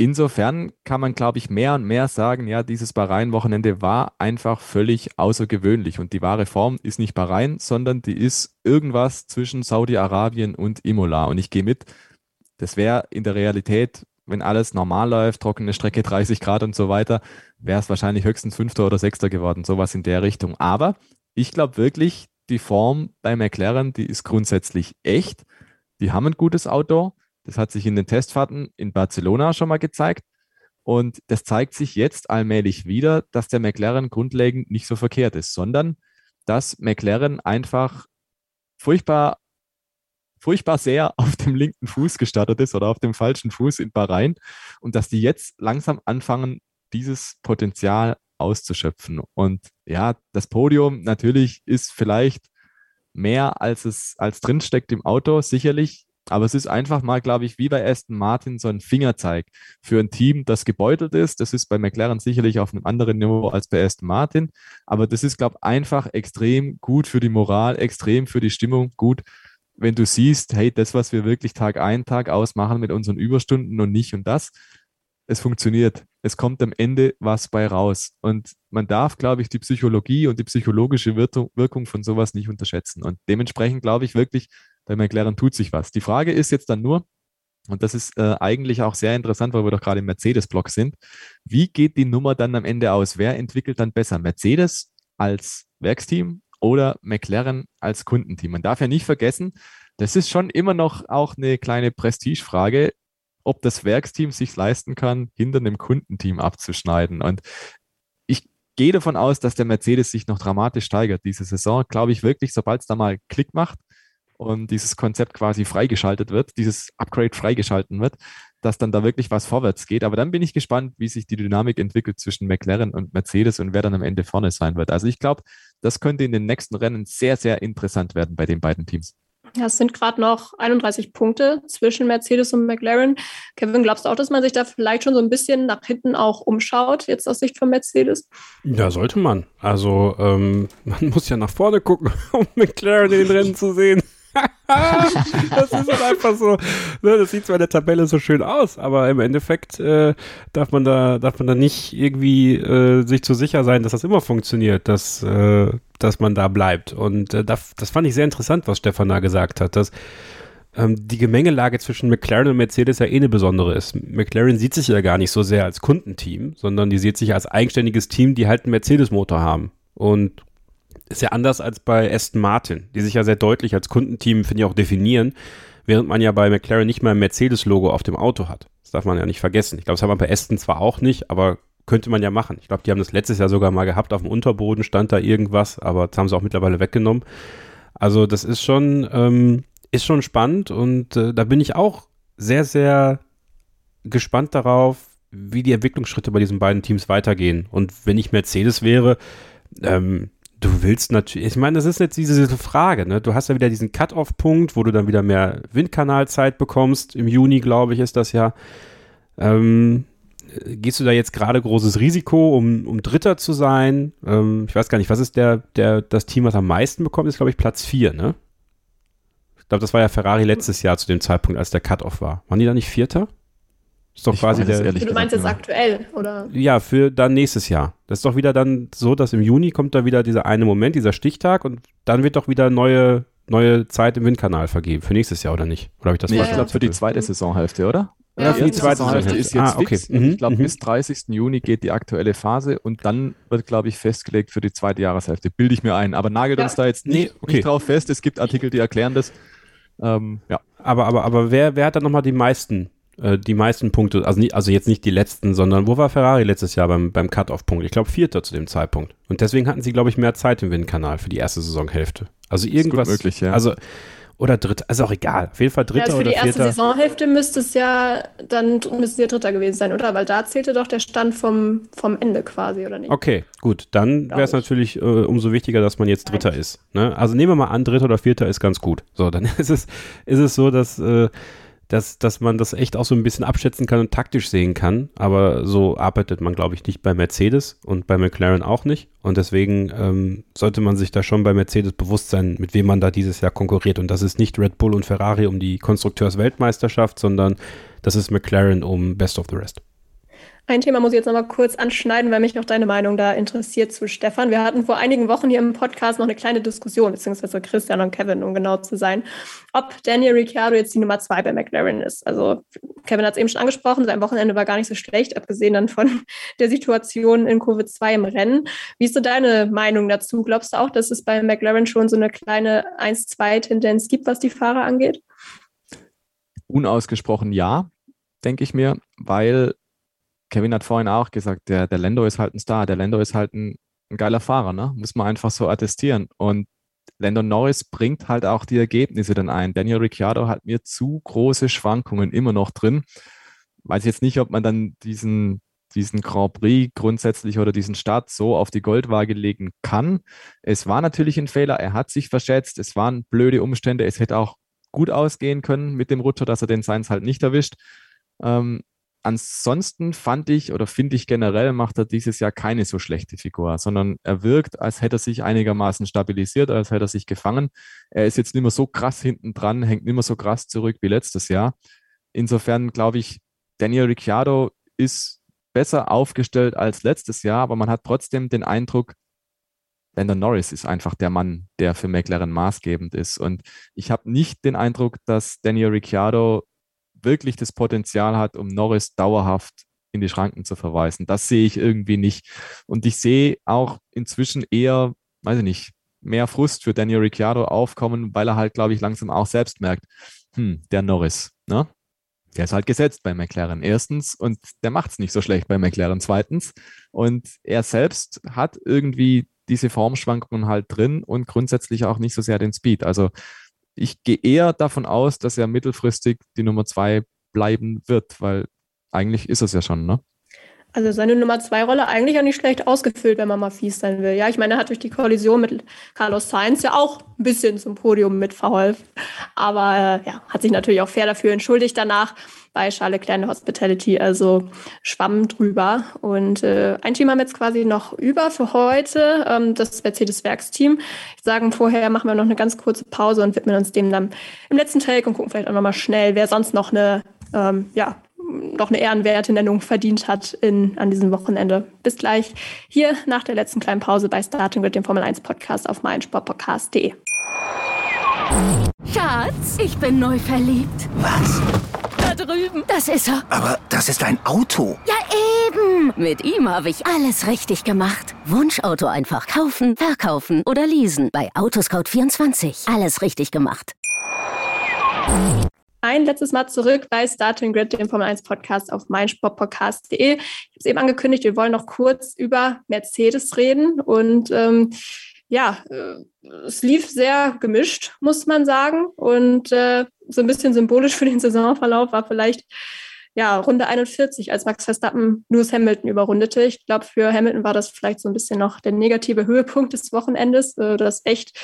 C: Insofern kann man, glaube ich, mehr und mehr sagen, ja, dieses Bahrain-Wochenende war einfach völlig außergewöhnlich. Und die wahre Form ist nicht Bahrain, sondern die ist irgendwas zwischen Saudi-Arabien und Imola. Und ich gehe mit, das wäre in der Realität, wenn alles normal läuft, trockene Strecke <laughs> 30 Grad und so weiter, wäre es wahrscheinlich höchstens Fünfter oder Sechster geworden, sowas in der Richtung. Aber ich glaube wirklich, die Form bei McLaren, die ist grundsätzlich echt. Die haben ein gutes Auto das hat sich in den Testfahrten in Barcelona schon mal gezeigt. Und das zeigt sich jetzt allmählich wieder, dass der McLaren grundlegend nicht so verkehrt ist, sondern dass McLaren einfach furchtbar, furchtbar sehr <laughs> auf dem linken Fuß gestartet ist oder auf dem falschen Fuß in Bahrain und dass die jetzt langsam anfangen, dieses Potenzial auszuschöpfen. Und ja, das Podium natürlich ist vielleicht mehr als es als drinsteckt im Auto, sicherlich. Aber es ist einfach mal, glaube ich, wie bei Aston Martin so ein Fingerzeig für ein Team, das gebeutelt ist. Das ist bei McLaren sicherlich auf einem anderen Niveau als bei Aston Martin. Aber das ist, glaube ich, einfach extrem gut für die Moral, extrem für die Stimmung, gut, wenn du siehst, hey, das, was wir wirklich Tag ein, Tag aus machen mit unseren Überstunden und nicht und das, es funktioniert. Es kommt am Ende was bei raus. Und man darf, glaube ich, die Psychologie und die psychologische Wirkung von sowas nicht unterschätzen. Und dementsprechend glaube ich wirklich, bei McLaren tut sich was. Die Frage ist jetzt dann nur, und das ist äh, eigentlich auch sehr interessant, weil wir doch gerade im Mercedes-Block sind. Wie geht die Nummer dann am Ende aus? Wer entwickelt dann besser? Mercedes als Werksteam oder McLaren als Kundenteam? Man darf ja nicht vergessen, das ist schon immer noch auch eine kleine Prestigefrage, ob das Werksteam sich leisten kann, hinter einem Kundenteam abzuschneiden. Und ich gehe davon aus, dass der Mercedes sich noch dramatisch steigert diese Saison. Glaube ich wirklich, sobald es da mal Klick macht, und dieses Konzept quasi freigeschaltet wird, dieses Upgrade freigeschalten wird, dass dann da wirklich was vorwärts geht. Aber dann bin ich gespannt, wie sich die Dynamik entwickelt zwischen McLaren und Mercedes und wer dann am Ende vorne sein wird. Also ich glaube, das könnte in den nächsten Rennen sehr, sehr interessant werden bei den beiden Teams.
A: Ja, es sind gerade noch 31 Punkte zwischen Mercedes und McLaren. Kevin, glaubst du auch, dass man sich da vielleicht schon so ein bisschen nach hinten auch umschaut, jetzt aus Sicht von Mercedes?
B: Ja, sollte man. Also ähm, <laughs> man muss ja nach vorne gucken, <laughs> um McLaren in den Rennen zu sehen. <laughs> das ist halt einfach so, ne, das sieht zwar in der Tabelle so schön aus, aber im Endeffekt äh, darf man da, darf man da nicht irgendwie äh, sich zu sicher sein, dass das immer funktioniert, dass, äh, dass man da bleibt. Und äh, das, das fand ich sehr interessant, was Stefan da gesagt hat, dass ähm, die Gemengelage zwischen McLaren und Mercedes ja eh eine besondere ist. McLaren sieht sich ja gar nicht so sehr als Kundenteam, sondern die sieht sich als eigenständiges Team, die halt einen Mercedes-Motor haben. Und ist ja anders als bei Aston Martin, die sich ja sehr deutlich als Kundenteam, finde ich, auch definieren, während man ja bei McLaren nicht mal ein Mercedes-Logo auf dem Auto hat. Das darf man ja nicht vergessen. Ich glaube, das hat man bei Aston zwar auch nicht, aber könnte man ja machen. Ich glaube, die haben das letztes Jahr sogar mal gehabt, auf dem Unterboden stand da irgendwas, aber das haben sie auch mittlerweile weggenommen. Also das ist schon, ähm, ist schon spannend und äh, da bin ich auch sehr, sehr gespannt darauf, wie die Entwicklungsschritte bei diesen beiden Teams weitergehen. Und wenn ich Mercedes wäre, ähm, du willst natürlich, ich meine, das ist jetzt diese, Frage, ne? Du hast ja wieder diesen Cut-off-Punkt, wo du dann wieder mehr Windkanalzeit bekommst. Im Juni, glaube ich, ist das ja. Ähm, gehst du da jetzt gerade großes Risiko, um, um Dritter zu sein? Ähm, ich weiß gar nicht, was ist der, der, das Team, was am meisten bekommt, ist, glaube ich, Platz 4, ne? Ich glaube, das war ja Ferrari letztes Jahr zu dem Zeitpunkt, als der Cut-off war. Waren die da nicht Vierter? Ist doch ich quasi der.
A: Du meinst jetzt aktuell, oder?
B: Ja, für dann nächstes Jahr. Das ist doch wieder dann so, dass im Juni kommt da wieder dieser eine Moment, dieser Stichtag und dann wird doch wieder neue, neue Zeit im Windkanal vergeben. Für nächstes Jahr oder nicht? Oder habe ich das
C: nee, ich glaube für die zweite Saisonhälfte, oder?
B: Ja, ja für die zweite
C: Saisonhälfte ist jetzt ah, okay. fix. Mhm, ich glaube, mhm. bis 30. Juni geht die aktuelle Phase und dann wird, glaube ich, festgelegt für die zweite Jahreshälfte. Bilde ich mir ein. Aber nagelt ja. uns da jetzt nicht, nee, okay. nicht drauf fest. Es gibt Artikel, die erklären das.
B: Ähm, ja. Aber, aber, aber wer, wer hat dann nochmal die meisten äh, die meisten Punkte, also, nicht, also jetzt nicht die letzten, sondern wo war Ferrari letztes Jahr beim, beim Cut-Off-Punkt? Ich glaube Vierter zu dem Zeitpunkt. Und deswegen hatten sie, glaube ich, mehr Zeit im Windkanal für die erste Saisonhälfte. Also irgendwas.
C: Ist möglich, ja.
B: Also oder dritter, also auch egal. Auf jeden Fall dritter ja, also
A: für
B: oder
A: die
B: erste
A: Saisonhälfte müsste es ja, dann müsste ja dritter gewesen sein, oder? Weil da zählte doch der Stand vom, vom Ende quasi, oder nicht?
B: Okay, gut. Dann wäre es natürlich äh, umso wichtiger, dass man jetzt dritter Nein. ist. Ne? Also nehmen wir mal an, dritter oder vierter ist ganz gut. So, dann <laughs> ist es, ist es so, dass äh, dass, dass man das echt auch so ein bisschen abschätzen kann und taktisch sehen kann. Aber so arbeitet man, glaube ich, nicht bei Mercedes und bei McLaren auch nicht. Und deswegen ähm, sollte man sich da schon bei Mercedes bewusst sein, mit wem man da dieses Jahr konkurriert. Und das ist nicht Red Bull und Ferrari um die Konstrukteursweltmeisterschaft, sondern das ist McLaren um Best of the Rest.
A: Ein Thema muss ich jetzt noch mal kurz anschneiden, weil mich noch deine Meinung da interessiert zu Stefan. Wir hatten vor einigen Wochen hier im Podcast noch eine kleine Diskussion, beziehungsweise Christian und Kevin, um genau zu sein, ob Daniel Ricciardo jetzt die Nummer zwei bei McLaren ist. Also Kevin hat es eben schon angesprochen, sein Wochenende war gar nicht so schlecht, abgesehen dann von <laughs> der Situation in Kurve 2 im Rennen. Wie ist so deine Meinung dazu? Glaubst du auch, dass es bei McLaren schon so eine kleine 1-2-Tendenz gibt, was die Fahrer angeht?
C: Unausgesprochen ja, denke ich mir, weil Kevin hat vorhin auch gesagt, der, der Lando ist halt ein Star, der Lando ist halt ein, ein geiler Fahrer, ne? muss man einfach so attestieren. Und Lando Norris bringt halt auch die Ergebnisse dann ein. Daniel Ricciardo hat mir zu große Schwankungen immer noch drin. Weiß jetzt nicht, ob man dann diesen, diesen Grand Prix grundsätzlich oder diesen Start so auf die Goldwaage legen kann. Es war natürlich ein Fehler, er hat sich verschätzt, es waren blöde Umstände, es hätte auch gut ausgehen können mit dem Rutscher, dass er den Sainz halt nicht erwischt. Ähm, ansonsten fand ich oder finde ich generell macht er dieses Jahr keine so schlechte Figur, sondern er wirkt, als hätte er sich einigermaßen stabilisiert, als hätte er sich gefangen. Er ist jetzt nicht mehr so krass hinten dran, hängt nicht mehr so krass zurück wie letztes Jahr. Insofern glaube ich, Daniel Ricciardo ist besser aufgestellt als letztes Jahr, aber man hat trotzdem den Eindruck, Lando Norris ist einfach der Mann, der für McLaren maßgebend ist. Und ich habe nicht den Eindruck, dass Daniel Ricciardo wirklich das Potenzial hat, um Norris dauerhaft in die Schranken zu verweisen. Das sehe ich irgendwie nicht. Und ich sehe auch inzwischen eher, weiß ich nicht, mehr Frust für Daniel Ricciardo aufkommen, weil er halt, glaube ich, langsam auch selbst merkt, hm, der Norris, ne? Der ist halt gesetzt bei McLaren erstens und der macht es nicht so schlecht bei McLaren zweitens. Und er selbst hat irgendwie diese Formschwankungen halt drin und grundsätzlich auch nicht so sehr den Speed. Also ich gehe eher davon aus, dass er mittelfristig die Nummer zwei bleiben wird, weil eigentlich ist es ja schon, ne?
A: Also seine Nummer zwei Rolle eigentlich auch nicht schlecht ausgefüllt, wenn man mal fies sein will. Ja, ich meine, er hat durch die Kollision mit Carlos Sainz ja auch ein bisschen zum Podium mitverholfen. Aber äh, ja, hat sich natürlich auch fair dafür entschuldigt danach bei Charles Leclerc Hospitality, also schwamm drüber. Und äh, ein Team haben wir jetzt quasi noch über für heute, ähm, das Mercedes-Werksteam. Ich sage vorher machen wir noch eine ganz kurze Pause und widmen uns dem dann im letzten Take und gucken vielleicht auch nochmal schnell, wer sonst noch eine ähm, ja, noch eine ehrenwerte Nennung verdient hat in, an diesem Wochenende. Bis gleich hier nach der letzten kleinen Pause bei Starting mit dem Formel 1 Podcast auf meinsportpodcast.de.
E: Schatz, ich bin neu verliebt.
F: Was?
E: Da drüben. Das ist er.
F: Aber das ist ein Auto.
E: Ja, eben. Mit ihm habe ich alles richtig gemacht. Wunschauto einfach kaufen, verkaufen oder leasen. Bei Autoscout24. Alles richtig gemacht
A: ein letztes Mal zurück bei Starting Grid, dem Formel 1 Podcast auf meinsportpodcast.de. Ich habe es eben angekündigt, wir wollen noch kurz über Mercedes reden und ähm, ja, äh, es lief sehr gemischt, muss man sagen. Und äh, so ein bisschen symbolisch für den Saisonverlauf war vielleicht ja, Runde 41, als Max Verstappen Lewis Hamilton überrundete. Ich glaube, für Hamilton war das vielleicht so ein bisschen noch der negative Höhepunkt des Wochenendes, äh, das echt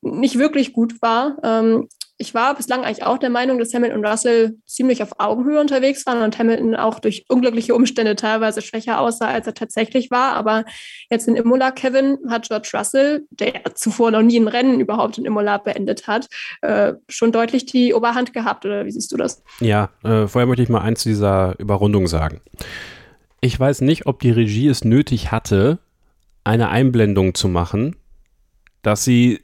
A: nicht wirklich gut war. Ähm, ich war bislang eigentlich auch der Meinung, dass Hamilton und Russell ziemlich auf Augenhöhe unterwegs waren und Hamilton auch durch unglückliche Umstände teilweise schwächer aussah, als er tatsächlich war. Aber jetzt in Imola, Kevin, hat George Russell, der zuvor noch nie ein Rennen überhaupt in Imola beendet hat, äh, schon deutlich die Oberhand gehabt. Oder wie siehst du das?
B: Ja, äh, vorher möchte ich mal eins zu dieser Überrundung sagen. Ich weiß nicht, ob die Regie es nötig hatte, eine Einblendung zu machen, dass sie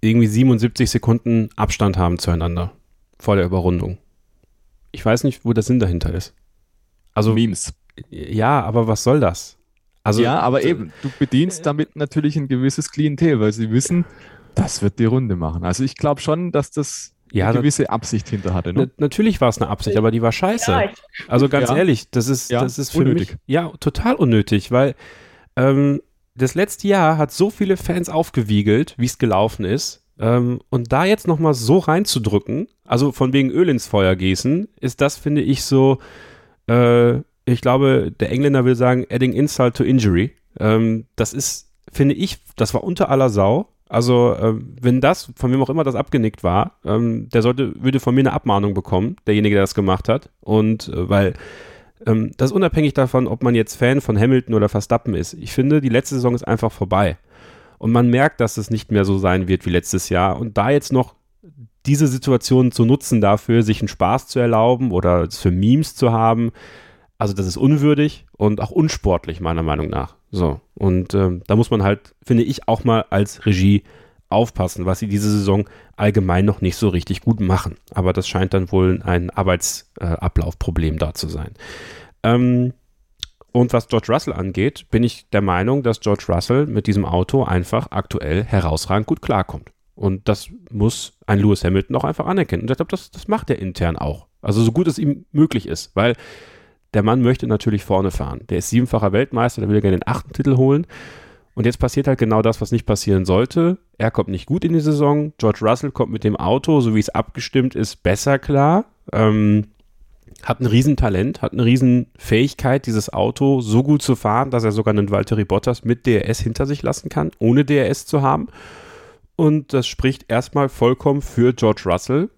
B: irgendwie 77 Sekunden Abstand haben zueinander vor der Überrundung. Ich weiß nicht, wo der Sinn dahinter ist. Also
C: Memes.
B: Ja, aber was soll das?
C: Also ja, aber eben, du bedienst damit natürlich ein gewisses Klientel, weil sie wissen, das wird die Runde machen. Also ich glaube schon, dass das ja, eine gewisse Absicht hinter hatte. Ne?
B: Natürlich war es eine Absicht, aber die war scheiße. Ja, also ganz ja. ehrlich, das ist, das ist für unnötig. mich ja total unnötig, weil ähm, das letzte Jahr hat so viele Fans aufgewiegelt, wie es gelaufen ist. Ähm, und da jetzt nochmal so reinzudrücken, also von wegen Öl ins Feuer gießen, ist das, finde ich, so, äh, ich glaube, der Engländer will sagen, adding insult to injury. Ähm, das ist, finde ich, das war unter aller Sau. Also, äh, wenn das, von wem auch immer das abgenickt war, ähm, der sollte, würde von mir eine Abmahnung bekommen, derjenige, der das gemacht hat. Und äh, weil ähm, das ist unabhängig davon, ob man jetzt Fan von Hamilton oder Verstappen ist. Ich finde, die letzte Saison ist einfach vorbei. Und man merkt, dass es nicht mehr so sein wird wie letztes Jahr. Und da jetzt noch diese Situation zu nutzen dafür, sich einen Spaß zu erlauben oder es für Memes zu haben, also das ist unwürdig und auch unsportlich, meiner Meinung nach. So. Und ähm, da muss man halt, finde ich, auch mal als Regie aufpassen, was sie diese Saison allgemein noch nicht so richtig gut machen. Aber das scheint dann wohl ein Arbeitsablaufproblem äh, da zu sein. Ähm, und was George Russell angeht, bin ich der Meinung, dass George Russell mit diesem Auto einfach aktuell herausragend gut klarkommt. Und das muss ein Lewis Hamilton auch einfach anerkennen. Und ich glaube, das, das macht er intern auch. Also so gut es ihm möglich ist, weil der Mann möchte natürlich vorne fahren. Der ist siebenfacher Weltmeister, der will gerne den achten Titel holen. Und jetzt passiert halt genau das, was nicht passieren sollte. Er kommt nicht gut in die Saison. George Russell kommt mit dem Auto, so wie es abgestimmt ist, besser klar. Ähm, hat ein Riesentalent, hat eine Riesenfähigkeit, dieses Auto so gut zu fahren, dass er sogar einen Valtteri Bottas mit DRS hinter sich lassen kann, ohne DRS zu haben. Und das spricht erstmal vollkommen für George Russell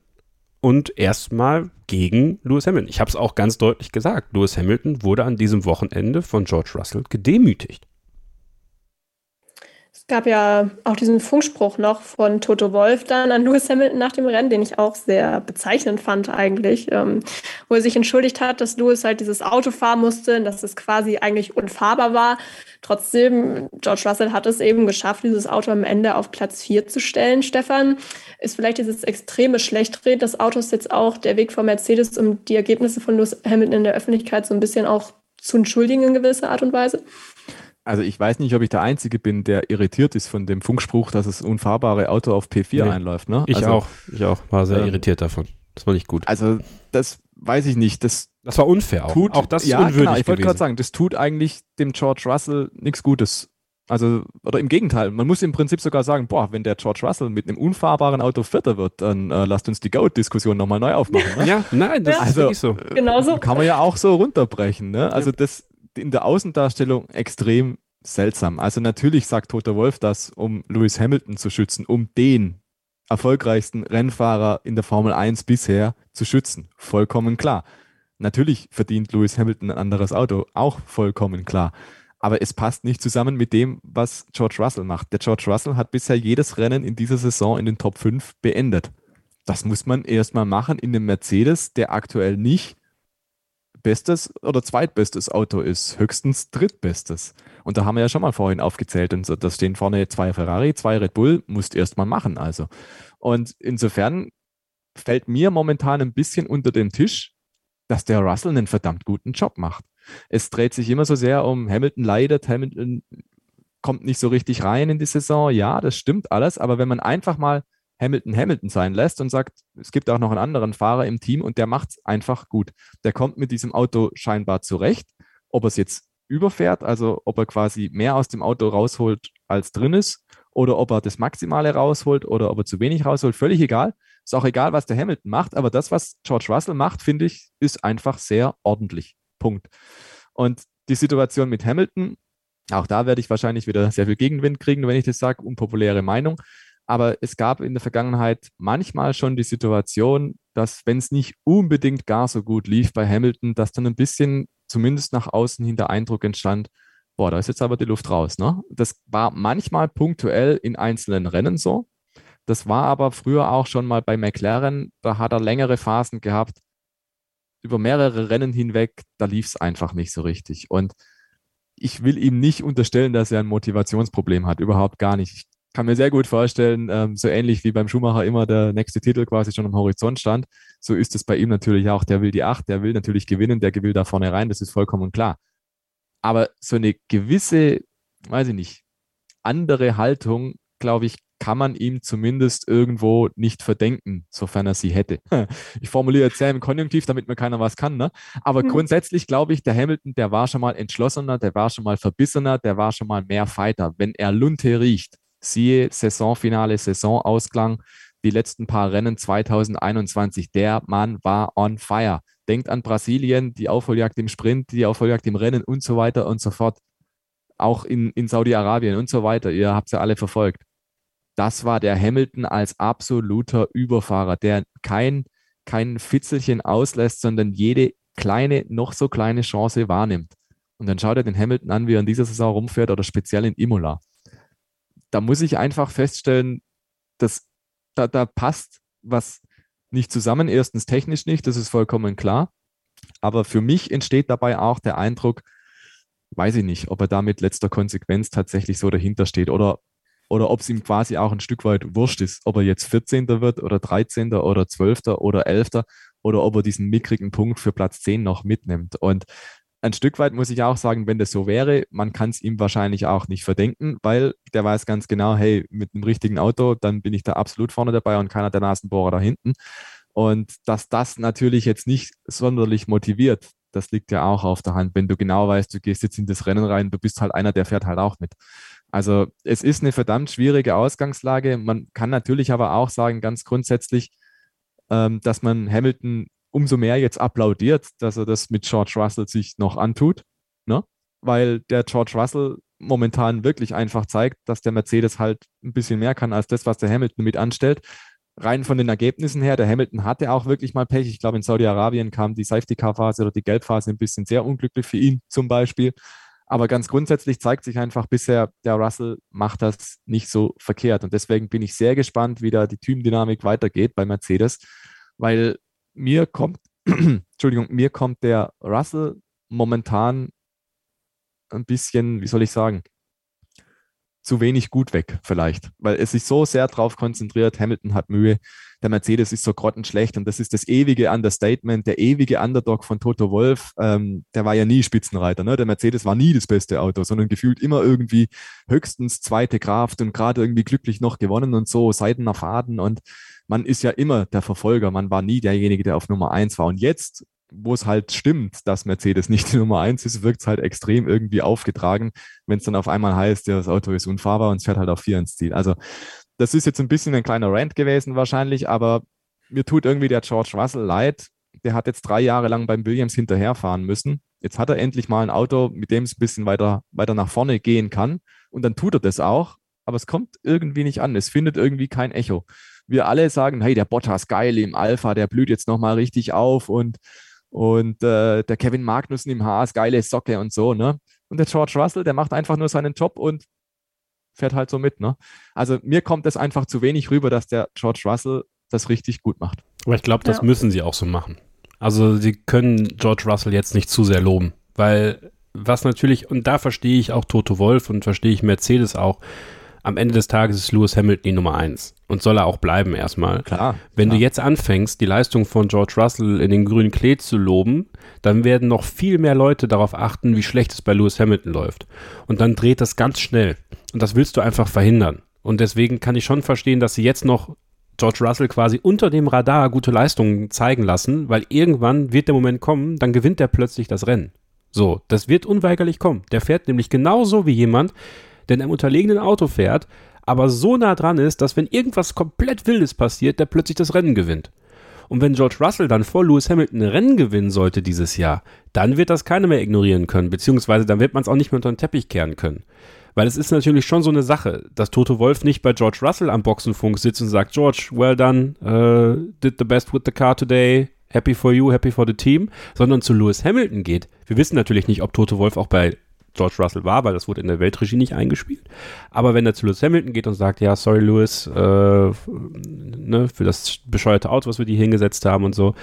B: und erstmal gegen Lewis Hamilton. Ich habe es auch ganz deutlich gesagt. Lewis Hamilton wurde an diesem Wochenende von George Russell gedemütigt
A: Es gab ja auch diesen Funkspruch noch von Toto Wolf dann an Lewis Hamilton nach dem Rennen, den ich auch sehr bezeichnend fand eigentlich, ähm, wo er sich entschuldigt hat, dass Lewis halt dieses Auto fahren musste, dass es quasi eigentlich unfahrbar war. Trotzdem, George Russell hat es eben geschafft, dieses Auto am Ende auf Platz 4 zu stellen. Stefan, ist vielleicht dieses extreme Schlechtreden des Autos jetzt auch der Weg von Mercedes, um die Ergebnisse von Lewis Hamilton in der Öffentlichkeit so ein bisschen auch zu entschuldigen in gewisser Art und Weise?
C: Also ich weiß nicht, ob ich der Einzige bin, der irritiert ist von dem Funkspruch, dass das unfahrbare Auto auf P4 nee, einläuft. Ne?
G: Ich
C: also,
G: auch, ich auch, war sehr ähm, irritiert davon. Das war nicht gut.
C: Also das weiß ich nicht. Das,
G: das war unfair auch.
C: Tut,
G: auch das
C: ja, unwürdig genau, ich wollte gerade sagen, das tut eigentlich dem George Russell nichts Gutes. Also, oder im Gegenteil, man muss im Prinzip sogar sagen, boah, wenn der George Russell mit einem unfahrbaren Auto Vierter wird, dann äh, lasst uns die Goat-Diskussion nochmal neu aufmachen. Ne? <laughs>
G: ja, nein, das
C: also,
G: ist wirklich
C: so. Genau so. Kann man ja auch so runterbrechen. Ne? Also das in der Außendarstellung extrem seltsam. Also natürlich sagt Toter Wolf das, um Lewis Hamilton zu schützen, um den erfolgreichsten Rennfahrer in der Formel 1 bisher zu schützen. Vollkommen klar. Natürlich verdient Lewis Hamilton ein anderes Auto, auch vollkommen klar. Aber es passt nicht zusammen mit dem, was George Russell macht. Der George Russell hat bisher jedes Rennen in dieser Saison in den Top 5 beendet. Das muss man erstmal machen in einem Mercedes, der aktuell nicht bestes oder zweitbestes Auto ist, höchstens drittbestes. Und da haben wir ja schon mal vorhin aufgezählt. Und so, da stehen vorne zwei Ferrari, zwei Red Bull, musst erst mal machen also. Und insofern fällt mir momentan ein bisschen unter den Tisch, dass der Russell einen verdammt guten Job macht. Es dreht sich immer so sehr um Hamilton leidet, Hamilton kommt nicht so richtig rein in die Saison. Ja, das stimmt alles, aber wenn man einfach mal Hamilton Hamilton sein lässt und sagt, es gibt auch noch einen anderen Fahrer im Team und der macht es einfach gut. Der kommt mit diesem Auto scheinbar zurecht. Ob er es jetzt überfährt, also ob er quasi mehr aus dem Auto rausholt, als drin ist, oder ob er das Maximale rausholt oder ob er zu wenig rausholt, völlig egal. Ist auch egal, was der Hamilton macht, aber das, was George Russell macht, finde ich, ist einfach sehr ordentlich. Punkt. Und die Situation mit Hamilton, auch da werde ich wahrscheinlich wieder sehr viel Gegenwind kriegen, wenn ich das sage, unpopuläre Meinung. Aber es gab in der Vergangenheit manchmal schon die Situation, dass wenn es nicht unbedingt gar so gut lief bei Hamilton, dass dann ein bisschen zumindest nach außen hin der Eindruck entstand, boah, da ist jetzt aber die Luft raus. Ne? Das war manchmal punktuell in einzelnen Rennen so. Das war aber früher auch schon mal bei McLaren, da hat er längere Phasen gehabt, über mehrere Rennen hinweg, da lief es einfach nicht so richtig. Und ich will ihm nicht unterstellen, dass er ein Motivationsproblem hat, überhaupt gar nicht. Ich kann mir sehr gut vorstellen, ähm, so ähnlich wie beim Schumacher immer der nächste Titel quasi schon am Horizont stand, so ist es bei ihm natürlich auch. Der will die Acht, der will natürlich gewinnen, der will da vorne rein, das ist vollkommen klar. Aber so eine gewisse, weiß ich nicht, andere Haltung, glaube ich, kann man ihm zumindest irgendwo nicht verdenken, sofern er sie hätte. <laughs> Ich formuliere jetzt sehr im Konjunktiv, damit mir keiner was kann. Ne? Aber mhm. grundsätzlich glaube ich, der Hamilton, der war schon mal entschlossener, der war schon mal verbissener, der war schon mal mehr Fighter. Wenn er Lunte riecht, siehe Saisonfinale, Saisonausklang, die letzten paar Rennen 2021, der Mann war on fire. Denkt an Brasilien, die Aufholjagd im Sprint, die Aufholjagd im Rennen und so weiter und so fort. Auch in, in Saudi-Arabien und so weiter. Ihr habt es ja alle verfolgt. Das war der Hamilton als absoluter Überfahrer, der kein, kein Fitzelchen auslässt, sondern jede kleine, noch so kleine Chance wahrnimmt. Und dann schaut er den Hamilton an, wie er in dieser Saison rumfährt oder speziell in Imola da muss ich einfach feststellen, dass da, da passt was nicht zusammen. Erstens technisch nicht, das ist vollkommen klar. Aber für mich entsteht dabei auch der Eindruck, weiß ich nicht, ob er da mit letzter Konsequenz tatsächlich so dahinter steht oder, oder ob es ihm quasi auch ein Stück weit wurscht ist, ob er jetzt 14. wird oder 13. oder 12. oder 11. oder ob er diesen mickrigen Punkt für Platz 10 noch mitnimmt. Und ein Stück weit muss ich auch sagen, wenn das so wäre, man kann es ihm wahrscheinlich auch nicht verdenken, weil der weiß ganz genau, hey, mit einem richtigen Auto, dann bin ich da absolut vorne dabei und keiner der Nasenbohrer da hinten. Und dass das natürlich jetzt nicht sonderlich motiviert, das liegt ja auch auf der Hand. Wenn du genau weißt, du gehst jetzt in das Rennen rein, du bist halt einer, der fährt halt auch mit. Also es ist eine verdammt schwierige Ausgangslage. Man kann natürlich aber auch sagen, ganz grundsätzlich, ähm, dass man Hamilton umso mehr jetzt applaudiert, dass er das mit George Russell sich noch antut, ne? weil der George Russell momentan wirklich einfach zeigt, dass der Mercedes halt ein bisschen mehr kann als das, was der Hamilton mit anstellt. Rein von den Ergebnissen her, der Hamilton hatte auch wirklich mal Pech. Ich glaube, in Saudi-Arabien kam die Safety-Car-Phase oder die Gelbphase ein bisschen sehr unglücklich für ihn zum Beispiel. Aber ganz grundsätzlich zeigt sich einfach bisher, der Russell macht das nicht so verkehrt. Und deswegen bin ich sehr gespannt, wie da die Teamdynamik weitergeht bei Mercedes, weil mir kommt, <clears throat> Entschuldigung, mir kommt der Russell momentan ein bisschen, wie soll ich sagen, zu wenig gut weg, vielleicht, weil es sich so sehr darauf konzentriert, Hamilton hat Mühe, der Mercedes ist so grottenschlecht und das ist das ewige Understatement, der ewige Underdog von Toto Wolf, ähm, der war ja nie Spitzenreiter, ne? der Mercedes war nie das beste Auto, sondern gefühlt immer irgendwie höchstens zweite Kraft und gerade irgendwie glücklich noch gewonnen und so, Seitener Faden und man ist ja immer der Verfolger, man war nie derjenige, der auf Nummer eins war und jetzt wo es halt stimmt, dass Mercedes nicht die <laughs> Nummer eins ist, wirkt es halt extrem irgendwie aufgetragen, wenn es dann auf einmal heißt, ja, das Auto ist unfahrbar und es fährt halt auf vier ins Ziel. Also das ist jetzt ein bisschen ein kleiner Rant gewesen wahrscheinlich, aber mir tut irgendwie der George Russell leid. Der hat jetzt drei Jahre lang beim Williams hinterherfahren müssen. Jetzt hat er endlich mal ein Auto, mit dem es ein bisschen weiter, weiter nach vorne gehen kann. Und dann tut er das auch, aber es kommt irgendwie nicht an. Es findet irgendwie kein Echo. Wir alle sagen, hey, der Bottas geil im Alpha, der blüht jetzt nochmal richtig auf und und äh, der Kevin Magnussen im Haas, geile Socke und so, ne? Und der George Russell, der macht einfach nur seinen Job und fährt halt so mit, ne? Also mir kommt es einfach zu wenig rüber, dass der George Russell das richtig gut macht.
B: Aber ich glaube, das ja. müssen sie auch so machen. Also sie können George Russell jetzt nicht zu sehr loben, weil was natürlich, und da verstehe ich auch Toto Wolf und verstehe ich Mercedes auch, am Ende des Tages ist Lewis Hamilton die Nummer eins und soll er auch bleiben erstmal.
C: Klar.
B: Wenn
C: klar.
B: du jetzt anfängst, die Leistung von George Russell in den grünen Klee zu loben, dann werden noch viel mehr Leute darauf achten, wie schlecht es bei Lewis Hamilton läuft. Und dann dreht das ganz schnell. Und das willst du einfach verhindern. Und deswegen kann ich schon verstehen, dass sie jetzt noch George Russell quasi unter dem Radar gute Leistungen zeigen lassen, weil irgendwann wird der Moment kommen, dann gewinnt er plötzlich das Rennen. So, das wird unweigerlich kommen. Der fährt nämlich genauso wie jemand, der in einem unterlegenen Auto fährt, aber so nah dran ist, dass wenn irgendwas komplett Wildes passiert, der plötzlich das Rennen gewinnt. Und wenn George Russell dann vor Lewis Hamilton ein Rennen gewinnen sollte dieses Jahr, dann wird das keiner mehr ignorieren können, beziehungsweise dann wird man es auch nicht mehr unter den Teppich kehren können. Weil es ist natürlich schon so eine Sache, dass Toto Wolf nicht bei George Russell am Boxenfunk sitzt und sagt, George, well done, uh, did the best with the car today, happy for you, happy for the team, sondern zu Lewis Hamilton geht. Wir wissen natürlich nicht, ob Toto Wolf auch bei George Russell war, weil das wurde in der Weltregie nicht eingespielt. Aber wenn er zu Lewis Hamilton geht und sagt, ja, sorry Lewis, äh, ne, für das bescheuerte Auto, was wir dir hingesetzt haben und so,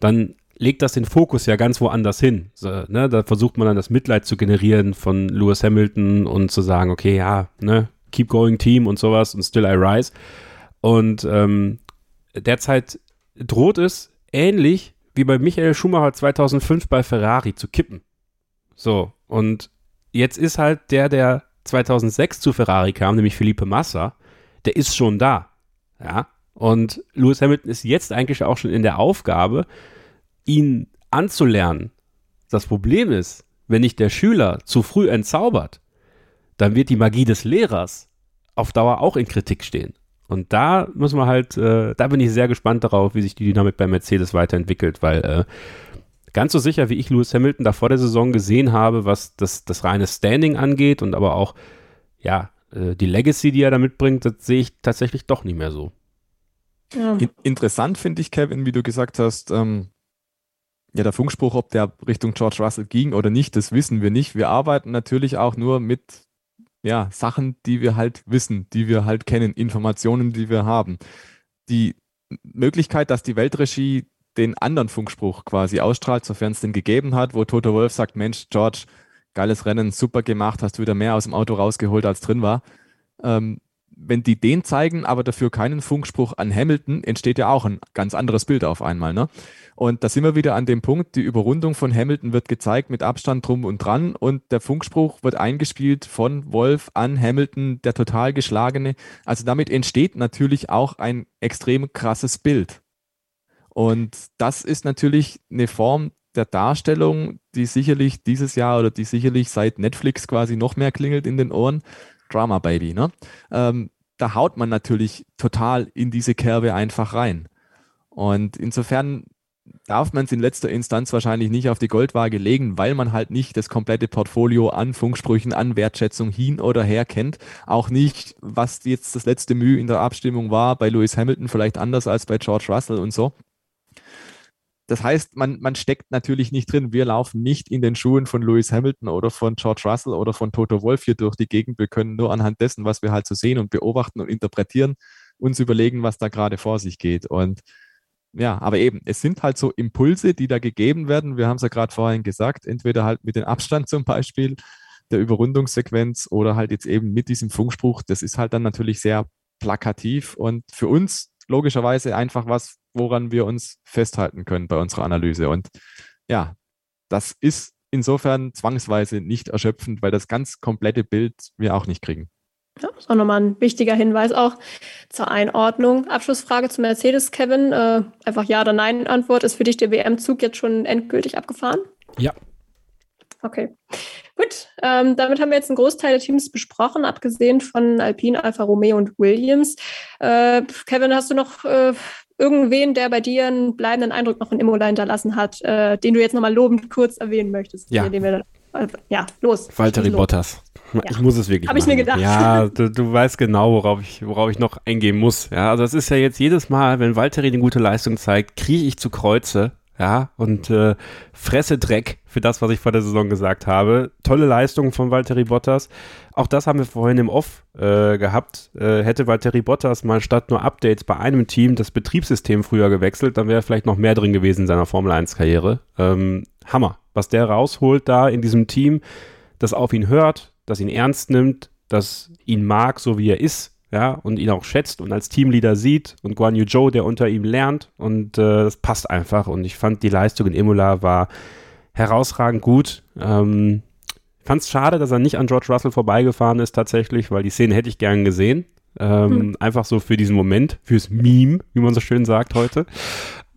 B: dann legt das den Fokus ja ganz woanders hin. So, ne, da versucht man dann das Mitleid zu generieren von Lewis Hamilton und zu sagen, okay, ja, ne, keep going Team und sowas und still I rise. Und ähm, derzeit droht es ähnlich wie bei Michael Schumacher 2005 bei Ferrari zu kippen. So, und jetzt ist halt der, der 2006 zu Ferrari kam, nämlich Felipe Massa, der ist schon da. Ja. Und Lewis Hamilton ist jetzt eigentlich auch schon in der Aufgabe, ihn anzulernen. Das Problem ist, wenn nicht der Schüler zu früh entzaubert, dann wird die Magie des Lehrers auf Dauer auch in Kritik stehen. Und da muss man halt, äh, da bin ich sehr gespannt darauf, wie sich die Dynamik bei Mercedes weiterentwickelt, weil äh, ganz so sicher, wie ich Lewis Hamilton da vor der Saison gesehen habe, was das, das reine Standing angeht und aber auch, ja, äh, die Legacy, die er da mitbringt, das sehe ich tatsächlich doch nicht mehr so.
C: Ja. interessant finde ich, Kevin, wie du gesagt hast, ähm, ja, der Funkspruch, ob der Richtung George Russell ging oder nicht, das wissen wir nicht. Wir arbeiten natürlich auch nur mit ja, Sachen, die wir halt wissen, die wir halt kennen, Informationen, die wir haben. Die Möglichkeit, dass die Weltregie den anderen Funkspruch quasi ausstrahlt, sofern es den gegeben hat, wo Toto Wolf sagt, Mensch, George, geiles Rennen, super gemacht, hast du wieder mehr aus dem Auto rausgeholt, als drin war. Ähm, wenn die den zeigen, aber dafür keinen Funkspruch an Hamilton, entsteht ja auch ein ganz anderes Bild auf einmal. Ne? Und da sind wir wieder an dem Punkt, die Überrundung von Hamilton wird gezeigt mit Abstand drum und dran und der Funkspruch wird eingespielt von Wolf an Hamilton, der total geschlagene. Also damit entsteht natürlich auch ein extrem krasses Bild. Und das ist natürlich eine Form der Darstellung, die sicherlich dieses Jahr oder die sicherlich seit Netflix quasi noch mehr klingelt in den Ohren. Drama Baby, ne? Ähm, da haut man natürlich total in diese Kerbe einfach rein. Und insofern darf man es in letzter Instanz wahrscheinlich nicht auf die Goldwaage legen, weil man halt nicht das komplette Portfolio an Funksprüchen, an Wertschätzung hin oder her kennt. Auch nicht, was jetzt das letzte Mühe in der Abstimmung war bei Lewis Hamilton, vielleicht anders als bei George Russell und so. Das heißt, man, man steckt natürlich nicht drin. Wir laufen nicht in den Schuhen von Lewis Hamilton oder von George Russell oder von Toto Wolf hier durch die Gegend. Wir können nur anhand dessen, was wir halt so sehen und beobachten und interpretieren, uns überlegen, was da gerade vor sich geht. Und ja, aber eben, es sind halt so Impulse, die da gegeben werden. Wir haben es ja gerade vorhin gesagt, entweder halt mit dem Abstand zum Beispiel der Überrundungssequenz oder halt jetzt eben mit diesem Funkspruch. Das ist halt dann natürlich sehr plakativ und für uns logischerweise einfach was, woran wir uns festhalten können bei unserer Analyse. Und ja, das ist insofern zwangsweise nicht erschöpfend, weil das ganz komplette Bild wir auch nicht kriegen.
A: Ja, ist auch nochmal ein wichtiger Hinweis auch zur Einordnung. Abschlussfrage zu Mercedes, Kevin. Äh, einfach Ja oder Nein Antwort. Ist für dich der WM-Zug jetzt schon endgültig abgefahren?
B: Ja.
A: Okay. Gut, ähm, damit haben wir jetzt einen Großteil der Teams besprochen, abgesehen von Alpine, Alfa Romeo und Williams. Äh, Kevin, hast du noch äh, irgendwen, der bei dir einen bleibenden Eindruck noch in Imola hinterlassen hat, äh, den du jetzt nochmal lobend kurz erwähnen möchtest?
B: Ja.
A: Wir, äh, ja, los.
B: Valtteri Bottas. Ja. Ich muss es wirklich.
A: Habe ich mir gedacht.
B: Ja, du, du, weißt genau, worauf ich, worauf ich noch eingehen muss. Ja, also es ist ja jetzt jedes Mal, wenn Valtteri eine gute Leistung zeigt, kriege ich zu Kreuze ja, und äh, fresse Dreck für das, was ich vor der Saison gesagt habe. Tolle Leistung von Valtteri Bottas. Auch das haben wir vorhin im Off äh, gehabt. Äh, hätte Valtteri Bottas mal statt nur Updates bei einem Team das Betriebssystem früher gewechselt, dann wäre vielleicht noch mehr drin gewesen in seiner Formel 1-Karriere. Ähm, Hammer, was der rausholt da in diesem Team, das auf ihn hört, das ihn ernst nimmt, das ihn mag, so wie er ist ja, und ihn auch schätzt und als Teamleader sieht und Guan Yu Zhou, der unter ihm lernt und äh, das passt einfach und ich fand die Leistung in Imola war herausragend gut. Ähm, fand es schade, dass er nicht an George Russell vorbeigefahren ist tatsächlich, weil die Szene hätte ich gern gesehen. Ähm, hm. Einfach so für diesen Moment, fürs Meme, wie man so schön sagt heute.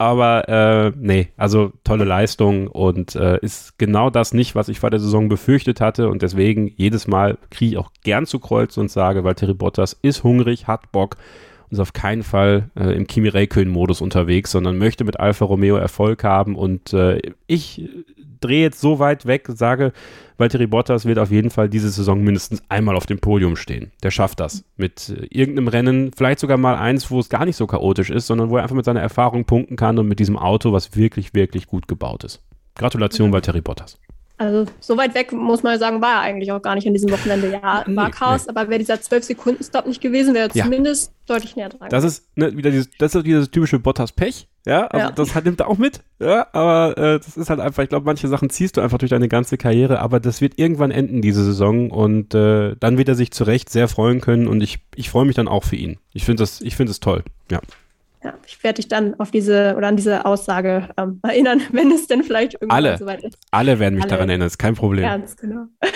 B: Aber äh, nee, also tolle Leistung und äh, ist genau das nicht, was ich vor der Saison befürchtet hatte. Und deswegen jedes Mal kriege ich auch gern zu Kreuz und sage, weil Terry Bottas ist hungrig, hat Bock und ist auf keinen Fall äh, im Kimi Räikkönen-Modus unterwegs, sondern möchte mit Alfa Romeo Erfolg haben. Und äh, ich drehe jetzt so weit weg, sage, Valtteri Bottas wird auf jeden Fall diese Saison mindestens einmal auf dem Podium stehen. Der schafft das. Mit äh, irgendeinem Rennen, vielleicht sogar mal eins, wo es gar nicht so chaotisch ist, sondern wo er einfach mit seiner Erfahrung punkten kann und mit diesem Auto, was wirklich, wirklich gut gebaut ist. Gratulation, mhm. Valtteri Bottas.
A: Also so weit weg, muss man sagen, war er eigentlich auch gar nicht an diesem Wochenende. Ja, <laughs> war nee, Chaos, nee. aber wäre dieser 12-Sekunden-Stop nicht gewesen, wäre ja. zumindest deutlich näher dran.
B: Das ist ne, wieder dieses, das ist dieses typische Bottas-Pech. Ja, also ja. das hat, nimmt er auch mit. Ja, aber äh, das ist halt einfach, ich glaube, manche Sachen ziehst du einfach durch deine ganze Karriere, aber das wird irgendwann enden, diese Saison. Und äh, dann wird er sich zu Recht sehr freuen können und ich, ich freue mich dann auch für ihn. Ich finde das, ich finde es toll. Ja.
A: Ja, ich werde dich dann auf diese oder an diese Aussage ähm, <laughs> erinnern, wenn es denn vielleicht irgendwann
B: Alle.
A: soweit ist.
B: Alle werden mich Alle. daran erinnern, ist kein Problem.
A: Ganz genau. <laughs>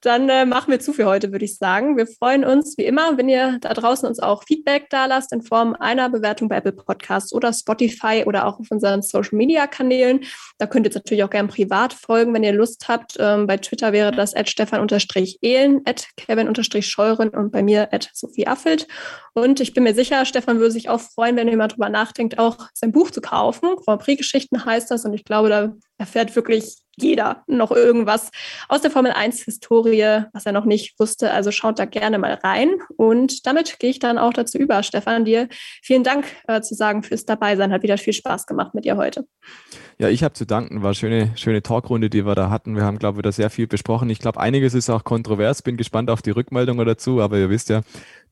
A: Dann äh, machen wir zu für heute, würde ich sagen. Wir freuen uns wie immer, wenn ihr da draußen uns auch Feedback da lasst in Form einer Bewertung bei Apple Podcasts oder Spotify oder auch auf unseren Social Media Kanälen. Da könnt ihr jetzt natürlich auch gerne privat folgen, wenn ihr Lust habt. Ähm, bei Twitter wäre das at stefan-ehlen, at kevin-scheuren und bei mir at Sophie Affelt. Und ich bin mir sicher, Stefan würde sich auch freuen, wenn ihr mal drüber nachdenkt, auch sein Buch zu kaufen. Grand Prix-Geschichten heißt das. Und ich glaube, da erfährt wirklich jeder noch irgendwas aus der Formel 1 Historie, was er noch nicht wusste. Also schaut da gerne mal rein. Und damit gehe ich dann auch dazu über. Stefan, dir vielen Dank äh, zu sagen fürs Dabeisein. Hat wieder viel Spaß gemacht mit dir heute.
C: Ja, ich habe zu danken. War eine schöne, schöne Talkrunde, die wir da hatten. Wir haben, glaube ich, da sehr viel besprochen. Ich glaube, einiges ist auch kontrovers. Bin gespannt auf die Rückmeldungen dazu. Aber ihr wisst ja,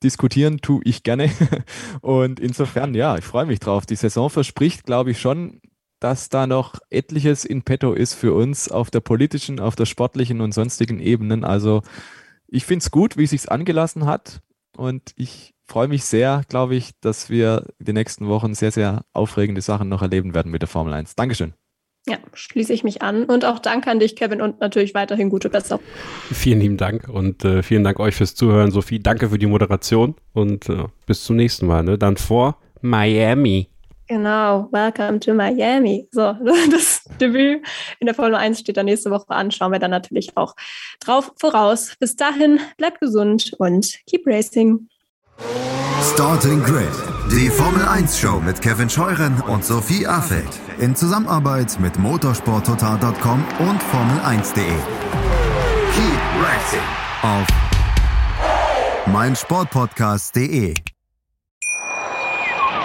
C: diskutieren tue ich gerne. <laughs> Und insofern, ja, ich freue mich drauf. Die Saison verspricht, glaube ich, schon dass da noch etliches in petto ist für uns auf der politischen, auf der sportlichen und sonstigen Ebenen. Also ich finde es gut, wie es sich angelassen hat. Und ich freue mich sehr, glaube ich, dass wir die nächsten Wochen sehr, sehr aufregende Sachen noch erleben werden mit der Formel 1. Dankeschön.
A: Ja, schließe ich mich an. Und auch danke an dich, Kevin, und natürlich weiterhin gute Besserung.
B: Vielen lieben Dank und äh, vielen Dank euch fürs Zuhören. Sophie, danke für die Moderation und äh, bis zum nächsten Mal. Ne? Dann vor Miami.
A: Genau, Welcome to Miami. So, <laughs> das Debüt in der Formel 1 steht dann nächste Woche an. Schauen wir dann natürlich auch drauf voraus. Bis dahin, bleibt gesund und keep racing.
D: Starting Grid, die Formel 1 Show mit Kevin Scheuren und Sophie Affeld in Zusammenarbeit mit motorsporttotal.com und Formel1.de. Keep racing auf meinsportpodcast.de.